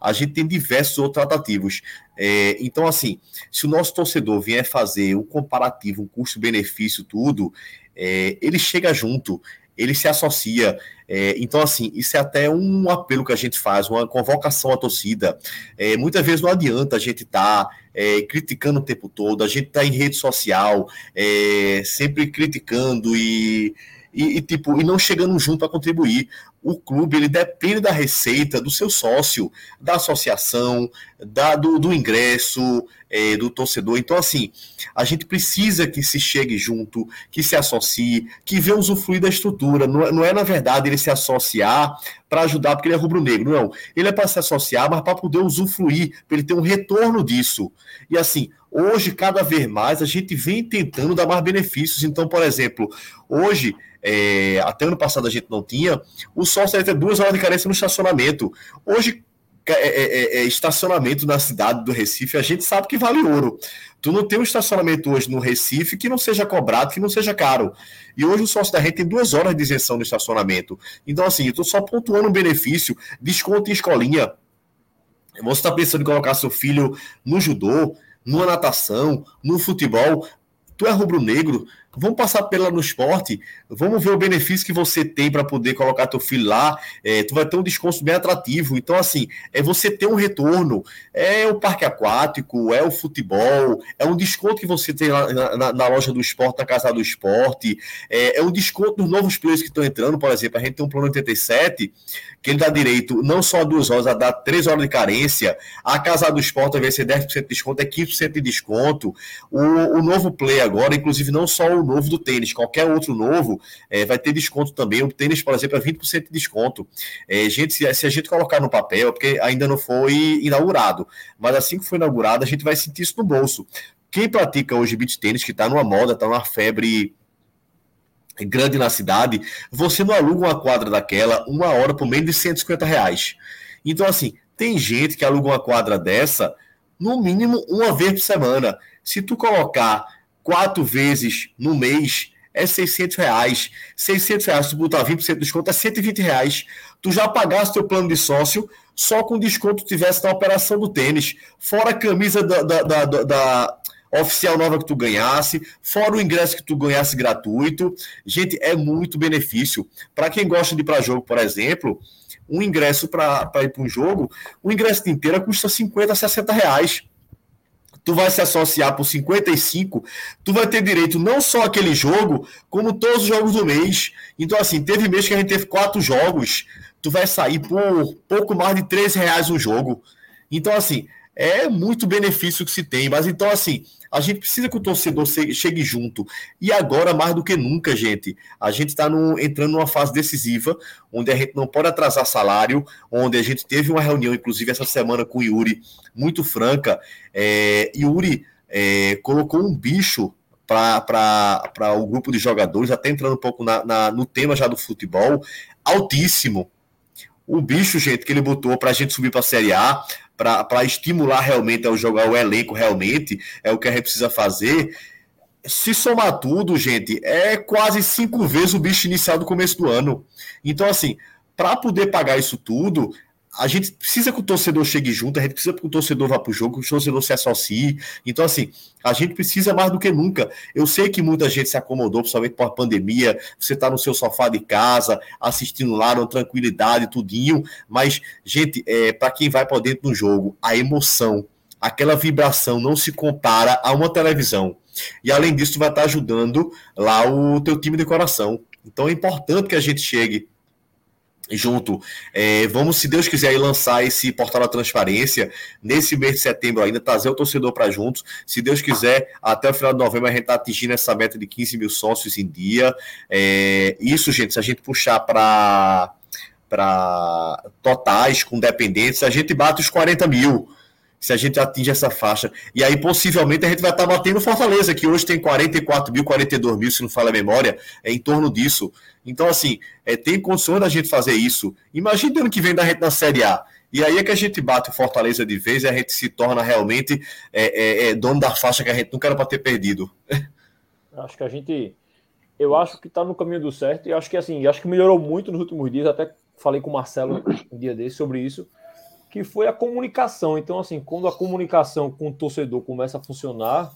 A gente tem diversos outros tratativos. É, então, assim, se o nosso torcedor vier fazer um comparativo, um custo-benefício, tudo, é, ele chega junto ele se associa. É, então, assim, isso é até um apelo que a gente faz, uma convocação à torcida. É, muitas vezes não adianta a gente estar tá, é, criticando o tempo todo, a gente está em rede social, é, sempre criticando e e, e, tipo, e não chegando junto para contribuir. O clube ele depende da receita do seu sócio, da associação, da, do, do ingresso, é, do torcedor. Então, assim, a gente precisa que se chegue junto, que se associe, que venha usufruir da estrutura. Não, é, não é, na verdade, ele se associar para ajudar porque ele é rubro-negro. Não. Ele é para se associar, mas para poder usufruir, para ele ter um retorno disso. E assim, hoje, cada vez mais, a gente vem tentando dar mais benefícios. Então, por exemplo, hoje é, até ano passado a gente não tinha, o sócio ia ter duas horas de carência no estacionamento. Hoje, é, é, é, é, estacionamento na cidade do Recife, a gente sabe que vale ouro. Tu não tem um estacionamento hoje no Recife que não seja cobrado, que não seja caro. E hoje o sócio da rede tem duas horas de isenção no estacionamento. Então, assim, eu estou só pontuando um benefício, desconto em escolinha. Você está pensando em colocar seu filho no judô, numa natação, no futebol, tu é rubro-negro, vamos passar pela no esporte, vamos ver o benefício que você tem para poder colocar teu filho lá, é, tu vai ter um desconto bem atrativo, então assim, é você ter um retorno, é o parque aquático, é o futebol, é um desconto que você tem lá na, na, loja do esporte, na casa do esporte, é, é um desconto dos novos players que estão entrando, por exemplo, a gente tem um plano 87, que ele dá direito não só a duas horas, a dar três horas de carência, a casa do esporte vai ser 10% de desconto, é 15% de desconto, o, o novo play agora, inclusive não só o novo do tênis, qualquer outro novo é, vai ter desconto também. O tênis, por exemplo, é 20% de desconto. É, gente, se, se, a gente colocar no papel, porque ainda não foi inaugurado, mas assim que for inaugurado, a gente vai sentir isso no bolso. Quem pratica hoje beat tênis, que está numa moda, está numa febre grande na cidade, você não aluga uma quadra daquela uma hora por menos de 150 reais. Então, assim, tem gente que aluga uma quadra dessa no mínimo uma vez por semana. Se tu colocar quatro vezes no mês é 600 reais. 600 reais, tu botar 20% de desconto, é 120 reais. Tu já pagaste teu plano de sócio só com desconto tivesse na operação do tênis. Fora a camisa da, da, da, da oficial nova que tu ganhasse, fora o ingresso que tu ganhasse gratuito. Gente, é muito benefício. Para quem gosta de ir para jogo, por exemplo, um ingresso para ir para um jogo, o ingresso inteiro custa 50, 60 reais tu vai se associar por 55, tu vai ter direito não só aquele jogo, como todos os jogos do mês. Então, assim, teve mês que a gente teve quatro jogos, tu vai sair por pouco mais de 13 reais um jogo. Então, assim, é muito benefício que se tem. Mas então, assim, a gente precisa que o torcedor chegue junto. E agora, mais do que nunca, gente, a gente está entrando numa fase decisiva, onde a gente não pode atrasar salário, onde a gente teve uma reunião, inclusive, essa semana com o Yuri, muito franca. É, Yuri é, colocou um bicho para o grupo de jogadores, até entrando um pouco na, na, no tema já do futebol, altíssimo. O bicho, gente, que ele botou para a gente subir para a Série A, para estimular realmente ao jogar o elenco realmente, é o que a gente precisa fazer. se somar tudo, gente, é quase cinco vezes o bicho inicial do começo do ano. Então, assim, para poder pagar isso tudo, a gente precisa que o torcedor chegue junto, a gente precisa que o torcedor vá para o jogo, que o torcedor se associe. Então, assim, a gente precisa mais do que nunca. Eu sei que muita gente se acomodou, principalmente por pandemia. Você está no seu sofá de casa, assistindo lá, na tranquilidade, tudinho. Mas, gente, é, para quem vai para dentro do jogo, a emoção, aquela vibração não se compara a uma televisão. E além disso, vai estar tá ajudando lá o teu time de coração. Então é importante que a gente chegue junto. É, vamos, se Deus quiser, lançar esse portal da transparência nesse mês de setembro ainda, trazer o torcedor para juntos. Se Deus quiser, até o final de novembro a gente está atingindo essa meta de 15 mil sócios em dia. É, isso, gente, se a gente puxar para para totais com dependentes, a gente bate os 40 mil se a gente atinge essa faixa. E aí, possivelmente, a gente vai estar tá batendo Fortaleza, que hoje tem 44 mil, 42 mil, se não fala a memória, é em torno disso. Então, assim, é, tem condições da gente fazer isso. Imagina ano que vem da gente na Série A. E aí é que a gente bate o Fortaleza de vez e a gente se torna realmente é, é, é dono da faixa que a gente nunca era para ter perdido. Acho que a gente. Eu acho que está no caminho do certo e acho que assim, acho que melhorou muito nos últimos dias. Até falei com o Marcelo um dia desse sobre isso que foi a comunicação. Então, assim, quando a comunicação com o torcedor começa a funcionar,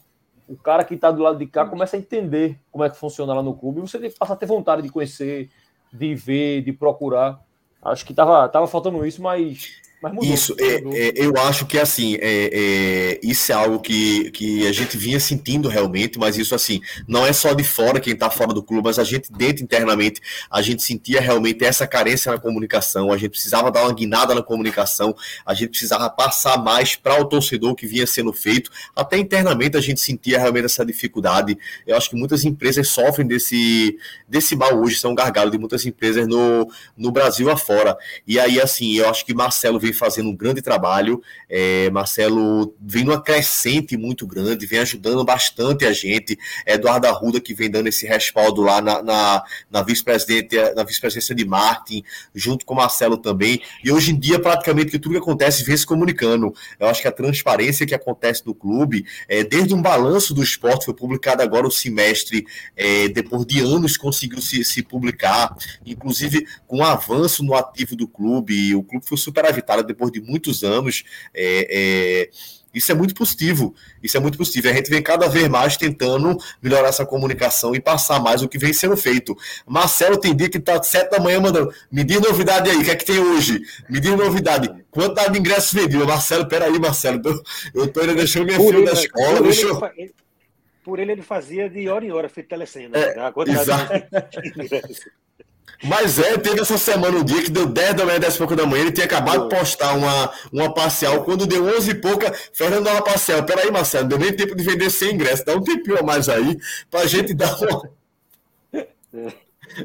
o cara que está do lado de cá começa a entender como é que funciona lá no clube. Você passa a ter vontade de conhecer, de ver, de procurar. Acho que tava, tava faltando isso, mas Mudou, isso, é, é, eu acho que assim, é, é, isso é algo que, que a gente vinha sentindo realmente, mas isso assim, não é só de fora quem está fora do clube, mas a gente dentro internamente, a gente sentia realmente essa carência na comunicação, a gente precisava dar uma guinada na comunicação, a gente precisava passar mais para o torcedor que vinha sendo feito, até internamente a gente sentia realmente essa dificuldade. Eu acho que muitas empresas sofrem desse, desse mal hoje, são gargalos de muitas empresas no, no Brasil afora. E aí, assim, eu acho que Marcelo vem fazendo um grande trabalho. É, Marcelo vem numa crescente muito grande, vem ajudando bastante a gente. Eduardo Arruda, que vem dando esse respaldo lá na, na, na vice-presidência vice de Martin, junto com Marcelo também. E hoje em dia, praticamente, que tudo que acontece vem se comunicando. Eu acho que a transparência que acontece no clube, é, desde um balanço do esporte, foi publicado agora o semestre, é, depois de anos conseguiu se, se publicar, inclusive com o avanço no ativo do clube, o clube foi superavitário depois de muitos anos. É, é, isso é muito positivo. Isso é muito positivo. A gente vem cada vez mais tentando melhorar essa comunicação e passar mais o que vem sendo feito. Marcelo tem dia que está sete da manhã mandando. Me diz novidade aí, o que é que tem hoje? Me diz novidade. Quanto de ingressos vendidos? Marcelo, peraí, Marcelo. Eu estou ainda deixando minha filha da escola. Por, ele, por ele, ele fazia de hora em hora, feito telecena. É, né? exato. Mas é, teve essa semana um dia que deu 10 da manhã, 10 e pouco da manhã, ele tinha acabado de postar uma, uma parcial, quando deu 11 e pouca, Fernando dá uma parcial. Peraí, Marcelo, não deu nem tempo de vender sem ingresso, dá um tempinho a mais aí, pra gente dar uma...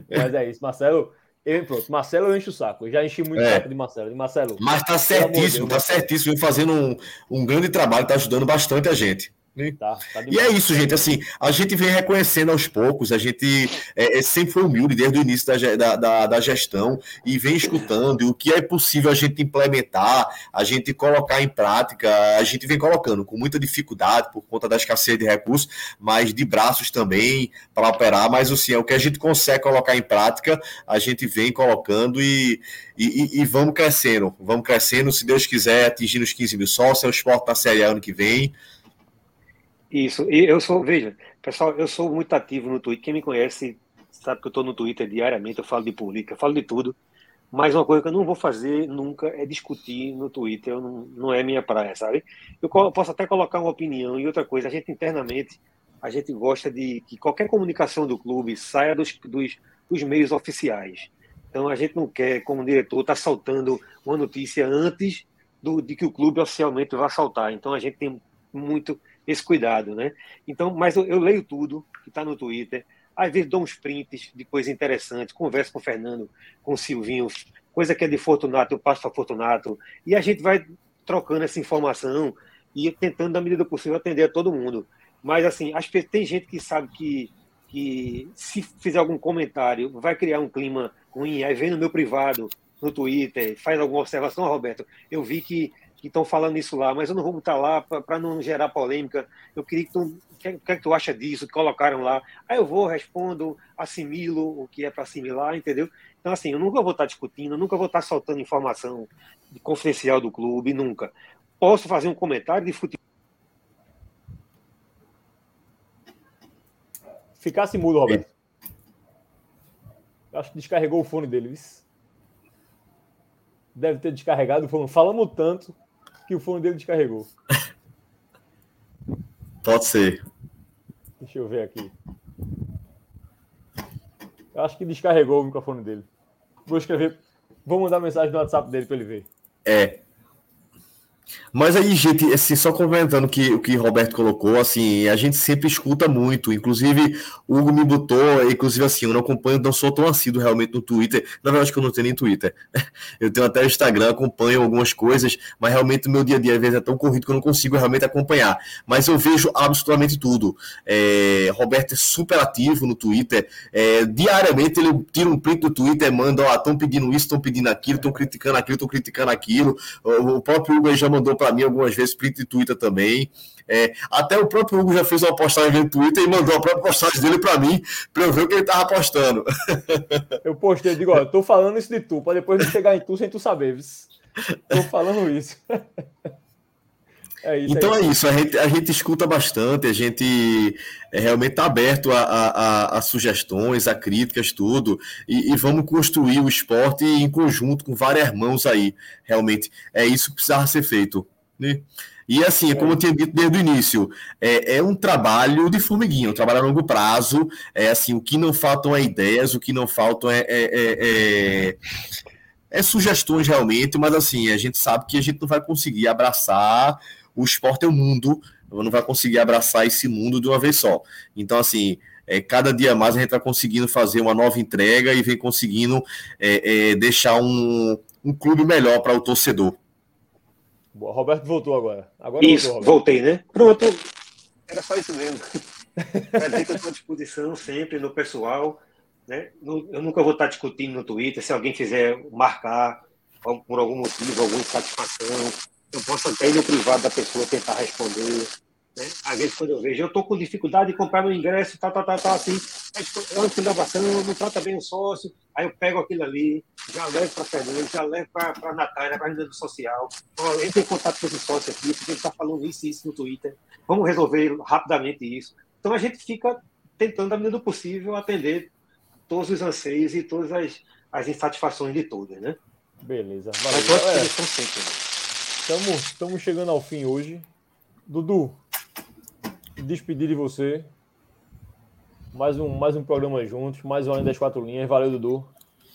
Mas é isso, Marcelo... Eu, pronto, Marcelo eu encho o saco. Eu já enchi muito o é. saco de Marcelo. De Marcelo. Mas tá certíssimo, Deus, tá certíssimo, fazendo um, um grande trabalho, tá ajudando bastante a gente. Tá, tá e é isso, gente. Assim, a gente vem reconhecendo aos poucos, a gente é, é sempre foi humilde desde o início da, da, da, gestão e vem escutando o que é possível a gente implementar, a gente colocar em prática. A gente vem colocando com muita dificuldade por conta da escassez de recursos, mas de braços também para operar. Mas assim, é o que a gente consegue colocar em prática, a gente vem colocando e, e, e, vamos crescendo. Vamos crescendo, se Deus quiser, atingindo os 15 mil sócios, o esporte na Série A ano que vem. Isso, e eu sou, veja, pessoal, eu sou muito ativo no Twitter. Quem me conhece sabe que eu estou no Twitter diariamente, eu falo de política, falo de tudo. Mas uma coisa que eu não vou fazer nunca é discutir no Twitter, não, não é minha praia, sabe? Eu posso até colocar uma opinião e outra coisa, a gente internamente, a gente gosta de que qualquer comunicação do clube saia dos, dos, dos meios oficiais. Então a gente não quer, como diretor, estar tá saltando uma notícia antes do, de que o clube oficialmente vá saltar. Então a gente tem muito esse cuidado, né? Então, mas eu, eu leio tudo que está no Twitter. Às vezes dou uns prints de coisas interessantes, converso com o Fernando, com o Silvinho, coisa que é de Fortunato, eu passo para Fortunato, e a gente vai trocando essa informação e tentando, na medida possível, atender a todo mundo. Mas, assim, acho que tem gente que sabe que, que se fizer algum comentário, vai criar um clima ruim, aí vem no meu privado, no Twitter, faz alguma observação, Roberto, eu vi que que estão falando isso lá, mas eu não vou botar lá para não gerar polêmica. Eu queria que tu. O que, que, é que tu acha disso? Que colocaram lá. Aí eu vou, respondo, assimilo o que é para assimilar, entendeu? Então, assim, eu nunca vou estar discutindo, nunca vou estar soltando informação confidencial do clube, nunca. Posso fazer um comentário de futebol. Ficasse mudo, Roberto. Acho que descarregou o fone dele. Deve ter descarregado o fone. Falamos tanto que o fone dele descarregou. Pode ser. Deixa eu ver aqui. Eu acho que descarregou o microfone dele. Vou escrever. Vou mandar mensagem no WhatsApp dele para ele ver. É. Mas aí, gente, assim, só complementando que, o que Roberto colocou, assim, a gente sempre escuta muito. Inclusive, o Hugo me botou, inclusive assim, eu não acompanho, não sou tão assíduo realmente no Twitter. Na verdade, que eu não tenho nem Twitter. Eu tenho até o Instagram, acompanho algumas coisas, mas realmente o meu dia a dia às vezes é tão corrido que eu não consigo realmente acompanhar. Mas eu vejo absolutamente tudo. É, Roberto é super ativo no Twitter. É, diariamente ele tira um print do Twitter, manda, ó, estão pedindo isso, estão pedindo aquilo, estão criticando aquilo, estão criticando aquilo. O próprio Hugo já mandou para mim algumas vezes print de Twitter também. É, até o próprio Hugo já fez uma postagem no Twitter e mandou a própria postagem dele para mim, para eu ver o que ele tava postando. Eu postei, digo, ó, tô falando isso de tu, para depois chegar em tu sem tu saber. Tô falando isso. É isso então é, é isso, a gente, a gente escuta bastante, a gente é, realmente está aberto a, a, a, sugestões, a críticas, tudo, e, e, vamos construir o esporte em conjunto com várias mãos aí. Realmente é isso que precisava ser feito. Né? E assim, como eu tinha dito desde o início, é, é, um trabalho de formiguinha, um trabalho a longo prazo. É assim, o que não faltam é ideias, o que não faltam é, é, é, é, é sugestões realmente, mas assim, a gente sabe que a gente não vai conseguir abraçar o esporte é o mundo, não vai conseguir abraçar esse mundo de uma vez só. Então, assim, é, cada dia mais a gente está conseguindo fazer uma nova entrega e vem conseguindo é, é, deixar um, um clube melhor para o torcedor. Boa, Roberto voltou agora. agora isso, voltou, voltei, né? Pronto. Era só isso mesmo. Quer dizer que eu estou à disposição sempre no pessoal. Né? Eu nunca vou estar discutindo no Twitter. Se alguém quiser marcar por algum motivo, alguma insatisfação, eu posso até ir no privado da pessoa tentar responder. Né? Às vezes, quando eu vejo, eu estou com dificuldade de comprar meu ingresso, tá, tá, tá, tá, assim, antes da gravação, não trata bem o sócio, aí eu pego aquilo ali, já levo para a Fernanda, já levo para a Natália, para a rede social. Ó, entre em contato com esse sócio aqui, porque ele está falando isso e isso no Twitter. Vamos resolver rapidamente isso. Então, a gente fica tentando, da medida do possível, atender todos os anseios e todas as, as insatisfações de todas, né? Beleza. Valeu. Mas todos é. estão sempre. Né? Estamos, estamos chegando ao fim hoje. Dudu, despedir de você. Mais um, mais um programa juntos, mais um Além das Quatro Linhas. Valeu, Dudu.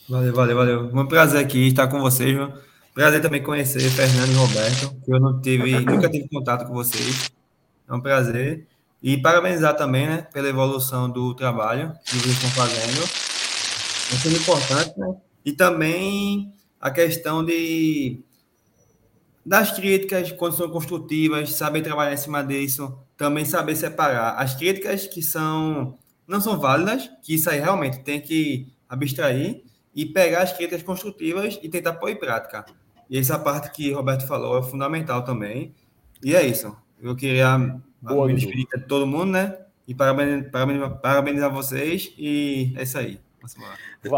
Valeu, valeu, valeu. Um prazer aqui estar com vocês. Viu? Prazer também conhecer Fernando e Roberto, que eu não tive, nunca tive contato com vocês. É um prazer. E parabenizar também, né, pela evolução do trabalho que vocês estão fazendo. É importante, né? E também a questão de das críticas, quando são construtivas, saber trabalhar em cima disso, também saber separar as críticas que são não são válidas, que isso aí realmente tem que abstrair e pegar as críticas construtivas e tentar pôr em prática. E essa parte que o Roberto falou é fundamental também. E é isso. Eu queria Boa, me despedir de todo mundo, né? E parabenizar, parabenizar, parabenizar vocês. E é isso aí.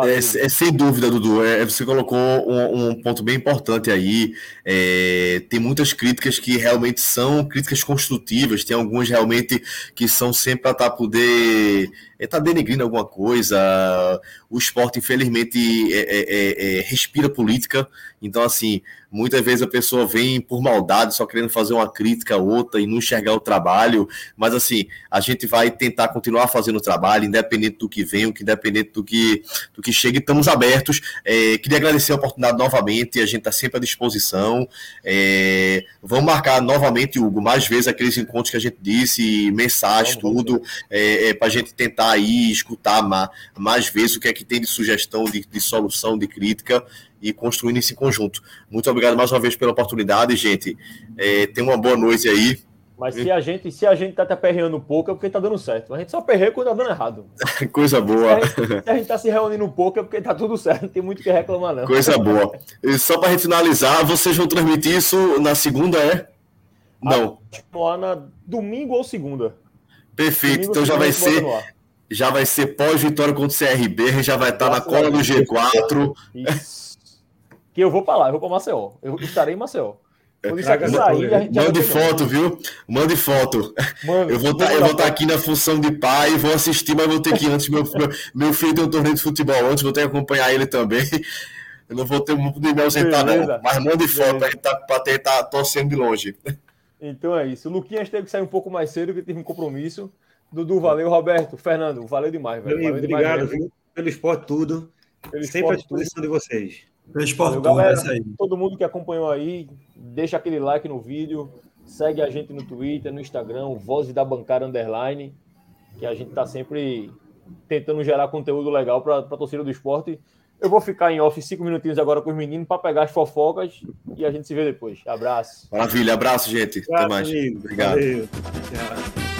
É, é, sem dúvida, Dudu. É, você colocou um, um, ponto bem importante aí. É, tem muitas críticas que realmente são críticas construtivas, tem algumas realmente que são sempre para tá poder está é, denegrindo alguma coisa. O esporte, infelizmente, é, é, é, respira política. Então, assim, muitas vezes a pessoa vem por maldade, só querendo fazer uma crítica a outra e não enxergar o trabalho. Mas, assim, a gente vai tentar continuar fazendo o trabalho, independente do que vem, independente do que, do que chegue, estamos abertos. É, queria agradecer a oportunidade novamente, a gente está sempre à disposição. É, vamos marcar novamente, Hugo, mais vezes aqueles encontros que a gente disse, mensagens, tudo, é, para a gente tentar aí, escutar mais, mais vezes o que é que tem de sugestão, de, de solução, de crítica e construindo esse conjunto. Muito obrigado mais uma vez pela oportunidade, gente. É, tenha uma boa noite aí Mas se a gente, se a gente tá te aperreando um pouco é porque tá dando certo. A gente só aperreia quando tá dando errado. Coisa boa. Se a, gente, se a gente tá se reunindo um pouco é porque tá tudo certo. Não tem muito o que reclamar, não. Coisa boa. E só pra gente finalizar, vocês vão transmitir isso na segunda, é? Não. Lá na domingo ou segunda. Perfeito. Domingo, então já vai ser já vai ser pós-vitória contra o CRB, já vai estar na cola do Deus. G4. Isso. Que eu vou pra lá, eu vou pra Maceió. Eu estarei em Maceió. Quando isso aqui Traga sair, a gente já Mande foto, viu? Mande foto. Mano, Eu vou estar eu vou tá aqui na função de pai, vou assistir, mas vou ter que ir antes. Meu, meu, meu filho tem um torneio de futebol antes, vou ter que acompanhar ele também. Eu não vou ter muito de me ausentar, Beleza. não. Mas mande foto, Beleza. a gente tá, pra ter, tá torcendo de longe. Então é isso. O Luquinhas teve que sair um pouco mais cedo, que teve um compromisso. Dudu, valeu. Roberto, Fernando, valeu demais, velho. Valeu demais obrigado mesmo. viu, pelo esporte tudo. Pelo Sempre à esporte, tudo. disposição de vocês. Pelo esporte Valeu, todo, galera. é isso aí. Todo mundo que acompanhou aí, deixa aquele like no vídeo, segue a gente no Twitter, no Instagram, Voz da Bancada Underline, que a gente tá sempre tentando gerar conteúdo legal para a torcida do esporte. Eu vou ficar em off cinco minutinhos agora com os meninos para pegar as fofocas e a gente se vê depois. Abraço. Maravilha, abraço, gente. Até Obrigado, mais. amigo. Obrigado. Valeu. Tchau.